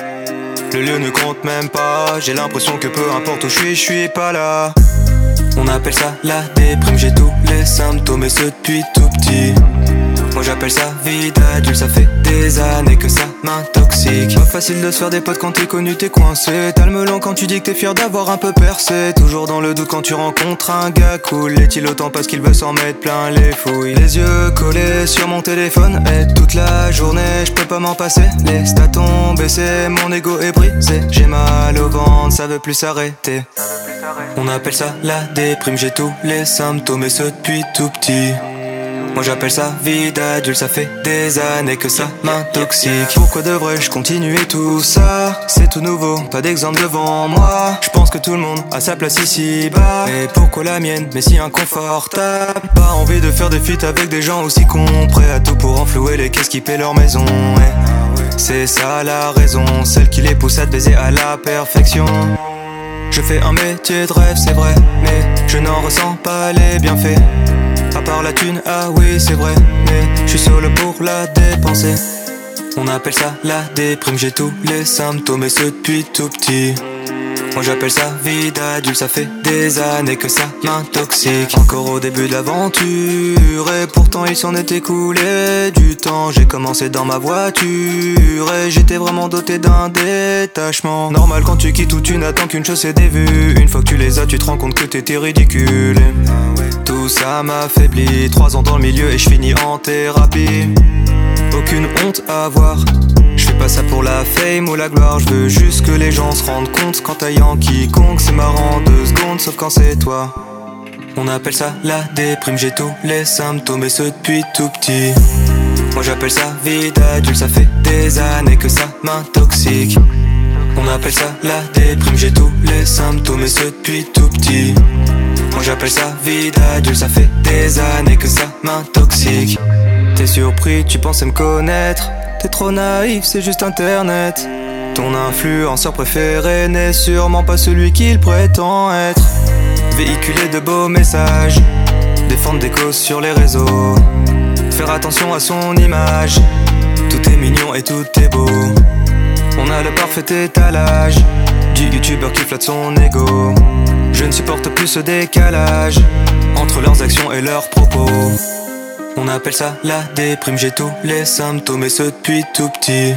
Le lieu ne compte même pas, j'ai l'impression que peu importe où je suis, je suis pas là. On appelle ça la déprime, j'ai tous les symptômes et ce depuis tout petit. J'appelle ça vie d'adulte, ça fait des années que ça m'intoxique. Pas facile de se faire des potes quand t'es connu, t'es coincé. T'as le melon quand tu dis que t'es fier d'avoir un peu percé. Toujours dans le doute quand tu rencontres un gars cool. Est-il autant parce qu'il veut s'en mettre plein les fouilles? Les yeux collé sur mon téléphone et toute la journée je peux pas m'en passer. Les stats ont baissé, mon ego est brisé. J'ai mal au ventre, ça veut plus s'arrêter. On appelle ça la déprime, j'ai tous les symptômes et ce depuis tout petit. Moi j'appelle ça vie d'adulte, ça fait des années que ça m'intoxique. Pourquoi devrais-je continuer tout ça? C'est tout nouveau, pas d'exemple devant moi. Je pense que tout le monde a sa place ici bas. Et pourquoi la mienne, mais si inconfortable? Pas envie de faire des feats avec des gens aussi cons, à tout pour enflouer les caisses qui paient leur maison. C'est ça la raison, celle qui les pousse à te baiser à la perfection. Je fais un métier de rêve, c'est vrai, mais je n'en ressens pas les bienfaits. À part la thune, ah oui, c'est vrai, mais je suis solo pour la dépenser. On appelle ça la déprime, j'ai tous les symptômes et ce depuis tout petit. Moi j'appelle ça vie d'adulte, ça fait des années que ça m'intoxique. Encore au début de l'aventure, et pourtant il s'en est écoulé du temps. J'ai commencé dans ma voiture, et j'étais vraiment doté d'un détachement. Normal quand tu quittes ou tu n'attends qu'une chose c'est des vues. Une fois que tu les as, tu te rends compte que t'étais ridicule. Tout ça m'affaiblit, trois ans dans le milieu et je finis en thérapie. Aucune honte à avoir. Je fais pas ça pour la fame ou la gloire, je veux juste que les gens se rendent compte quand t'aillant quiconque c'est marrant deux secondes sauf quand c'est toi. On appelle ça la déprime, j'ai tous les symptômes et ce depuis tout petit. Moi j'appelle ça vie d'adulte, ça fait des années que ça m'intoxique. On appelle ça la déprime, j'ai tous les symptômes et ce depuis tout petit. Moi j'appelle ça vie d'adulte, ça fait des années que ça m'intoxique. T'es surpris, tu pensais me connaître. T'es trop naïf, c'est juste internet. Ton influenceur préféré n'est sûrement pas celui qu'il prétend être. Véhiculer de beaux messages, défendre des causes sur les réseaux. Faire attention à son image. Tout est mignon et tout est beau. On a le parfait étalage du youtubeur qui flatte son ego. Je ne supporte plus ce décalage entre leurs actions et leurs propos. On appelle ça la déprime, j'ai tous les symptômes et ce depuis tout petit.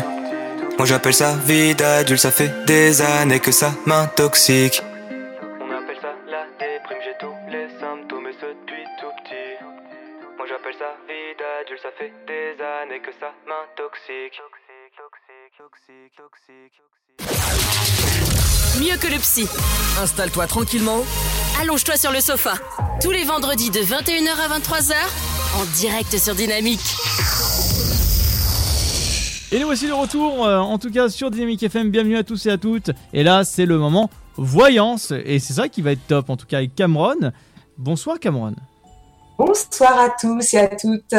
Moi j'appelle ça vie d'adulte, ça fait des années que ça m'intoxique. On appelle ça la déprime, j'ai tous les symptômes et ce depuis tout petit. Moi j'appelle ça vie d'adulte, ça fait des années que ça m'intoxique. Mieux que le psy. Installe-toi tranquillement. Allonge-toi sur le sofa. Tous les vendredis de 21h à 23h, en direct sur Dynamique. Et nous voici de retour, euh, en tout cas sur Dynamic FM. Bienvenue à tous et à toutes. Et là, c'est le moment voyance. Et c'est ça qui va être top, en tout cas avec Cameron. Bonsoir Cameron. Bonsoir à tous et à toutes.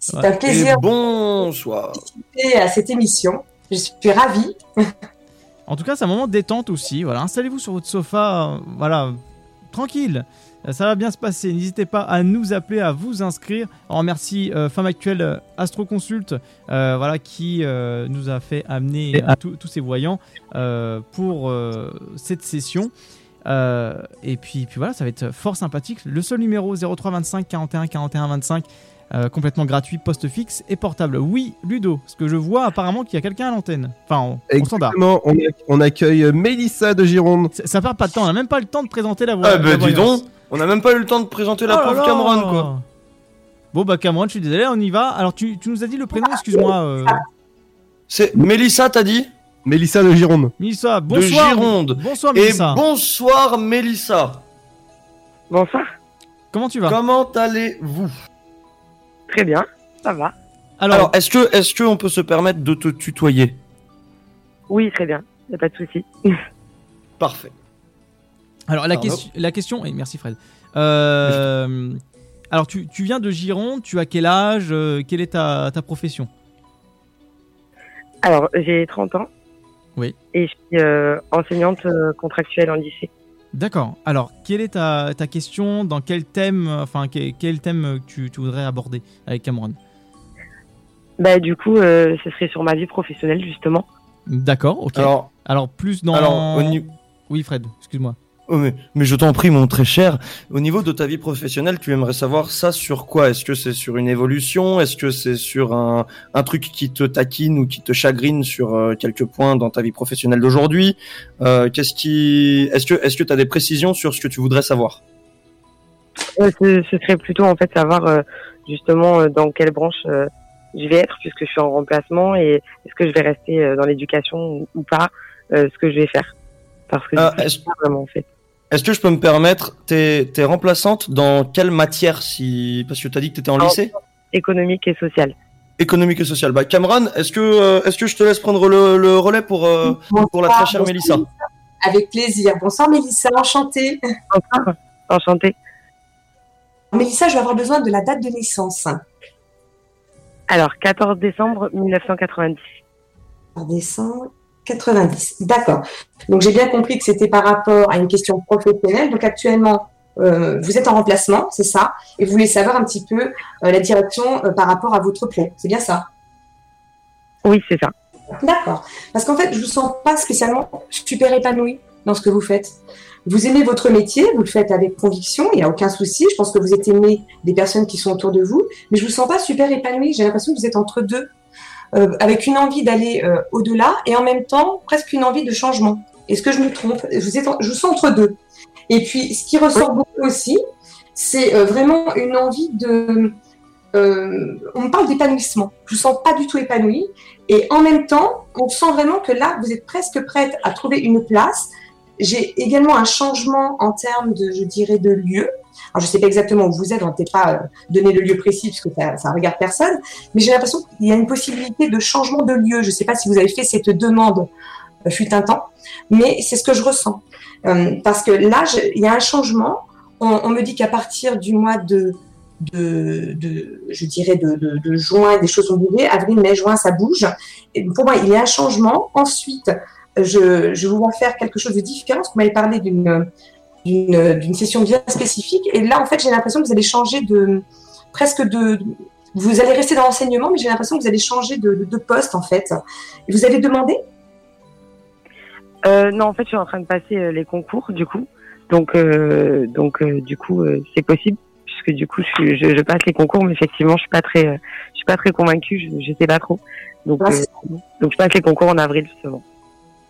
C'est Ouais. un plaisir Et bonsoir. de participer à cette émission. Je suis ravie. En tout cas, c'est un moment de détente aussi. Voilà, installez-vous sur votre sofa, voilà, tranquille. Euh, Ça va bien se passer. N'hésitez pas à nous appeler, à vous inscrire. On remercie euh, Femme Actuelle euh, Astroconsult, euh, voilà, qui euh, nous a fait amener tous ces voyants pour cette session. Et puis, puis voilà, ça va être fort sympathique. Le seul numéro 03 25 41 41 25. Euh, complètement gratuit, poste fixe et portable. Oui, Ludo, parce que je vois apparemment qu'il y a quelqu'un à l'antenne. Enfin, en- au standard. Exactement, on, ac- on accueille euh, Mélissa de Gironde. Ça, ça perd pas de temps, on a même pas le temps de présenter la voix. Ah bah la dis voyance. donc, on a même pas eu le temps de présenter la Oh pauvre. Cameron quoi. Bon bah Cameron, je suis désolé, on y va. Alors tu, tu nous as dit le prénom, excuse-moi. Euh... C'est Mélissa, t'as dit Mélissa de Gironde. Mélissa, De bonsoir. Gironde. Bonsoir Et Mélissa. bonsoir Mélissa. Bonsoir. Comment tu vas? Comment allez-vous? Très bien, ça va. Alors, est-ce que est-ce que on peut se permettre de te tutoyer? Oui, très bien, y a pas de souci. Parfait. Alors la, la question, et merci Fred. Euh, alors tu, tu viens de Gironde, tu as quel âge, euh, quelle est ta, ta profession? Alors, j'ai 30 ans Oui. et je suis euh, enseignante contractuelle en lycée. D'accord. Alors quelle est ta, ta question? Dans quel thème, enfin quel, quel thème tu, tu voudrais aborder avec Cameron? Bah, du coup, euh, ce serait sur ma vie professionnelle, justement. D'accord, ok. Alors- alors plus dans. Alors, au Oui Fred, excuse-moi. Oh, mais, mais je t'en prie, mon très cher. Au niveau de ta vie professionnelle, tu aimerais savoir ça sur quoi? Est-ce que c'est sur une évolution? Est-ce que c'est sur un, un truc qui te taquine ou qui te chagrine sur euh, quelques points dans ta vie professionnelle d'aujourd'hui? Euh, Qu'est-ce qui Est-ce que est-ce que tu as des précisions sur ce que tu voudrais savoir? Euh, ce, ce serait plutôt, en fait, savoir euh, justement euh, dans quelle branche euh, je vais être puisque je suis en remplacement et est-ce que je vais rester euh, dans l'éducation ou, ou pas, euh, ce que je vais faire. Parce que Ah, je sais est-ce- pas vraiment en fait. Est-ce que je peux me permettre, t'es t'es remplaçante dans quelle matière si Parce que t'as dit que t'étais en lycée? Économique et social. Économique et social. Bah Cameron, est-ce que, euh, est-ce que je te laisse prendre le, le relais pour, euh, pour la très chère bonsoir, Mélissa? Avec plaisir. Bonsoir Mélissa, enchantée. Bonsoir, enchantée. Mélissa, je vais avoir besoin de la date de naissance. Alors 14 décembre 1990. En décembre 90. D'accord. Donc j'ai bien compris que c'était par rapport à une question professionnelle. Donc actuellement, euh, vous êtes en remplacement, c'est ça, et vous voulez savoir un petit peu euh, la direction euh, par rapport à votre plan. C'est bien ça? Oui, c'est ça. D'accord. Parce qu'en fait, je vous sens pas spécialement super épanouie dans ce que vous faites. Vous aimez votre métier, vous le faites avec conviction, il n'y a aucun souci. Je pense que vous êtes aimé des personnes qui sont autour de vous, mais je vous sens pas super épanouie. J'ai l'impression que vous êtes entre deux, avec une envie d'aller euh, au-delà et en même temps presque une envie de changement. Est-ce que je me trompe? Vous êtes en- Je vous sens entre deux. Et puis, ce qui ressort beaucoup aussi, c'est euh, vraiment une envie de. euh, on me parle d'épanouissement. Je ne sens pas du tout épanouie. Et en même temps, on sent vraiment que là, vous êtes presque prête à trouver une place. J'ai également un changement en termes de, je dirais, de lieu. Alors, je ne sais pas exactement où vous êtes, on ne peut pas euh, donner le lieu précis parce que ça, ça regarde personne, mais j'ai l'impression qu'il y a une possibilité de changement de lieu. Je ne sais pas si vous avez fait cette demande, euh, fut un temps, mais c'est ce que je ressens. Euh, parce que là, il y a un changement. On, on me dit qu'à partir du mois de, de, de je dirais, de, de, de juin, des choses ont bougé. Avril, mai, juin, ça bouge. Et pour moi, il y a un changement. Ensuite, je, je vous vois faire quelque chose de différent. Parce que vous m'avez parlé d'une d'une d'une session bien spécifique. Et là, en fait, j'ai l'impression que vous allez changer de presque de. Vous allez rester dans l'enseignement, mais j'ai l'impression que vous allez changer de, de, de poste, en fait. Et vous avez demandé? Euh, non, en fait, je suis en train de passer euh, les concours, du coup. Donc, euh, donc, euh, du coup, c'est possible, puisque du coup, je, suis- je, je passe les concours, mais effectivement, je suis pas très, je suis pas très convaincue. Je, je sais pas trop. Donc, c'est- donc, je passe les concours en avril, justement.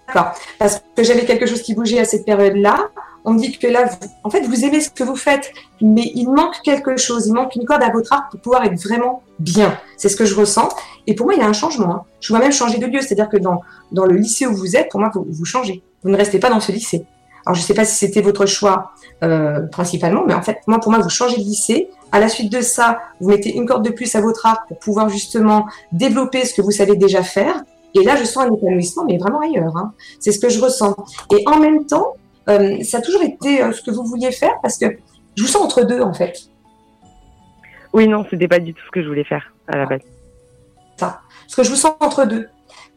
D'accord. Parce que j'avais quelque chose qui bougeait à cette période-là. On me dit que là, en fait, vous aimez ce que vous faites, mais il manque quelque chose. Il manque une corde à votre arc pour pouvoir être vraiment bien. C'est ce que je ressens. Et pour moi, il y a un changement. hein. Je vois même changer de lieu. C'est-à-dire que dans, dans le lycée où vous êtes, pour moi, vous, vous changez. Vous ne restez pas dans ce lycée. Alors, je ne sais pas si c'était votre choix euh, principalement, mais en fait, moi, pour moi, vous changez de lycée. À la suite de ça, vous mettez une corde de plus à votre arc pour pouvoir justement développer ce que vous savez déjà faire. Et là, je sens un épanouissement, mais vraiment ailleurs. hein. C'est ce que je ressens. Et en même temps, euh, ça a toujours été euh, ce que vous vouliez faire parce que je vous sens entre deux, en fait. Oui, non, c'était pas du tout ce que je voulais faire à la base. Ça. Parce que je vous sens entre deux.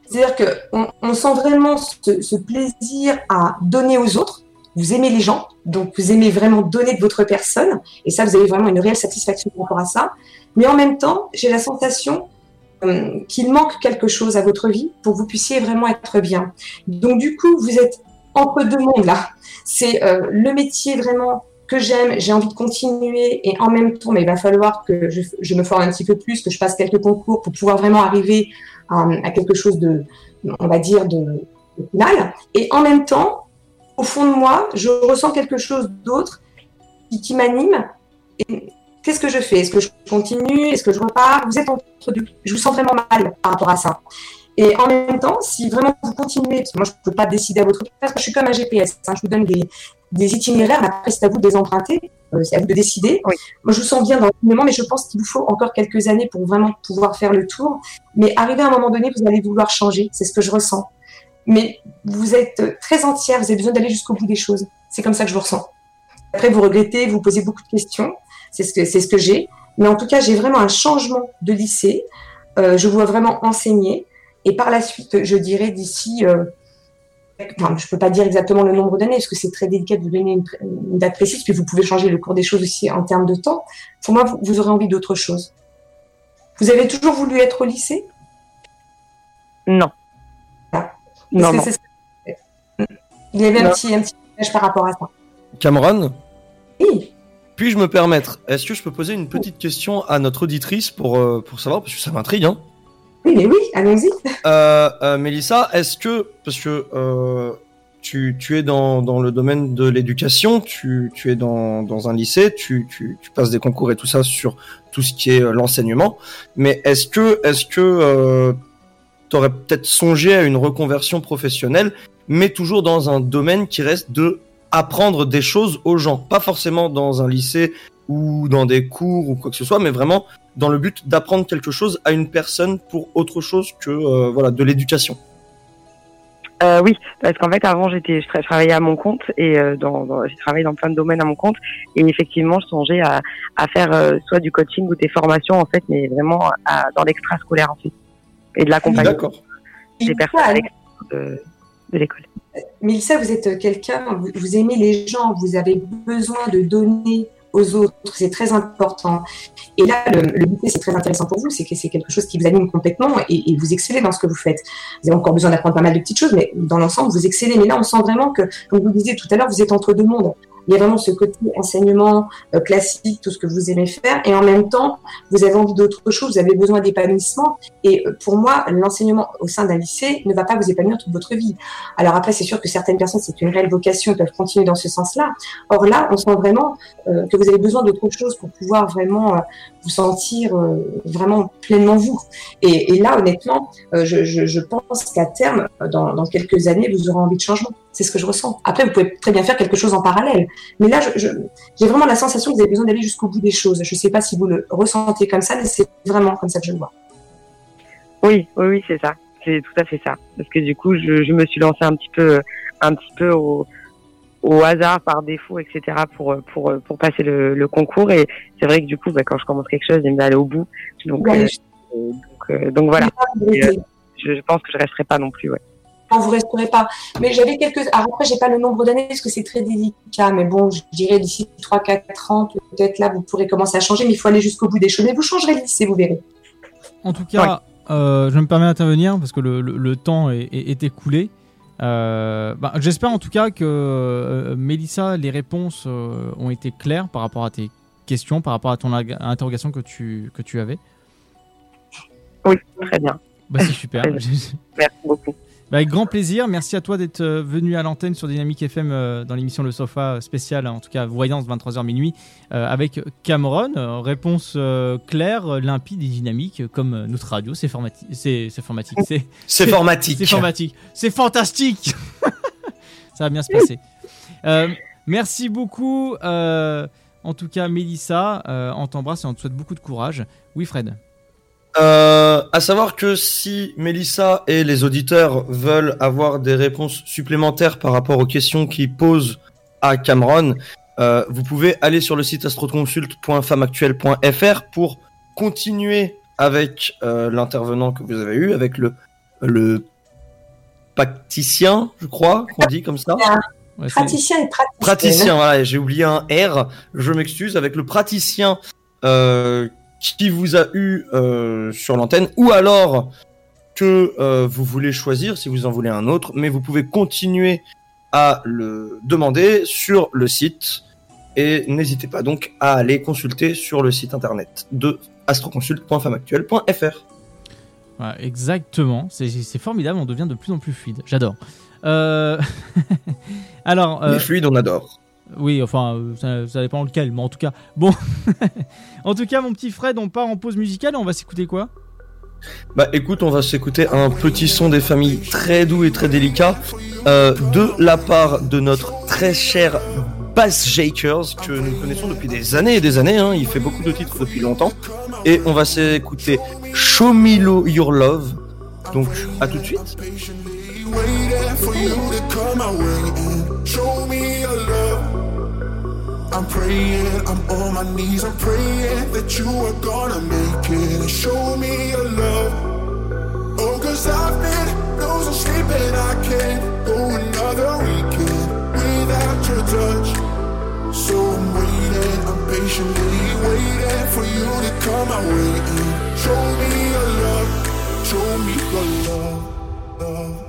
C'est-à-dire qu'on on sent vraiment ce, ce plaisir à donner aux autres. Vous aimez les gens, donc vous aimez vraiment donner de votre personne. Et ça, vous avez vraiment une réelle satisfaction par rapport à ça. Mais en même temps, j'ai la sensation qu'il manque quelque chose à votre vie pour que vous puissiez vraiment être bien. Donc du coup, vous êtes entre deux mondes là. C'est euh, le métier vraiment que j'aime, j'ai envie de continuer et en même temps, mais il va falloir que je, me forme un petit peu plus, que je passe quelques concours pour pouvoir vraiment arriver à, quelque chose de, on va dire, de, de final. Et en même temps, au fond de moi, je ressens quelque chose d'autre qui, qui m'anime. Qu'est-ce que je fais? Est-ce que je continue? Est-ce que je repars? Vous êtes entre deux. Je vous sens vraiment mal par rapport à ça. Et en même temps, si vraiment vous continuez, parce que moi je ne peux pas décider à votre place, parce que je suis comme un GPS, hein, je vous donne des, des itinéraires, après c'est à vous de les emprunter, euh, c'est à vous de décider. Moi je vous sens bien dans le moment, mais je pense qu'il vous faut encore quelques années pour vraiment pouvoir faire le tour. Mais arrivé à un moment donné, vous allez vouloir changer, c'est ce que je ressens. Mais vous êtes très entière, vous avez besoin d'aller jusqu'au bout des choses. C'est comme ça que je vous ressens. Après, vous regrettez, vous posez beaucoup de questions, c'est ce que, c'est ce que j'ai. Mais en tout cas, j'ai vraiment un changement de lycée. Euh, je vous vois vraiment enseigner. Et par la suite, je dirais d'ici, euh, enfin, je ne peux pas dire exactement le nombre d'années parce que c'est très délicat de vous donner une, une, date précise, puis vous pouvez changer le cours des choses aussi en termes de temps. Pour moi, vous, vous aurez envie d'autre chose. Vous avez toujours voulu être au lycée? Non. Voilà. Non, Il y avait un petit, un petit message par rapport à ça. Cameron? Oui. Puis-je me permettre, est-ce que je peux poser une petite question à notre auditrice pour, euh, pour savoir, parce que ça m'intrigue, hein? Oui, mais oui, allons-y. Euh, euh, Mélissa, est-ce que, parce que euh, tu, tu es dans, dans le domaine de l'éducation, tu, tu es dans, dans un lycée, tu, tu, passes des concours et tout ça sur tout ce qui est l'enseignement. Mais est-ce que, est-ce que tu aurais peut-être songé à une reconversion professionnelle, mais toujours dans un domaine qui reste de apprendre des choses aux gens, pas forcément dans un lycée ou dans des cours ou quoi que ce soit, mais vraiment dans le but d'apprendre quelque chose à une personne pour autre chose que euh, voilà de l'éducation. Euh, oui, parce qu'en fait avant j'étais, je, tra- je travaillais à mon compte et euh, dans, dans- j'ai travaillé dans plein de domaines à mon compte et effectivement je songeais à, à faire euh, soit du coaching ou des formations en fait, mais vraiment à- dans l'extrascolaire en fait et de l'accompagnement D'accord. des personnes à l'extérieur de, de l'école. Mélissa, vous êtes quelqu'un, vous, aimez les gens, vous avez besoin de donner aux autres, c'est très important. Et là, le, le lycée, c'est très intéressant pour vous, c'est que c'est quelque chose qui vous anime complètement et, et vous excellez dans ce que vous faites. Vous avez encore besoin d'apprendre pas mal de petites choses, mais dans l'ensemble, vous excellez. Mais là, on sent vraiment que, comme vous le disiez tout à l'heure, vous êtes entre deux mondes. Il y a vraiment ce côté enseignement euh, classique, tout ce que vous aimez faire, et en même temps, vous avez envie d'autre chose, vous avez besoin d'épanouissement. Et euh, pour moi, l'enseignement au sein d'un lycée ne va pas vous épanouir toute votre vie. Alors après, c'est sûr que certaines personnes, c'est une réelle vocation, peuvent continuer dans ce sens-là. Or là, on sent vraiment euh, que vous avez besoin d'autre chose pour pouvoir vraiment vous sentir vraiment pleinement vous. Et, là, honnêtement, je, pense qu'à terme, dans quelques années, vous aurez envie de changement. C'est ce que je ressens. Après, vous pouvez très bien faire quelque chose en parallèle. Mais là, j'ai vraiment la sensation que vous avez besoin d'aller jusqu'au bout des choses. Je ne sais pas si vous le ressentez comme ça, mais c'est vraiment comme ça que je le vois. Oui, oui, oui, c'est ça. C'est tout à fait ça. Parce que du coup, je, je me suis lancée un petit peu, un petit peu au, au hasard, par défaut, etc. pour pour pour passer le, le concours. Et c'est vrai que du coup, bah, quand je commence quelque chose, j'aime aller au bout. Donc Ouais, euh, je- donc, euh, donc voilà. Et, euh, je, je pense que je resterai pas non plus. Ouais. Non, vous resterez pas. Mais j'avais quelques. Alors après, j'ai pas le nombre d'années parce que c'est très délicat. Mais bon, je dirais d'ici 3-4 ans, peut-être là, vous pourrez commencer à changer. Mais il faut aller jusqu'au bout des choses. Mais vous changerez de lycée, vous verrez. En tout cas, euh, je me permets d'intervenir parce que le, le- le temps est, est- est écoulé. Euh, bah, J'espère en tout cas que euh, Mélissa, les réponses euh, ont été claires par rapport à tes questions, par rapport à ton interrogation que tu, que tu avais. Oui, très bien. Bah, c'est super. Merci beaucoup. Bah, avec grand plaisir. Merci à toi d'être euh, venu à l'antenne sur Dynamique FM euh, dans l'émission Le Sofa spécial, en tout cas Voyance 23h minuit, euh, avec Cameron. Euh, réponse euh, claire, euh, limpide et dynamique, euh, comme euh, notre radio. C'est formati- c'est formatique. C'est formatique. C'est formatique. C'est fantastique. Ça va bien se passer. Euh, merci beaucoup. euh, en tout cas, Mélissa, euh, on t'embrasse et on te souhaite beaucoup de courage. Oui, Fred. Euh, à savoir que si Mélissa et les auditeurs veulent avoir des réponses supplémentaires par rapport aux questions qu'ils posent à Cameron, euh, vous pouvez aller sur le site astroconsult.femmeactuelle.fr pour continuer avec euh, l'intervenant que vous avez eu, avec le, le pacticien, je crois, qu'on dit comme ça. praticien et praticien. Praticien, voilà, j'ai oublié un R, je m'excuse, avec le praticien euh, qui vous a eu euh, sur l'antenne, ou alors que euh, vous voulez choisir, si vous en voulez un autre, mais vous pouvez continuer à le demander sur le site, et n'hésitez pas donc à aller consulter sur le site internet de astroconsult.femmeactuelle.fr. Voilà, exactement, c'est c'est formidable, on devient de plus en plus fluide, j'adore. Euh, Alors, euh, Les fluides, on adore. Oui, enfin, ça, ça dépend lequel, mais en tout cas, bon. en tout cas, mon petit Fred, on part en pause musicale et on va s'écouter quoi? Bah écoute, on va s'écouter un petit son des familles très doux et très délicat euh, de la part de notre très cher Bass Jakers que nous connaissons depuis des années et des années. hein. Il fait beaucoup de titres depuis longtemps et on va s'écouter Show Me Lo- Your Love. Donc à tout de suite. waiting for you to come my way and show me your love. I'm praying, I'm on my knees, I'm praying that you are gonna make it and show me your love. Oh, cause I've been losing sleep and I can't go another weekend without your touch. So I'm waiting, I'm patiently waiting for you to come my way and show me your love, show me your love, love.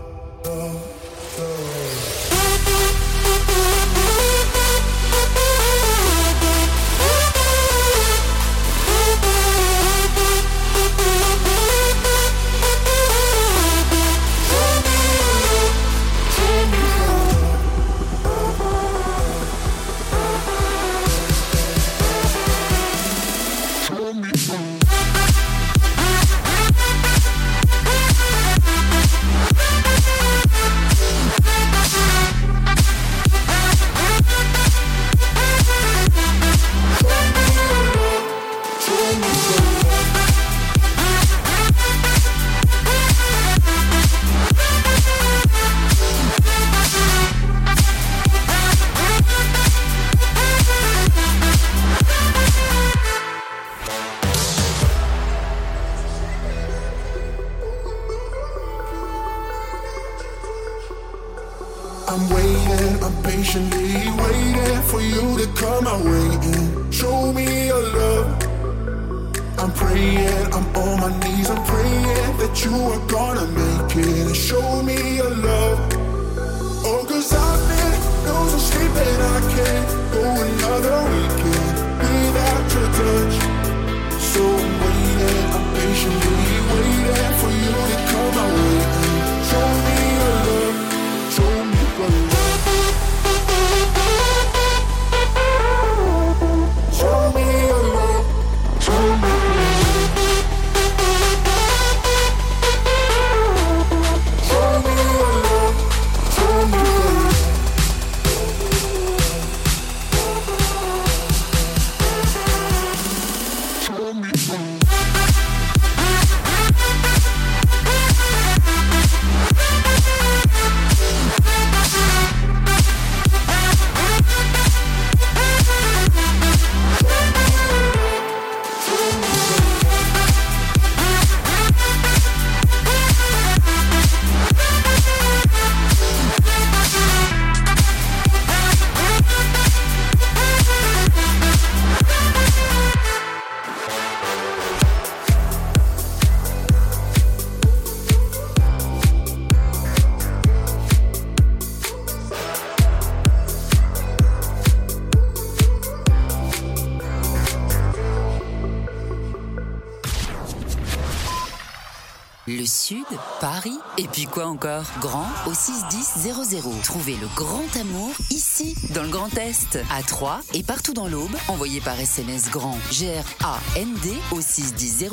Quoi encore Grand au 61000. Trouvez le grand amour ici, dans le Grand Est, à Troyes et partout dans l'Aube. Envoyez par SMS grand G-R-A-N-D au 61000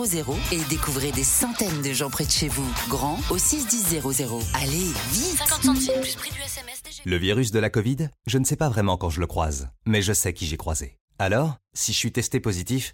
et découvrez des centaines de gens près de chez vous. Grand au 61000. Allez, vite 50 centimes plus prix du SMS DG. Le virus de la Covid, je ne sais pas vraiment quand je le croise, mais je sais qui j'ai croisé. Alors, si je suis testé positif,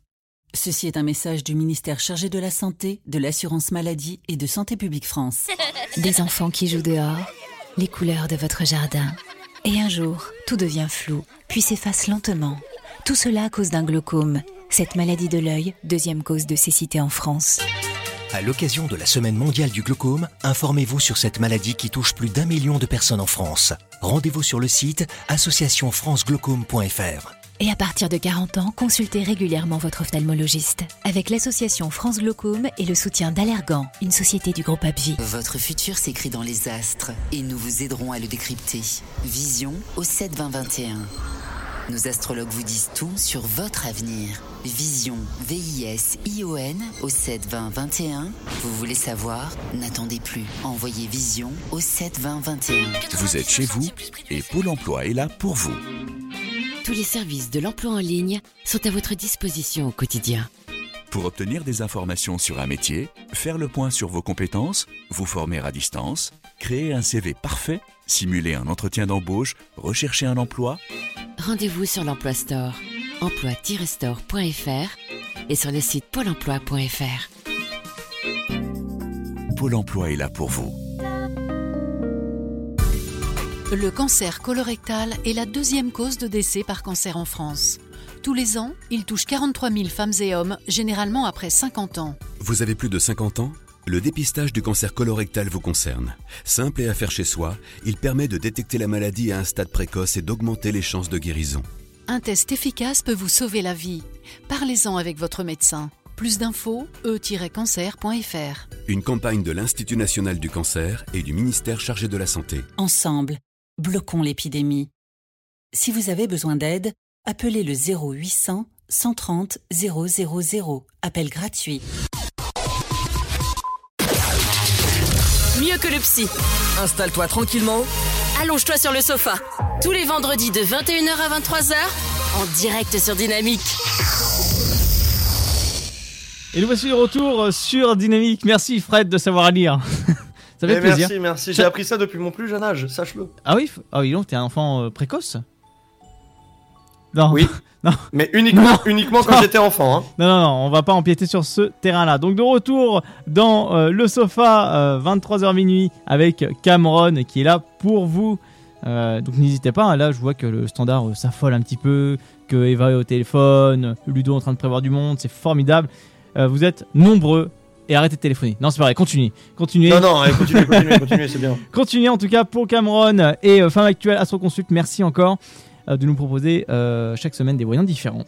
Ceci est un message du ministère chargé de la Santé, de l'Assurance Maladie et de Santé Publique France. Des enfants qui jouent dehors, les couleurs de votre jardin. Et un jour, tout devient flou, puis s'efface lentement. Tout cela à cause d'un glaucome, cette maladie de l'œil, deuxième cause de cécité en France. À l'occasion de la Semaine mondiale du glaucome, informez-vous sur cette maladie qui touche plus d'un million de personnes en France. Rendez-vous sur le site associationfranceglaucome.fr. Et à partir de 40 ans, consultez régulièrement votre ophtalmologiste. Avec l'association France Glaucome et le soutien d'Allergan, une société du groupe Abvi. Votre futur s'écrit dans les astres et nous vous aiderons à le décrypter. Vision au 72021. Nos astrologues vous disent tout sur votre avenir. Vision, V-I-S-I-O-N au 72021. Vous voulez savoir? N'attendez plus. Envoyez Vision au 72021. Vous êtes chez vous et Pôle emploi est là pour vous. Tous les services de l'emploi en ligne sont à votre disposition au quotidien. Pour obtenir des informations sur un métier, faire le point sur vos compétences, vous former à distance, créer un CV parfait, simuler un entretien d'embauche, rechercher un emploi, Rendez-vous sur l'Emploi Store, emploi-store.fr et sur le site pôle emploi.fr. Pôle emploi est là pour vous. Le cancer colorectal est la deuxième cause de décès par cancer en France. Tous les ans, il touche 43 000 femmes et hommes, généralement après 50 ans. Vous avez plus de 50 ans? Le dépistage du cancer colorectal vous concerne. Simple et à faire chez soi, il permet de détecter la maladie à un stade précoce et d'augmenter les chances de guérison. Un test efficace peut vous sauver la vie. Parlez-en avec votre médecin. Plus d'infos, e-cancer.fr. Une campagne de l'Institut national du cancer et du ministère chargé de la santé. Ensemble, bloquons l'épidémie. Si vous avez besoin d'aide, appelez le 0800 130 000. Appel gratuit. Mieux que le psy. Installe-toi tranquillement. Allonge-toi sur le sofa. Tous les vendredis de 21h à 23h, en direct sur Dynamique. Et nous voici de retour sur Dynamique. Merci Fred de savoir lire. ça fait Eh, plaisir. Merci, merci. J'ai appris ça depuis mon plus jeune âge, sache-le. Ah oui Ah oui, donc t'es un enfant euh, précoce Non. Oui. Non. Mais uniquement, uniquement quand j'étais enfant. Hein. Non, non, non, on va pas empiéter sur ce terrain-là. Donc de retour dans euh, le sofa, euh, 23h minuit, avec Cameron qui est là pour vous. Euh, donc n'hésitez pas, hein. là je vois que le standard euh, s'affole un petit peu, que Eva est au téléphone, Ludo est en train de prévoir du monde, c'est formidable. Euh, vous êtes nombreux et arrêtez de téléphoner. Non, c'est pas vrai, continuez. Continuez. Non, non, allez, continuez, continuez, continuez, c'est bien. Continuez en tout cas pour Cameron et euh, Femme Actuelle Astro Consult. Merci encore euh, de nous proposer euh, chaque semaine des voyants différents.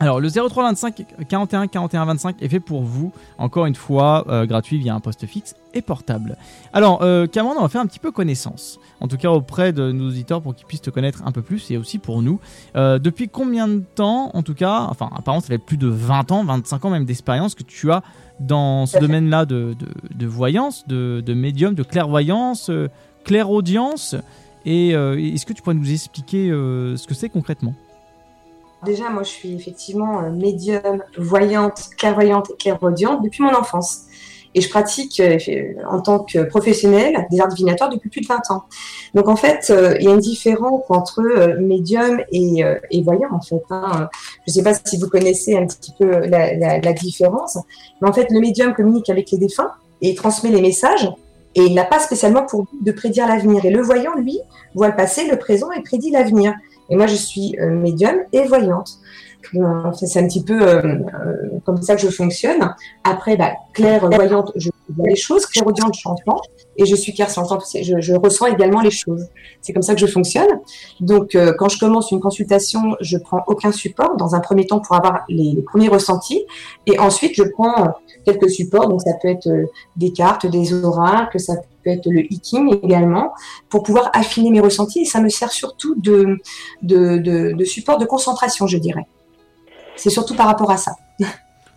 Alors le 0325 41 41 25 est fait pour vous, encore une fois euh, gratuit via un poste fixe et portable. Alors euh, on va faire un petit peu connaissance, en tout cas auprès de nos auditeurs pour qu'ils puissent te connaître un peu plus et aussi pour nous. Euh, depuis combien de temps, en tout cas, enfin apparemment ça fait plus de 20 ans, 25 ans même d'expérience que tu as dans ce domaine-là de, voyance, de, de médium, de clairvoyance, euh, clairaudience. Et euh, est-ce que tu pourrais nous expliquer euh, ce que c'est concrètement? Déjà, moi, je suis effectivement euh, médium, voyante, clairvoyante et clairaudiente depuis mon enfance. Et je pratique en tant que professionnelle des arts divinatoires depuis plus de 20 ans. Donc, en fait, il y a une différence entre médium et, voyant, en fait. hein. Je ne sais pas si vous connaissez un petit peu la, différence. Mais en fait, le médium communique avec les défunts et transmet les messages. Et il n'a pas spécialement pour but de prédire l'avenir. Et le voyant, lui, voit le passé, le présent et prédit l'avenir. Et moi, je suis euh, médium et voyante. C'est un petit peu euh, euh, comme ça que je fonctionne. Après, bah, clairvoyante, je vois les choses. Clairaudiente, j'entends. Et je suis clairsentante, je, je ressens également les choses. C'est comme ça que je fonctionne. Donc, euh, quand je commence une consultation, je prends aucun support dans un premier temps pour avoir les, les premiers ressentis. Et ensuite, je prends euh, quelques supports. Donc, ça peut être euh, des cartes, des oracles, ça peut être le hiking également, pour pouvoir affiner mes ressentis. Et ça me sert surtout de, de, de, de support de concentration, je dirais. C'est surtout par rapport à ça.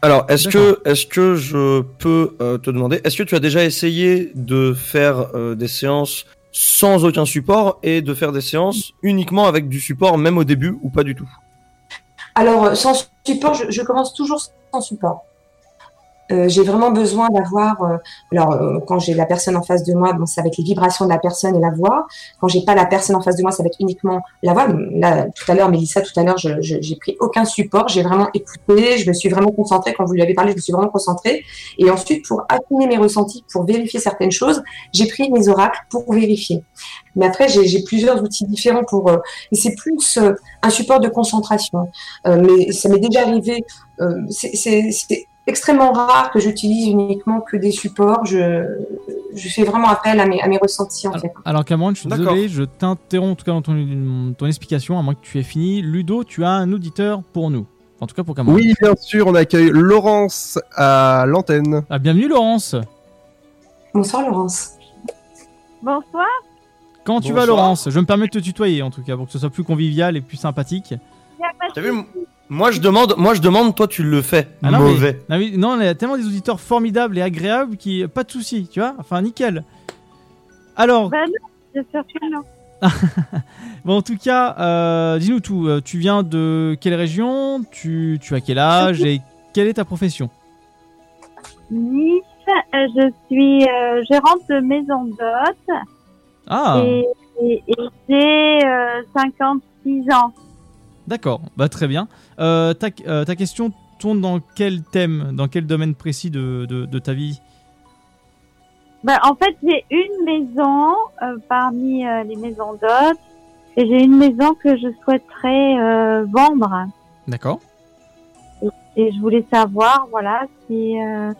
Alors, est-ce que, est-ce que je peux euh, te demander, est-ce que tu as déjà essayé de faire euh, des séances sans aucun support et de faire des séances uniquement avec du support, même au début, ou pas du tout? Alors, euh, sans support, je, je commence toujours sans support. Euh, j'ai vraiment besoin d'avoir. euh, alors, euh, quand j'ai la personne en face de moi, bon, ça va être les vibrations de la personne et la voix. Quand j'ai pas la personne en face de moi, ça va être uniquement la voix. Là, tout à l'heure, Mélissa, tout à l'heure, je, je- j'ai pris aucun support. J'ai vraiment écouté. Je me suis vraiment concentrée. Quand vous lui avez parlé, je me suis vraiment concentrée. Et ensuite, pour affiner mes ressentis, pour vérifier certaines choses, j'ai pris mes oracles pour vérifier. Mais après, j'ai j'ai plusieurs outils différents pour. euh, et c'est plus euh, un support de concentration. Euh, mais ça m'est déjà arrivé. euh, c'est- c'est c'est extrêmement rare que j'utilise uniquement que des supports. Je, je fais vraiment appel à mes, à mes ressentis en fait. Alors Cameron, je suis désolé, je t'interromps en tout cas dans ton, ton explication, à moins que tu aies fini. Ludo, tu as un auditeur pour nous. En tout cas pour Cameron. Oui, bien sûr, on accueille Laurence à l'antenne. Ah, bienvenue Laurence. Bonsoir Laurence. Bonsoir. Comment tu vas. Laurence? Je me permets de te tutoyer en tout cas pour que ce soit plus convivial et plus sympathique. T'as vu Moi, je demande, moi, je demande, toi, tu le fais. Ah non, mais- Mauvais. non, mais- non, il y a tellement des auditeurs formidables et agréables qui pas de soucis, tu vois Enfin nickel. Alors, Ben non, bien sûr que non. bon en tout cas, euh, dis-nous tout. Euh, Tu viens de quelle région? Tu, tu as quel âge et quelle est ta profession? Nice, euh, je suis euh, gérante de maison d'hôtes Ah, et, et- et j'ai euh, 56 ans. D'accord. Bah très bien. Euh, ta, euh, ta question tourne dans quel thème, dans quel domaine précis de, de, de ta vie? Ben, en fait, j'ai une maison euh, parmi les maisons d'hôtes et j'ai une maison que je souhaiterais vendre. D'accord. Et, et je voulais savoir, voilà, si, euh,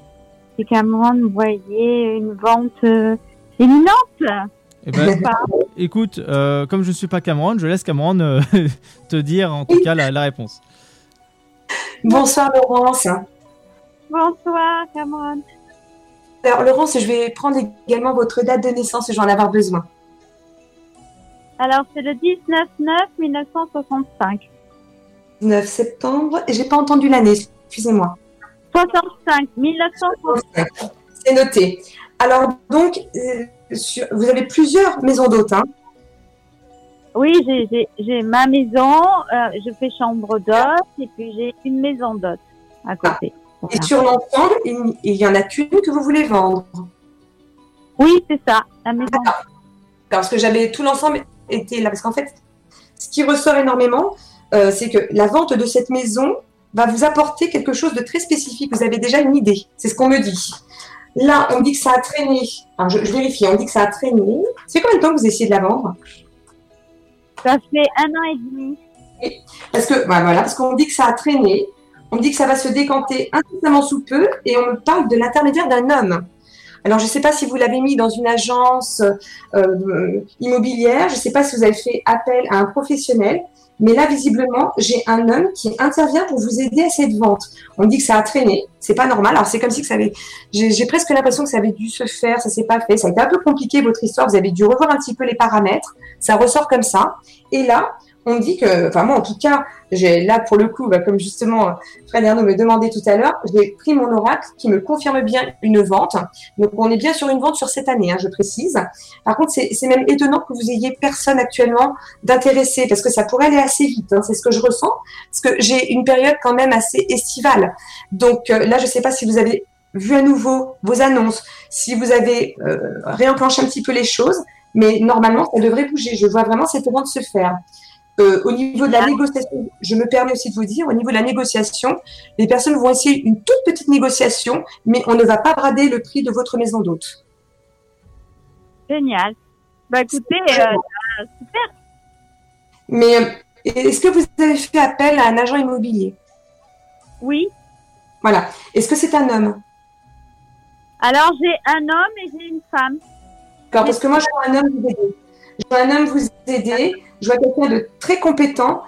si Cameron voyait une vente euh, imminente. Eh ben, écoute, euh, comme je ne suis pas Cameron, je laisse Cameron euh, te dire en tout cas la, la réponse. Bonsoir Laurence. Bonsoir Cameron. Alors Laurence, je vais prendre également votre date de naissance, je vais en avoir besoin. Alors, c'est le 19-9-1965. 9 septembre, et j'ai pas entendu l'année, excusez-moi. 65, 1965. C'est noté. Alors donc, euh, sur- vous avez plusieurs maisons d'hôtes, hein Oui, j'ai- ma maison, euh, je fais chambre d'hôte et puis j'ai une maison d'hôte à côté. Et sur l'ensemble, il il y en a qu'une que vous voulez vendre. Oui, c'est ça, la maison. Parce que j'avais tout l'ensemble était là. Parce qu'en fait, ce qui ressort énormément, euh, c'est que la vente de cette maison va vous apporter quelque chose de très spécifique. Vous avez déjà une idée. C'est ce qu'on me dit. Là, on me dit que ça a traîné. Alors, je, je vérifie. On me dit que ça a traîné. C'est combien de temps que vous essayez de la vendre? Ça fait un an et demi. Parce que bah, voilà, parce qu'on me dit que ça a traîné. On me dit que ça va se décanter incessamment sous peu, et on me parle de l'intermédiaire d'un homme. Alors, je ne sais pas si vous l'avez mis dans une agence euh, immobilière, je ne sais pas si vous avez fait appel à un professionnel, mais là, visiblement, j'ai un homme qui intervient pour vous aider à cette vente. On dit que ça a traîné, c'est pas normal. Alors, c'est comme si que ça avait, j'ai j'ai presque l'impression que ça avait dû se faire, ça s'est pas fait. Ça a été un peu compliqué votre histoire. Vous avez dû revoir un petit peu les paramètres. Ça ressort comme ça. Et là, on dit que, enfin moi en tout cas, j'ai là pour le coup, bah, comme justement euh, Fred Arnaud me demandait tout à l'heure, j'ai pris mon oracle qui me confirme bien une vente. Donc on est bien sur une vente sur cette année, hein, je précise. Par contre, c'est même étonnant que vous ayez personne actuellement d'intéressé parce que ça pourrait aller assez vite. hein, c'est ce que je ressens parce que j'ai une période quand même assez estivale. Donc euh, là, je sais pas si vous avez vu à nouveau vos annonces, si vous avez euh, réenclenché un petit peu les choses, mais normalement, ça devrait bouger. Je vois vraiment cette vente se faire. Euh, au niveau de la négociation, je me permets aussi de vous dire, au niveau de la négociation, les personnes vont essayer une toute petite négociation, mais on ne va pas brader le prix de votre maison d'hôte. Génial. Bah écoutez, euh, euh, super. Mais euh, est-ce que vous avez fait appel à un agent immobilier? Oui. Voilà. Est-ce que c'est un homme? Alors j'ai un homme et j'ai une femme. D'accord, parce que moi, je vois un homme vous aider. Je vois un homme vous aider. Je vois quelqu'un de très compétent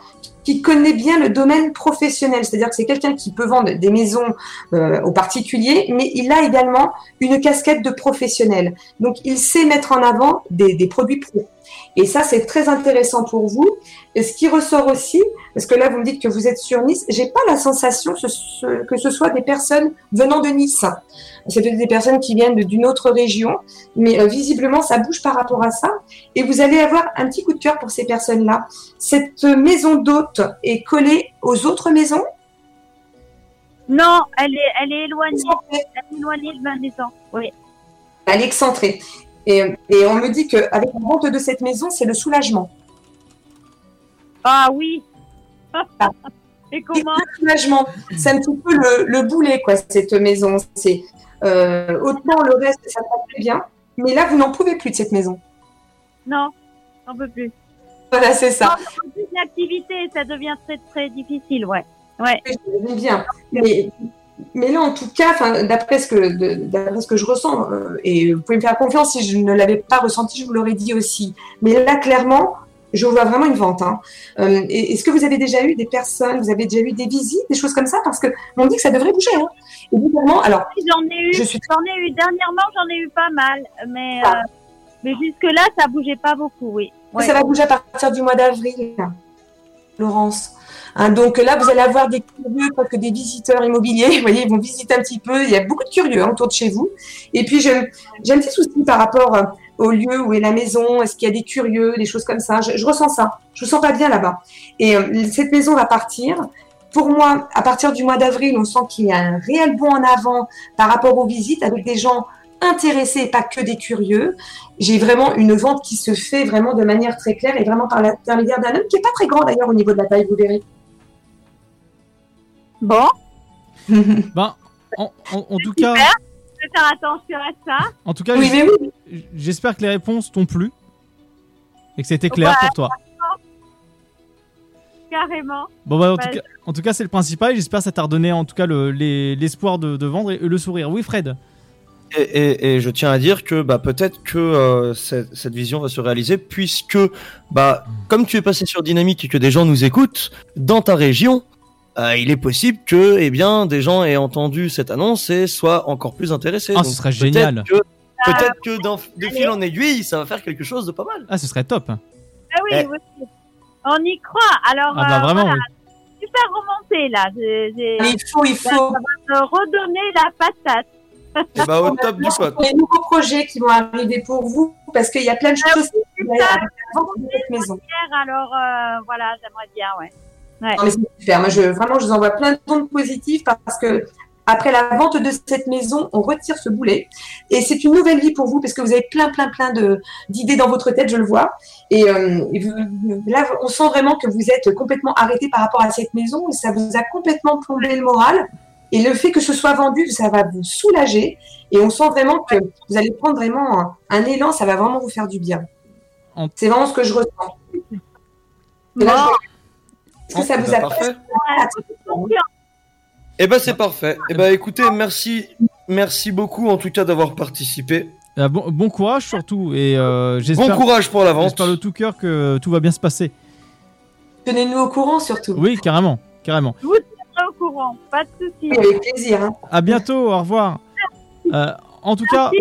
qui connaît bien le domaine professionnel. C'est-à-dire que c'est quelqu'un qui peut vendre des maisons euh, aux particuliers, mais il a également une casquette de professionnel. Donc, il sait mettre en avant des, produits pro. Et ça, c'est très intéressant pour vous. Et ce qui ressort aussi, parce que là, vous me dites que vous êtes sur Nice, j'ai pas la sensation que ce, ce- que ce soit des personnes venant de Nice. C'est peut-être des personnes qui viennent d'une autre région, mais euh, visiblement, ça bouge par rapport à ça. Et vous allez avoir un petit coup de cœur pour ces personnes-là. Cette maison d'hôte est collée aux autres maisons? Non, elle est, elle est éloignée. Elle est éloignée de ma maison. Oui. Elle est excentrée. Et, et on me dit qu'avec la vente de cette maison, c'est le soulagement. Ah oui. Et comment Le soulagement. C'est un petit peu le, le boulet, quoi, cette maison. C'est euh, autant le reste, ça va très bien. Mais là, vous n'en pouvez plus de cette maison. Non, on peut plus. Voilà, c'est ça. Plus l'activité, ça devient très très difficile, ouais. Ouais. J'aime bien. Mais, mais là, en tout cas, d'après ce que ce que je ressens, euh, et vous pouvez me faire confiance si je ne l'avais pas ressenti, je vous l'aurais dit aussi. Mais là, clairement, je vois vraiment une vente. hein. Euh, Est-ce que vous avez déjà eu des personnes, vous avez déjà eu des visites, des choses comme ça? Parce que on dit que ça devrait bouger. Hein. Évidemment, alors. J'en ai eu, Je suis- j'en ai eu dernièrement, j'en ai eu pas mal, mais euh, mais jusque là, ça bougeait pas beaucoup, oui. Ouais. Ça va bouger à partir du mois d'avril, Laurence. Hein, donc là, vous allez avoir des curieux, pas que des visiteurs immobiliers. Vous voyez, ils vont visiter un petit peu. Il y a beaucoup de curieux hein, autour de chez vous. Et puis, j'ai un petit souci par rapport euh, au lieu où est la maison. Est-ce qu'il y a des curieux, des choses comme ça? Je, je ressens ça. Je me sens pas bien là-bas. Et euh, cette maison va partir. Pour moi, à partir du mois d'avril, on sent qu'il y a un réel bond en avant par rapport aux visites avec des gens intéressés et pas que des curieux. J'ai vraiment une vente qui se fait vraiment de manière très claire et vraiment par l'intermédiaire d'un homme qui est pas très grand d'ailleurs au niveau de la taille, vous verrez. Bon. Ben, en, en- en tout cas, Je vais faire attention à ça. en tout cas, Oui, j'espère que les réponses t'ont plu et que c'était clair Ouais. pour toi. Carrément. Bon bah en Bah, tout cas, en tout cas c'est le principal. et J'espère que ça t'a redonné en tout cas le- les- l'espoir de, de vendre et le sourire. Oui Fred. Et, et- et je tiens à dire que bah, peut-être que euh, cette, cette vision va se réaliser puisque, bah, comme tu es passé sur Dynamique et que des gens nous écoutent, dans ta région, euh, il est possible que eh bien, des gens aient entendu cette annonce et soient encore plus intéressés. Ah, ce serait peut-être génial. que- Peut-être que d'un- de fil en aiguille, ça va faire quelque chose de pas mal. Ah ce serait top. Ah oui, Eh. oui. On y croit. Alors, Ah bah euh, vraiment, voilà. oui. super remonté là. J'ai- j'ai- Il faut, il Ça faut. va me redonner la patate. Et bah, au top du Pour pot. les nouveaux projets qui vont arriver pour vous, parce qu'il y a plein de choses qui vont arriver avec la vente de cette maison. Alors, euh, voilà, j'aimerais bien, ouais. Ouais. Non, mais c'est super. Moi, je, vraiment, je vous envoie plein de ondes positives parce que Après la vente de cette maison, on retire ce boulet. Et c'est une nouvelle vie pour vous parce que vous avez plein, plein, plein de- d'idées dans votre tête, je le vois. Et, euh, vous- là, on sent vraiment que vous êtes complètement arrêté par rapport à cette maison. Et ça vous a complètement plombé le moral. Et le fait que ce soit vendu, ça va vous soulager. Et on sent vraiment que vous allez prendre vraiment un, un élan, ça va vraiment vous faire du bien. C'est vraiment ce que je ressens. Et là, je- Est-ce que ça vous Bah, a parfait. plu Eh ben c'est parfait. Eh ben écoutez, merci, merci beaucoup en tout cas d'avoir participé. Euh, bon, bon courage surtout et euh, j'espère. Bon courage pour la vente. J'espère de tout cœur que tout va bien se passer. Tenez-nous au courant surtout. Oui, carrément, carrément. Courant, pas de soucis. Avec plaisir. hein. À bientôt, au revoir. Euh, en tout cas,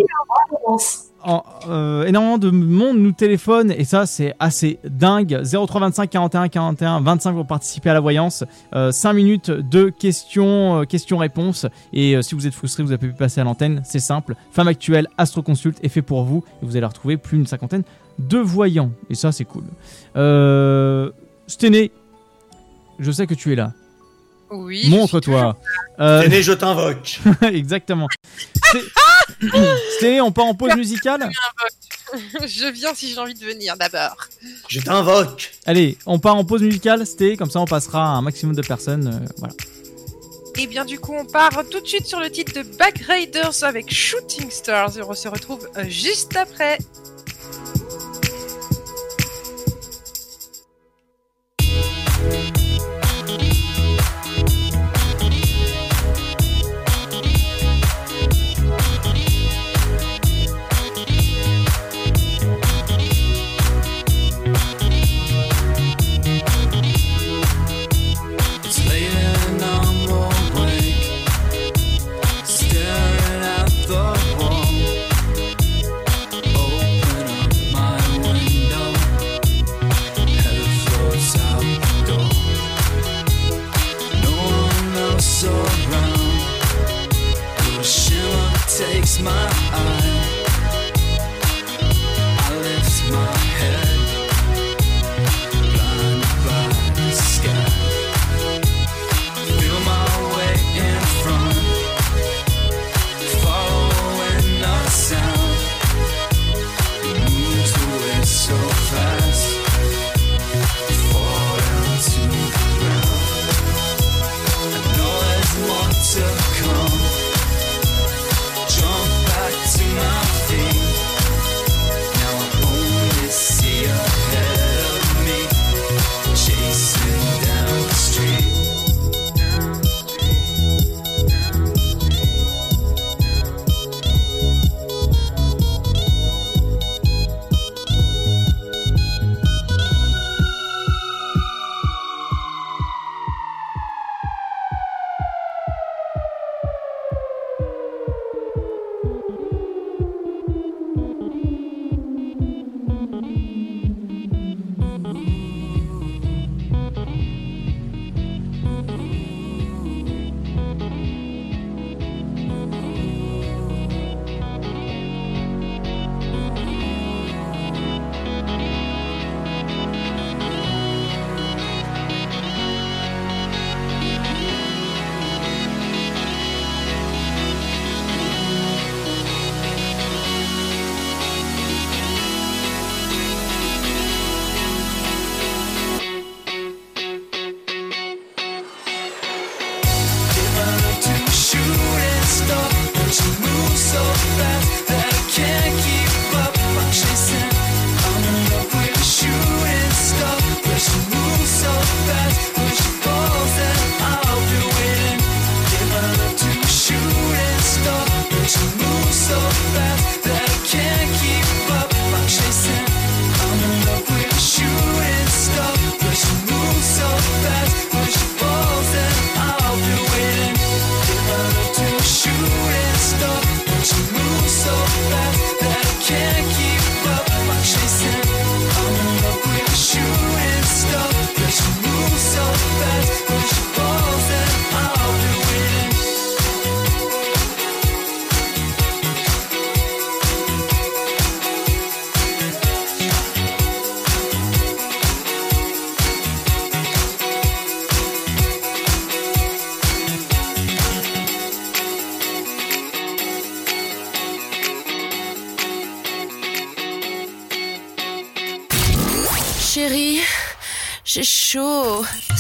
en- euh, énormément de monde nous téléphone et ça c'est assez dingue. 0325 41 41 25 pour participer à la voyance. 5 minutes de questions, euh, questions-réponses. Et euh, si vous êtes frustré, vous avez pu passer à l'antenne. C'est simple. Femme actuelle, Astro Consult est fait pour vous et vous allez retrouver plus d'une cinquantaine de voyants. Et ça c'est cool. Euh, Sténé, je sais que tu es là. Oui. Montre-toi. Euh, Sténé, je t'invoque. Exactement. Sté- Sténé, on part en pause musicale Je viens si j'ai envie de venir d'abord. Je t'invoque. Allez, on part en pause musicale, Sté, comme ça on passera à un maximum de personnes. euh, voilà. Et bien du coup, on part tout de suite sur le titre de Back Raiders avec Shooting Stars et on se retrouve euh, juste après.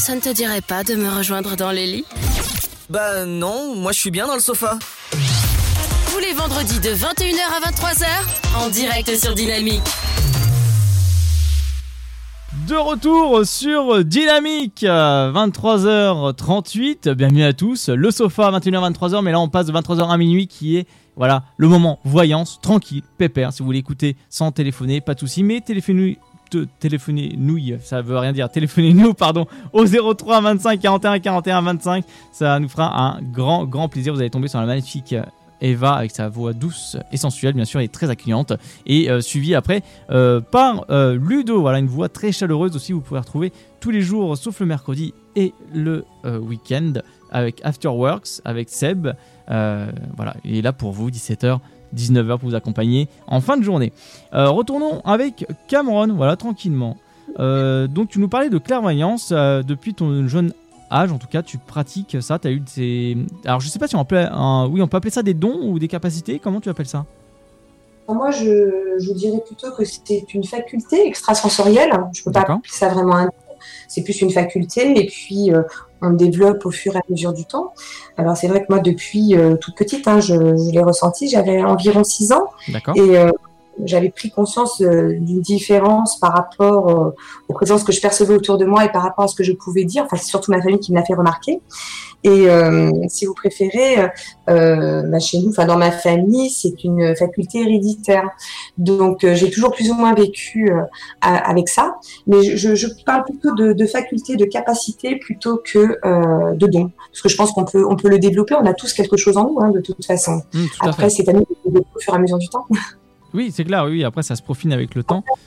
Ça ne te dirait pas de me rejoindre dans les lits Bah non, moi je suis bien dans le sofa. Tous les vendredis de 21h à 23h, en direct sur Dynamique. De retour sur Dynamique, euh, 23h38. Bienvenue à tous. Le sofa, 21h, 23h, mais là on passe de 23h à minuit qui est voilà le moment voyance, tranquille, pépère. Si vous voulez écouter sans téléphoner, pas de souci, mais téléphonez téléphonez nouille, ça veut rien dire. Téléphonez-nous, pardon, au 03 25 41 41 25. Ça nous fera un grand, grand plaisir. Vous allez tomber sur la magnifique euh, Eva avec sa voix douce et sensuelle, bien sûr, et très accueillante. Et euh, suivi après euh, par Ludo, voilà, une voix très chaleureuse aussi. Vous pouvez retrouver tous les jours, sauf le mercredi et le week-end, avec Afterworks, avec Seb. Voilà, il est là pour vous, 17h. 19h pour vous accompagner en fin de journée. Euh, retournons avec Cameron, voilà, tranquillement. Euh, donc, tu nous parlais de clairvoyance euh, depuis ton jeune âge, en tout cas, tu pratiques ça. Tu as eu ces. Alors, je sais pas si on peut, un- oui, on peut appeler ça des dons ou des capacités. Comment tu appelles ça? Moi, je, je dirais plutôt que c'est une faculté extrasensorielle. Je peux pas appeler ça vraiment un. C'est plus une faculté et puis euh, on le développe au fur et à mesure du temps. Alors c'est vrai que moi, depuis euh, toute petite, hein, je, je l'ai ressenti. J'avais environ 6 ans et euh, j'avais pris conscience euh, d'une différence par rapport euh, aux présences que je percevais autour de moi et par rapport à ce que je pouvais dire. Enfin, c'est surtout ma famille qui me l'a fait remarquer. Et euh, si vous préférez, euh, euh, bah, chez nous, enfin dans ma famille, c'est une faculté héréditaire. Donc j'ai toujours plus ou moins vécu avec ça, mais je, parle plutôt de, de faculté, de capacité plutôt que de don, parce que je pense qu'on peut on peut le développer. On a tous quelque chose en nous, hein, de toute façon. Mm, tout à Après, c'est à nous de développer au fur et à mesure du temps. Oui, c'est clair, oui. Après, ça se profine avec le temps. Après,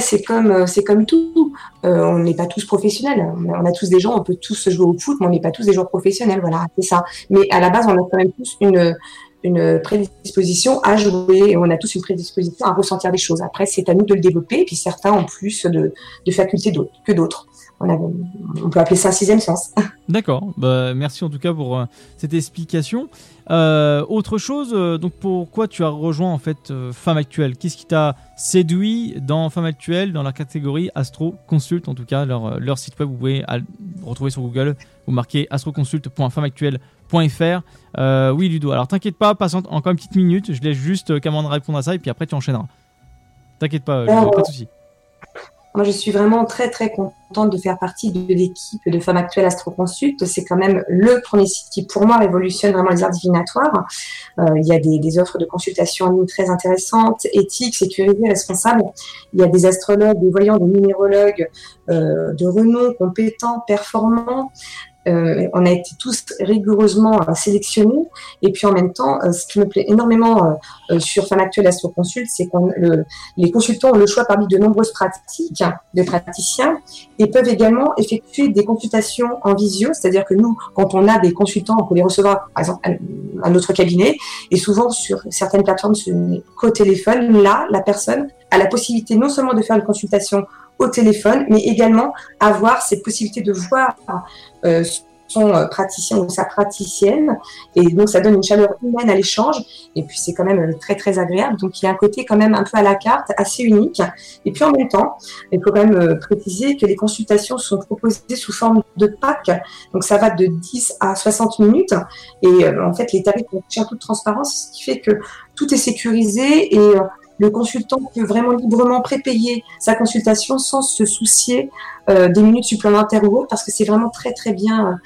c'est comme, euh, c'est comme tout. Euh, on n'est pas tous professionnels. On a, tous des gens, on peut tous jouer au foot, mais on n'est pas tous des joueurs professionnels. Voilà, c'est ça. Mais à la base, on a quand même tous une, une prédisposition à jouer on a tous une prédisposition à ressentir des choses. Après, c'est à nous de le développer. Et puis certains ont plus de, facultés que d'autres. On peut appeler ça un sixième sens. D'accord. Bah, merci en tout cas pour euh, cette explication. Euh, autre chose, euh, donc pourquoi tu as rejoint en fait euh, Femme Actuelle? Qu'est-ce qui t'a séduit dans Femme Actuelle, dans la catégorie Astro Consult en tout cas, leur, leur site web, vous pouvez retrouver sur Google, vous marquez astroconsult.femmeactuelle.fr. Oui Ludo, alors t'inquiète pas, patiente encore une petite minute, je laisse juste Cameron répondre à ça et puis après tu enchaîneras. T'inquiète pas, Ludo, pas de soucis. Moi, je suis vraiment très, très contente de faire partie de l'équipe de Femmes Actuelles Astroconsult. C'est quand même le premier site qui, pour moi, révolutionne vraiment les arts divinatoires. Euh, il y a des, des offres de consultation en ligne très intéressantes, éthiques, sécurisées, responsables. Il y a des astrologues, des voyants, des numérologues euh, de renom, compétents, performants. Euh, on a été tous rigoureusement euh, sélectionnés. Et puis en même temps, euh, ce qui me plaît énormément sur Femmes Actuelles Astroconsult, c'est qu'on le, les consultants ont le choix parmi de nombreuses pratiques de praticiens et peuvent également effectuer des consultations en visio, c'est-à-dire que nous, quand on a des consultants, on peut les recevoir, par exemple, à à notre cabinet, et souvent sur certaines plateformes, ce n'est qu'au téléphone. Là, la personne a la possibilité non seulement de faire une consultation au téléphone, mais également avoir cette possibilité de voir euh, son euh, praticien ou sa praticienne, et donc ça donne une chaleur humaine à l'échange, et puis c'est quand même euh, très très agréable. Donc il y a un côté quand même un peu à la carte, assez unique. Et puis en même temps, il faut quand même préciser que les consultations sont proposées sous forme de pack. Donc ça va de 10 à 60 minutes. Et en fait, les tarifs sont en toute transparence, ce qui fait que tout est sécurisé et le consultant peut vraiment librement prépayer sa consultation sans se soucier euh, des minutes supplémentaires ou autres, parce que c'est vraiment très très bien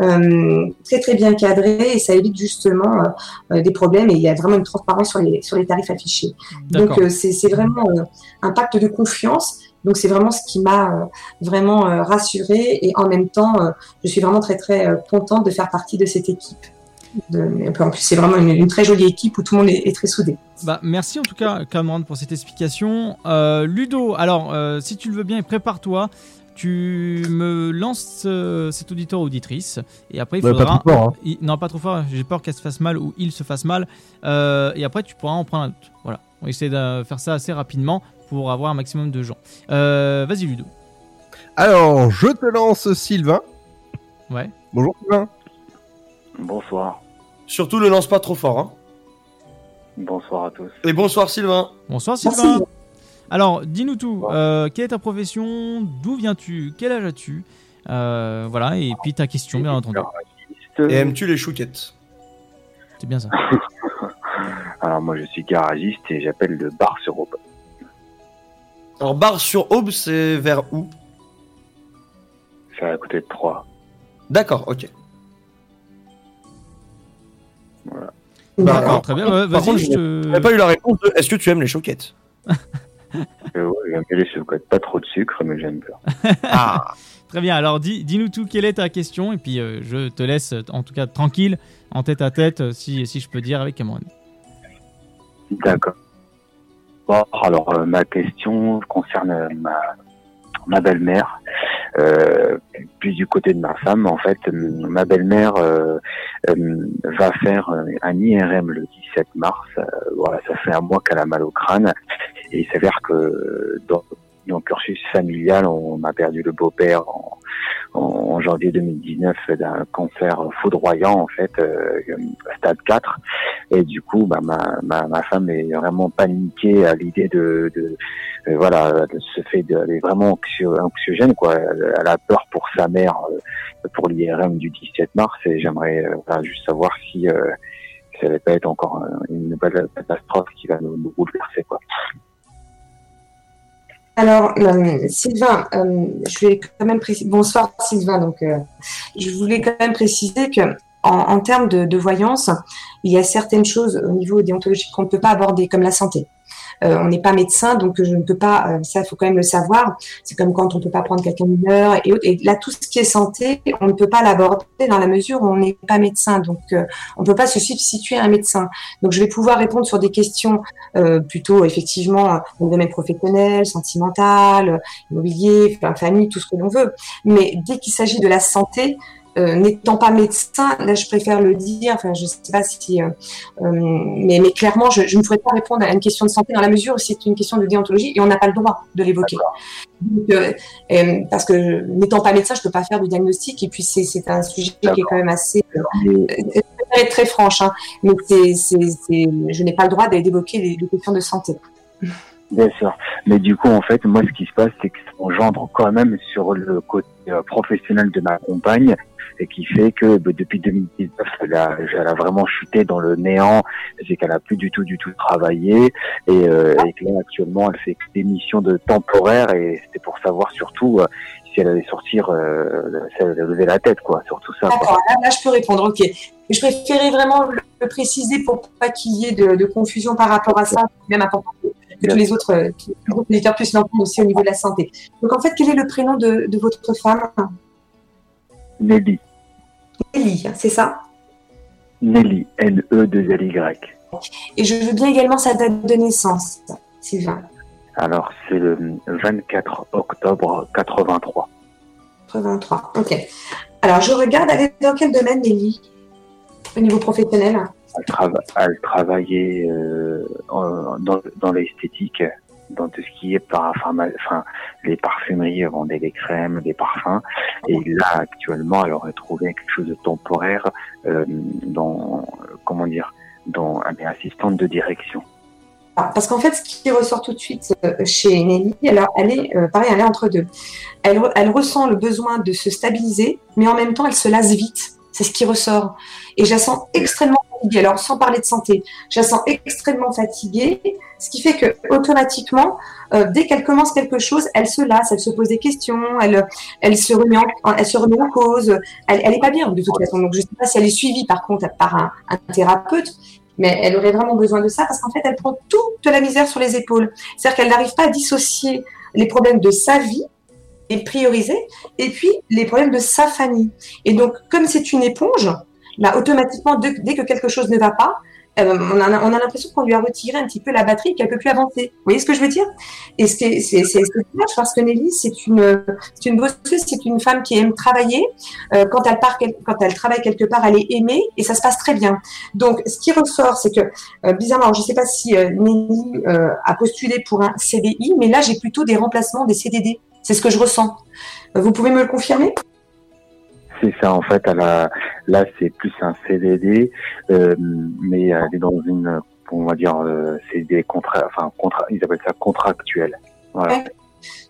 euh, très très bien cadré et ça évite justement euh, des problèmes et il y a vraiment une transparence sur les sur les tarifs affichés. Donc c'est vraiment un pacte de confiance. Donc c'est vraiment ce qui m'a vraiment rassurée et en même temps je suis vraiment très très contente de faire partie de cette équipe. De- en plus c'est vraiment une, une très jolie équipe où tout le monde est, est très soudé. Bah, merci en tout cas, Cameron, pour cette explication. Euh, Ludo, alors, euh, si tu le veux bien, et prépare-toi. Tu me lances euh, cet auditeur ou auditrice et après il Ouais, faudra. pas trop fort, hein. il- non, pas trop fort. J'ai peur qu'elle se fasse mal ou il se fasse mal. Euh, et après tu pourras en prendre un autre. Voilà. On essaie de faire ça assez rapidement pour avoir un maximum de gens. Euh, Vas-y Ludo. Alors, je te lance Sylvain. Ouais. Bonjour Sylvain. Bonsoir. Surtout ne lance pas trop fort. Hein. Bonsoir à tous. Et bonsoir Sylvain. Bonsoir Sylvain. Alors, dis-nous tout. Euh, quelle est ta profession? D'où viens-tu? Quel âge as-tu? Euh, Voilà, et puis ta question, bien entendu. Et aimes-tu les chouquettes? C'est bien ça. Alors moi je suis garagiste et j'appelle de Bar-sur-Aube. Alors, Bar sur Aube, c'est vers où? C'est à côté de Troyes. D'accord, ok. Voilà. D'accord, très bien. Ouais, Par Vas-y, contre, je te- pas eu la réponse de est-ce que tu aimes les chouquettes? Euh, ouais, j'aime bien les chocolats, pas trop de sucre mais j'aime bien. Ah Très bien, alors dis- dis-nous tout, quelle est ta question? Et puis euh, je te laisse, euh, en tout cas, tranquille, en tête à tête, euh, si, si je peux dire, avec Cameron. D'accord. Bon, alors euh, ma question concerne ma, ma belle-mère. Euh, plus du côté de ma femme, en fait, euh, ma belle-mère euh, euh, va faire euh, un IRM le 17 mars. Voilà, ça fait un mois qu'elle a mal au crâne. Et il s'avère que dans, dans le cursus familial, on a perdu le beau-père en, en, en janvier 2019 d'un cancer foudroyant, en fait, euh, stade 4. Et du coup, bah, ma, ma, ma femme est vraiment paniquée à l'idée de, euh, voilà, ce fait d'aller vraiment anxio- anxiogène, quoi. Elle, a peur pour sa mère, euh, pour l'IRM du 17 mars. Et j'aimerais euh, juste savoir si ça va pas être encore une nouvelle catastrophe qui va nous, nous bouleverser, quoi. Alors, euh, Sylvain, euh, je vais quand même préciser. Bonsoir, Sylvain. Donc, euh, je voulais quand même préciser que, en, termes de, de voyance, il y a certaines choses au niveau déontologique qu'on ne peut pas aborder, comme la santé. Euh, on n'est pas médecin, donc je ne peux pas. euh, ça, il faut quand même le savoir. C'est comme quand on ne peut pas prendre quelqu'un mineur et autres. Et là, tout ce qui est santé, on ne peut pas l'aborder dans la mesure où on n'est pas médecin. Donc, euh, on ne peut pas se substituer à un médecin. Donc, je vais pouvoir répondre sur des questions plutôt effectivement dans le domaine professionnel, sentimental, immobilier, famille, tout ce que l'on veut. Mais dès qu'il s'agit de la santé, euh, n'étant pas médecin, là je préfère le dire, enfin je sais pas si, euh, euh, mais, mais clairement je, je ne pourrais pas répondre à une question de santé dans la mesure où c'est une question de déontologie et on n'a pas le droit de l'évoquer. Parce que n'étant pas médecin, je peux pas faire de diagnostic et puis c'est un sujet qui est quand même assez. Je être très franche, hein, mais je n'ai pas le droit d'évoquer les, les questions de santé. Bien sûr. Mais du coup, en fait, moi, ce qui se passe, c'est que ça engendre quand même sur le côté professionnel de ma compagne et qui fait que bah, depuis 2019, elle a, elle a vraiment chuté dans le néant, c'est qu'elle a plus du tout, du tout travaillé et, euh, et que là, actuellement, elle fait que des missions de temporaire et c'était pour savoir surtout euh, si elle allait sortir, euh, si elle allait lever la tête, quoi, sur tout ça. D'accord, là, là, je peux répondre, ok. Je préférais vraiment le, préciser pour pas qu'il y ait de, de confusion par rapport à ça, même important que, tous les autres, euh, les autres auditeurs puissent l'entendre aussi au niveau de la santé. Donc en fait, quel est le prénom de, de votre femme? Nelly. Nelly, c'est ça? Nelly, E N-E-2-L-Y. Et je veux bien également sa date de naissance, Sylvain. Alors, c'est le 24 octobre 83. 83, ok. Alors je regarde, elle est dans quel domaine, Nelly? Au niveau professionnel? Elle, trava- elle travaillait euh, dans l'esthétique, dans tout ce qui est par, pharma- enfin, les parfumeries, vendait des crèmes, des parfums. Et là, actuellement, elle aurait trouvé quelque chose de temporaire euh, dans, comment dire, dans est assistante de direction. Ah, Parce qu'en fait, ce qui ressort tout de suite euh, chez Nelly, alors elle est, euh, pareil, elle est entre deux. Elle, elle ressent le besoin de se stabiliser, mais en même temps, elle se lasse vite. C'est ce qui ressort. Et je la sens extrêmement fatiguée. Alors, sans parler de santé, je la sens extrêmement fatiguée, ce qui fait que automatiquement, euh, dès qu'elle commence quelque chose, elle se lasse, elle se pose des questions, elle, se remet en, cause. Elle, elle est pas bien de toute façon. Donc, je sais pas si elle est suivie par contre par un, un thérapeute, mais elle aurait vraiment besoin de ça parce qu'en fait, elle prend toute la misère sur les épaules. C'est-à-dire qu'elle n'arrive pas à dissocier les problèmes de sa vie prioriser, et puis les problèmes de sa famille. Et donc, comme c'est une éponge, là, automatiquement, dès, que quelque chose ne va pas, euh, on a, on a l'impression qu'on lui a retiré un petit peu la batterie qu'elle peut plus avancer. Vous voyez ce que je veux dire? Et c'est dommage parce que Nelly, c'est une, une bosseuse, c'est une femme qui aime travailler. Euh, quand elle part, quand elle travaille quelque part, elle est aimée et ça se passe très bien. Donc, ce qui ressort, c'est que euh, bizarrement, je ne sais pas si Nelly a postulé pour un CDI, mais là, j'ai plutôt des remplacements des CDD. C'est ce que je ressens. Vous pouvez me le confirmer? C'est ça, en fait, elle a, là, c'est plus un CDD, euh, mais elle est dans une, on va dire, euh, c'est des contrats, enfin, contrats, ils appellent ça contractuel. Voilà. Ouais.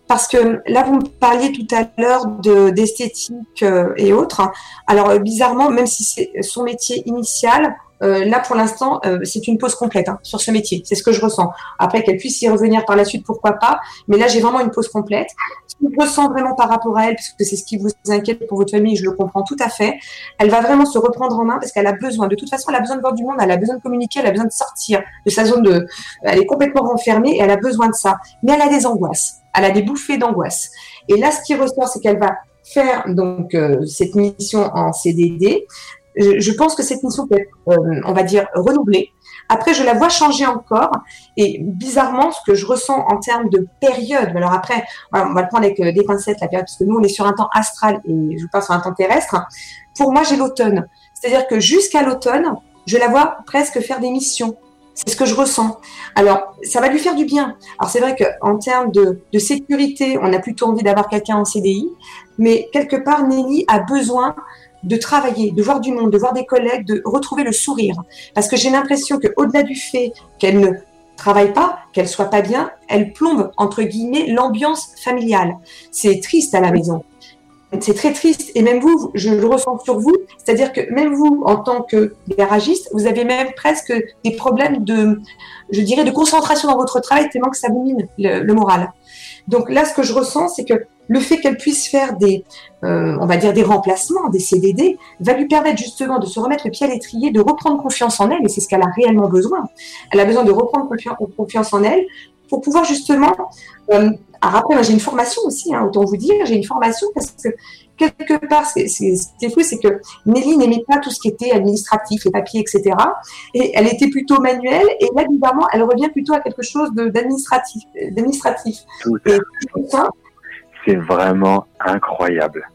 Parce que là, vous me parliez tout à l'heure de- d'esthétique euh, et autres. Alors, euh, bizarrement, même si c'est son métier initial, euh, là, pour l'instant, euh, c'est une pause complète hein, sur ce métier. C'est ce que je ressens. Après, qu'elle puisse y revenir par la suite, pourquoi pas. Mais là, j'ai vraiment une pause complète. Ce que je ressens vraiment par rapport à elle, puisque c'est ce qui vous inquiète pour votre famille, je le comprends tout à fait. Elle va vraiment se reprendre en main parce qu'elle a besoin. De toute façon, elle a besoin de voir du monde, elle a besoin de communiquer, elle a besoin de sortir de sa zone de. Elle est complètement renfermée et elle a besoin de ça. Mais elle a des angoisses. Elle a des bouffées d'angoisse. Et là, ce qui ressort, c'est qu'elle va faire donc euh, cette mission en CDD. Je, pense que cette mission peut être, euh, on va dire, renouvelée. Après, je la vois changer encore. Et bizarrement, ce que je ressens en termes de période, alors après, on va le prendre avec euh, des pincettes, la période, parce que nous, on est sur un temps astral et je passe sur un temps terrestre. Pour moi, j'ai l'automne. C'est-à-dire que jusqu'à l'automne, je la vois presque faire des missions. C'est ce que je ressens. Alors, ça va lui faire du bien. Alors, c'est vrai qu'en termes de sécurité, on a plutôt envie d'avoir quelqu'un en CDI, mais quelque part, Nelly a besoin de travailler, de voir du monde, de voir des collègues, de retrouver le sourire. Parce que j'ai l'impression qu'au-delà du fait qu'elle ne travaille pas, qu'elle soit pas bien, elle plombe, entre guillemets, l'ambiance familiale. C'est triste à la maison. C'est très triste. Et même vous, je le ressens sur vous, c'est-à-dire que même vous, en tant que garagiste, vous avez même presque des problèmes de, je dirais, de concentration dans votre travail, tellement que ça vous mine le, le moral. Donc là, ce que je ressens, c'est que le fait qu'elle puisse faire des, euh, on va dire, des remplacements, des CDD, va lui permettre justement de se remettre le pied à l'étrier, de reprendre confiance en elle, et c'est ce qu'elle a réellement besoin. Elle a besoin de reprendre confiance, en elle pour pouvoir justement. Euh, alors après, j'ai une formation aussi, hein, autant vous dire, j'ai une formation parce que quelque part, ce qui est fou, c'est que Nelly n'aimait pas tout ce qui était administratif, les papiers, etc. Et elle était plutôt manuelle, et là, bizarrement, elle revient plutôt à quelque chose d'administratif. Et C'est vraiment incroyable.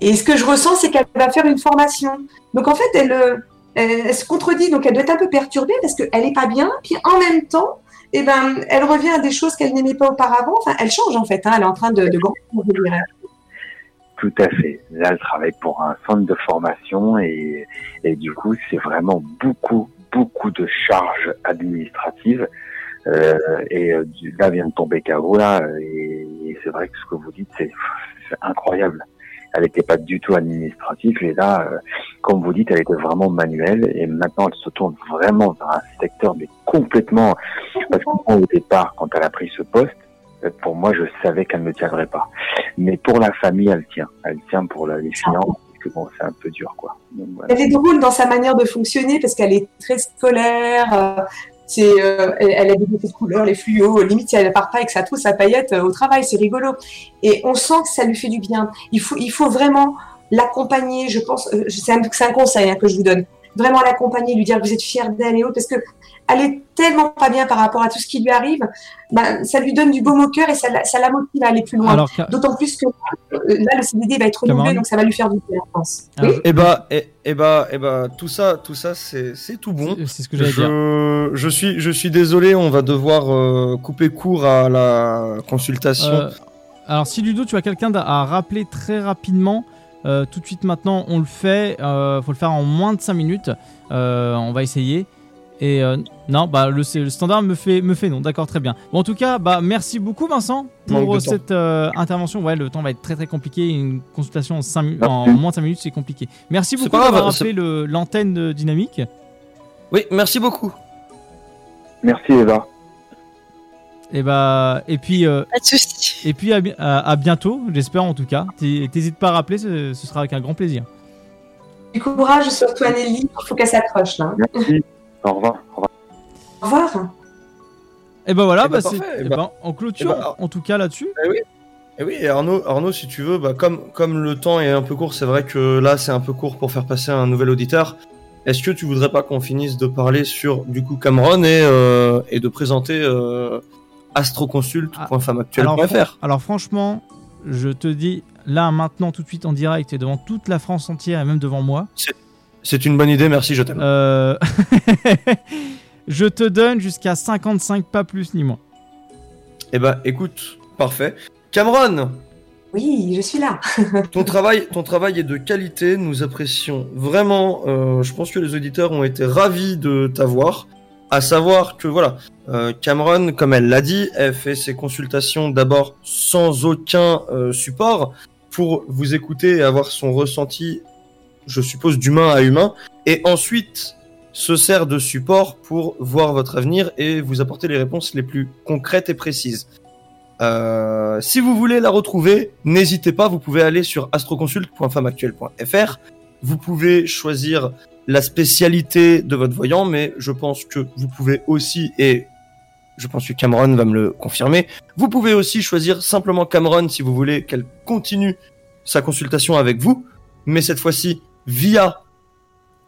Et ce que je ressens, c'est qu'elle va faire une formation. Donc en fait, elle, euh, elle, elle se contredit, donc elle doit être un peu perturbée parce qu'elle n'est pas bien. Puis en même temps, eh ben, elle revient à des choses qu'elle n'aimait pas auparavant. Enfin, elle change en fait. hein. Elle est en train de, de grandir. Tout à fait. Là, elle travaille pour un centre de formation et, et du coup, c'est vraiment beaucoup, beaucoup de charges administratives. Euh, et euh, là vient de tomber KO là, et, et c'est vrai que ce que vous dites, c'est incroyable. Elle n'était pas du tout administrative et là, euh, comme vous dites, elle était vraiment manuelle et maintenant elle se tourne vraiment vers un secteur mais complètement. Parce que au départ, quand elle a pris ce poste, pour moi, je savais qu'elle ne tiendrait pas. Mais pour la famille, elle tient. Elle tient pour la, les finances, parce que bon, c'est un peu dur, quoi. Donc, voilà. Elle est drôle dans sa manière de fonctionner parce qu'elle est très scolaire. euh, c'est, euh, elle, elle a des de couleurs, les fluos. Limite, si elle part pas avec sa trousse, sa paillette euh, au travail, c'est rigolo. Et on sent que ça lui fait du bien. Il faut, il faut vraiment l'accompagner. Je pense, euh, c'est un, c'est un conseil hein, que je vous donne. Vraiment l'accompagner, lui dire que vous êtes fier d'elle et autres, parce que elle est tellement pas bien par rapport à tout ce qui lui arrive. Ben, ça lui donne du baume au cœur et ça, la- ça la motive à aller plus loin. Alors, D'autant plus que euh, là, le CDD va être renouvelé, donc ça va lui faire du bien, je pense. Ah, Oui. Et bah, et, et bah, et bah, tout ça, tout ça, c'est, c'est tout bon. C'est ce que j'allais je, Je suis, je suis désolé, on va devoir euh, couper court à la consultation. Euh, alors, si Ludo, tu as quelqu'un à rappeler très rapidement, euh, tout de suite maintenant, on le fait. Euh, faut le faire en moins de 5 minutes. Euh, on va essayer. Et euh, non, bah le, le standard me fait, me fait non. D'accord, très bien. Bon, en tout cas, bah merci beaucoup Vincent pour cette euh, intervention. Ouais, le temps va être très très compliqué. Une consultation en, en moins de 5 minutes, c'est compliqué. Merci C'est beaucoup pas grave, d'avoir rappelé le- l'antenne dynamique. Oui, merci beaucoup. Merci Eva. Et bah et puis euh, Pas de soucis. et puis à, bi- à- à bientôt, j'espère en tout cas. T'hé- T'hésites pas à rappeler, ce, ce sera avec un grand plaisir. Du courage surtout à Nelly, il faut qu'elle s'accroche là. Merci. Au revoir. Au revoir. Au revoir. Et ben voilà, Eh ben, bah, c'est- parfait, eh eh ben- ben, on clôture eh en tout cas là-dessus. Eh oui. Et oui, et Arnaud, Arnaud, si tu veux, bah, comme, comme le temps est un peu court, c'est vrai que là, c'est un peu court pour faire passer un nouvel auditeur. Est-ce que tu voudrais pas qu'on finisse de parler sur, du coup, Cameron et, euh, et de présenter euh, astroconsult.femmeactuelle.fr Alors, alors franchement, je te dis là maintenant tout de suite en direct et devant toute la France entière et même devant moi. C'est une bonne idée, merci, je t'aime. Euh, je te donne jusqu'à 55, pas plus ni moins. Eh bah, écoute, parfait. Cameron, Oui, je suis là. ton travail, ton travail est de qualité. Nous apprécions vraiment. euh, je pense que les auditeurs ont été ravis de t'avoir. À savoir que voilà, euh, Cameron, comme elle l'a dit, elle fait ses consultations d'abord sans aucun euh, support pour vous écouter et avoir son ressenti, je suppose, d'humain à humain, et ensuite se sert de support pour voir votre avenir et vous apporter les réponses les plus concrètes et précises. Euh, si vous voulez la retrouver, n'hésitez pas, vous pouvez aller sur astroconsulte.femmeactuelle.fr. Vous pouvez choisir la spécialité de votre voyant, mais je pense que vous pouvez aussi, et je pense que Cameron va me le confirmer, vous pouvez aussi choisir simplement Cameron si vous voulez qu'elle continue sa consultation avec vous, mais cette fois-ci via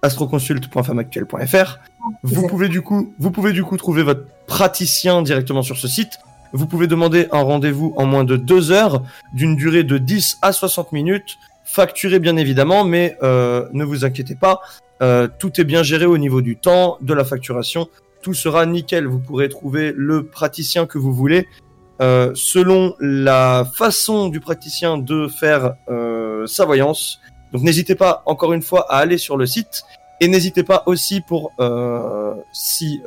astroconsulte.femmeactuelle.fr. Vous pouvez du coup, vous pouvez du coup trouver votre praticien directement sur ce site. Vous pouvez demander un rendez-vous en moins de deux heures, d'une durée de 10 à 60 minutes, facturé bien évidemment, mais euh, ne vous inquiétez pas, euh, tout est bien géré au niveau du temps, de la facturation, tout sera nickel. Vous pourrez trouver le praticien que vous voulez. euh, selon la façon du praticien de faire euh, sa voyance. Donc n'hésitez pas encore une fois à aller sur le site et n'hésitez pas aussi pour si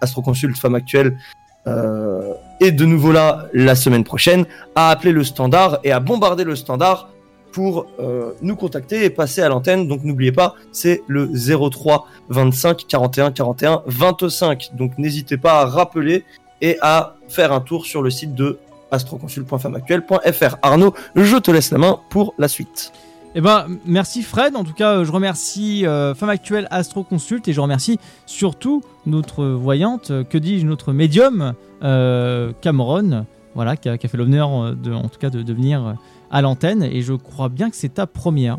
Astroconsulte Femme Actuelle est de nouveau là la semaine prochaine à appeler le standard et à bombarder le standard pour euh, nous contacter et passer à l'antenne. Donc n'oubliez pas, c'est le 03 25 41 41 25. Donc n'hésitez pas à rappeler et à faire un tour sur le site de astroconsul.femmeactuelle.fr. Arnaud, je te laisse la main pour la suite. Eh ben, merci Fred. En tout cas, je remercie euh, Femme et je remercie surtout notre voyante, euh, que dis-je, notre médium, euh, Cameron, voilà, qui a, fait l'honneur, en tout cas, de, de venir euh, à l'antenne. Et je crois bien que c'est ta première.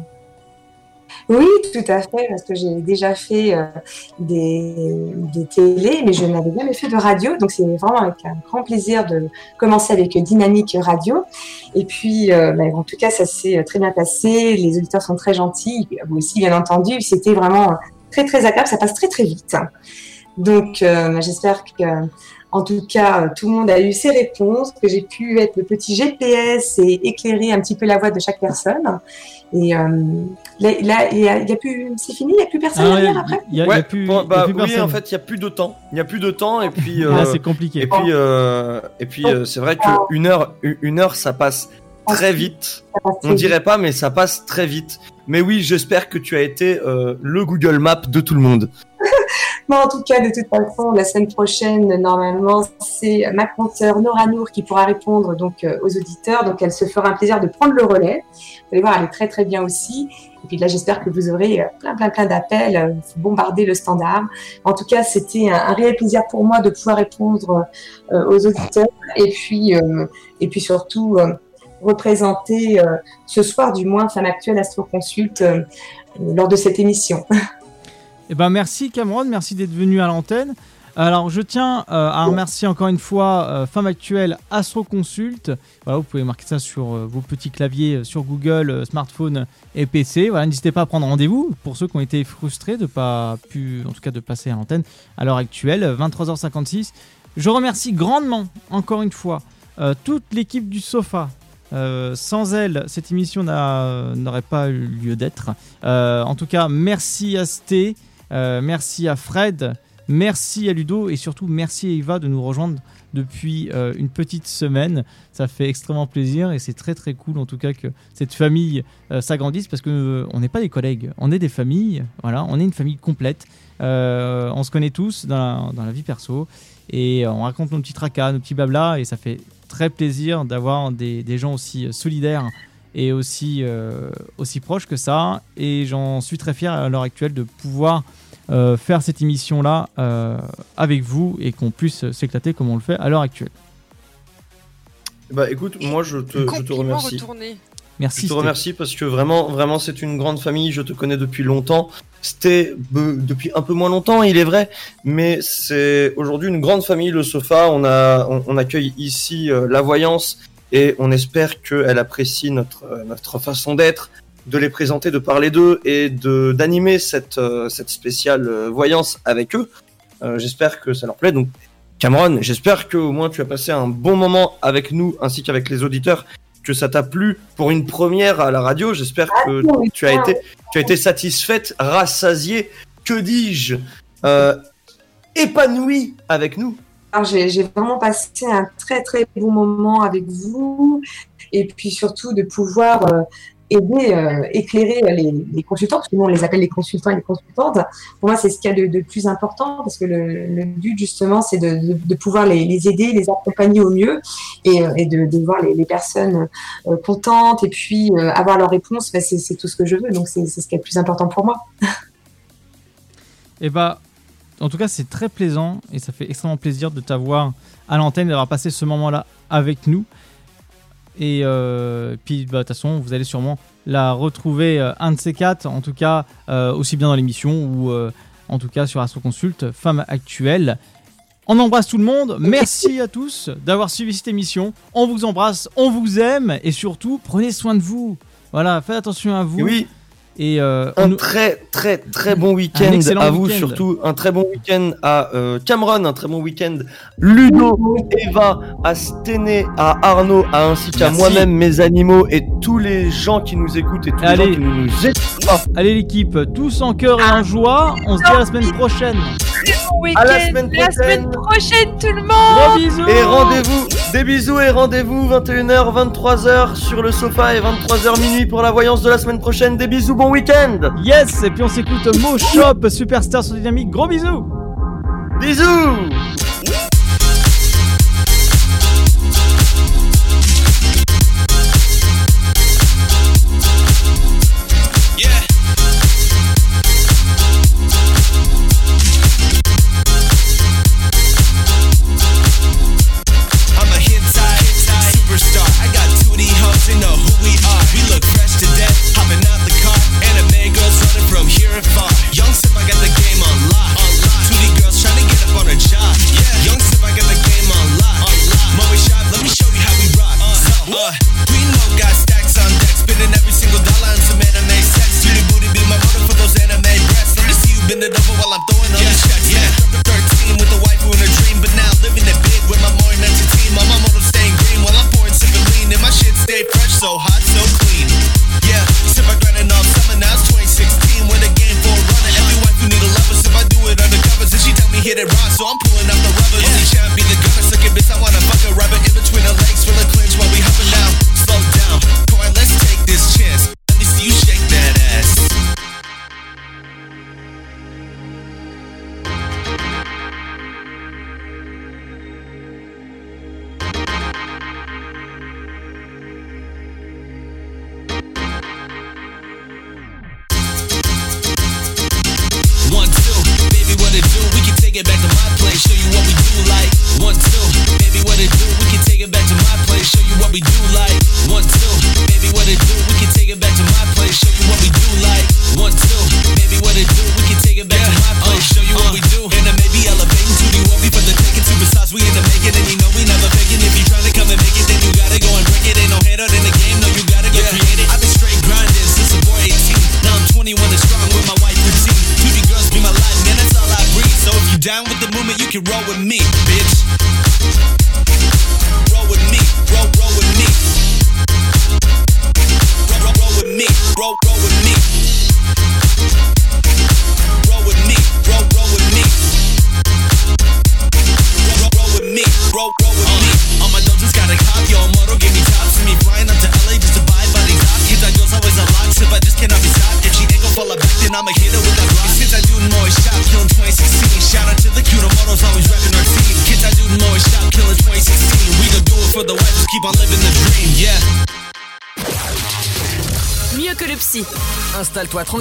Oui, tout à fait, parce que j'ai déjà fait euh, des, des télés, mais je n'avais jamais fait de radio, donc c'est vraiment avec un grand plaisir de commencer avec Dynamique Radio. Et puis, euh, bah, en tout cas, ça s'est très bien passé, les auditeurs sont très gentils, vous aussi, bien entendu, c'était vraiment très, très agréable, ça passe très, très vite. Donc, euh, j'espère que, en tout cas, tout le monde a eu ses réponses, que j'ai pu être le petit GPS et éclairer un petit peu la voix de chaque personne. Et euh, là, il y a, il y a plus, c'est fini, il n'y a plus personne Ah à venir après? il y a- y plus- bon, il y a plus oui, personne. en fait, il y a plus de temps. Il y a plus de temps et puis. Ah, euh, c'est compliqué. Et puis, euh, et puis, euh, c'est vrai que une heure, une heure, ça passe très vite. passe On dirait pas, mais ça passe très vite. Mais oui, j'espère que tu as été euh, le Google Map de tout le monde. En tout cas, de toute façon, la semaine prochaine, normalement, c'est ma consoeur Nora Nour qui pourra répondre donc euh, aux auditeurs. Donc, elle se fera un plaisir de prendre le relais. Vous allez voir, elle est très très bien aussi. Et puis là, j'espère que vous aurez euh, plein plein plein d'appels, euh, bombarder le standard. En tout cas, c'était un, réel plaisir pour moi de pouvoir répondre aux auditeurs et puis et puis surtout représenter ce soir du moins Femme Actuelle Astro Consulte euh, lors de cette émission. Eh ben merci Cameron, merci d'être venu à l'antenne. Alors je tiens euh, à remercier encore une fois euh, Femme Actuelle Astro Consult. Voilà, vous pouvez marquer ça sur euh, vos petits claviers sur Google, smartphone et PC. Voilà, n'hésitez pas à prendre rendez-vous pour ceux qui ont été frustrés de pas pu, en tout cas de passer à l'antenne à l'heure actuelle, 23h56. Je remercie grandement encore une fois toute l'équipe du Sofa. Sans elle, cette émission n'a- n'aurait pas eu lieu d'être. En tout cas, merci à Sté, merci à Fred, merci à Ludo et surtout merci à Eva de nous rejoindre depuis euh, une petite semaine. Ça fait extrêmement plaisir et c'est très très cool en tout cas que cette famille euh, s'agrandisse parce que euh, on n'est pas des collègues, on est des familles. Voilà, on est une famille complète. Euh, on se connaît tous dans la, vie perso et on raconte nos petits tracas, nos petits blabla et ça fait très plaisir d'avoir des, des gens aussi euh, solidaires et aussi, euh, aussi proches que ça. Et j'en suis très fier à l'heure actuelle de pouvoir euh, faire cette émission-là euh, avec vous et qu'on puisse s'éclater comme on le fait à l'heure actuelle. Bah écoute, moi je te, je te remercie. retourné. Merci. Je te remercie parce que vraiment, vraiment, c'est une grande famille. Je te connais depuis longtemps. C'était be- depuis un peu moins longtemps, il est vrai, mais c'est aujourd'hui une grande famille. Le Sofa, on a, on, on accueille ici euh, la voyance et on espère qu'elle apprécie notre euh, notre façon d'être, de les présenter, de parler d'eux et de d'animer cette euh, cette spéciale euh, voyance avec eux. Euh, j'espère que ça leur plaît. Donc Cameron, j'espère que au moins tu as passé un bon moment avec nous ainsi qu'avec les auditeurs que ça t'a plu pour une première à la radio. J'espère que tu as été, tu as été satisfaite, rassasiée, que dis-je, euh, épanouie avec nous. J'ai j'ai vraiment passé un très très bon moment avec vous et puis surtout de pouvoir euh, aider, euh, éclairer les, consultants, parce que nous on les appelle les consultants et les consultantes. Pour moi, c'est ce qu'il y a de, plus important parce que le, but justement, c'est de, pouvoir les, aider, les accompagner au mieux et, euh, de, voir les, personnes euh, contentes et puis avoir leurs réponses. Ben, c'est tout ce que je veux, donc c'est ce qui est le plus important pour moi. Et bah, en tout cas, c'est très plaisant et ça fait extrêmement plaisir de t'avoir à l'antenne, d'avoir passé ce moment-là avec nous. Et euh, puis, bah, de toute façon, vous allez sûrement la retrouver euh, un de ces quatre, en tout cas, euh, aussi bien dans l'émission ou en tout cas sur Astro Consult, Femme Actuelle. On embrasse tout le monde. Merci à tous d'avoir suivi cette émission. On vous embrasse, on vous aime et surtout, prenez soin de vous. Voilà, faites attention à vous. Oui. Et euh, Un très très très bon week-end à vous surtout, un très bon week-end à euh, Cameron, un très bon week-end Ludo, Eva, à Stené, à Arnaud, à ainsi qu'à moi-même, mes animaux et tous les gens qui nous écoutent et tous les Allez. gens qui nous écoutent. Ah, Allez l'équipe, tous en cœur et en joie. On se dit à la semaine prochaine. À la semaine La semaine prochaine, tout le monde. Gros bisous. Et rendez-vous, des bisous et rendez-vous 21h, 23h sur le sofa et 23h minuit pour la voyance de la semaine prochaine. Des bisous, bon week-end. Yes, et puis on s'écoute Mo Shop, Superstar sur Dynamique. Gros bisous. Bisous.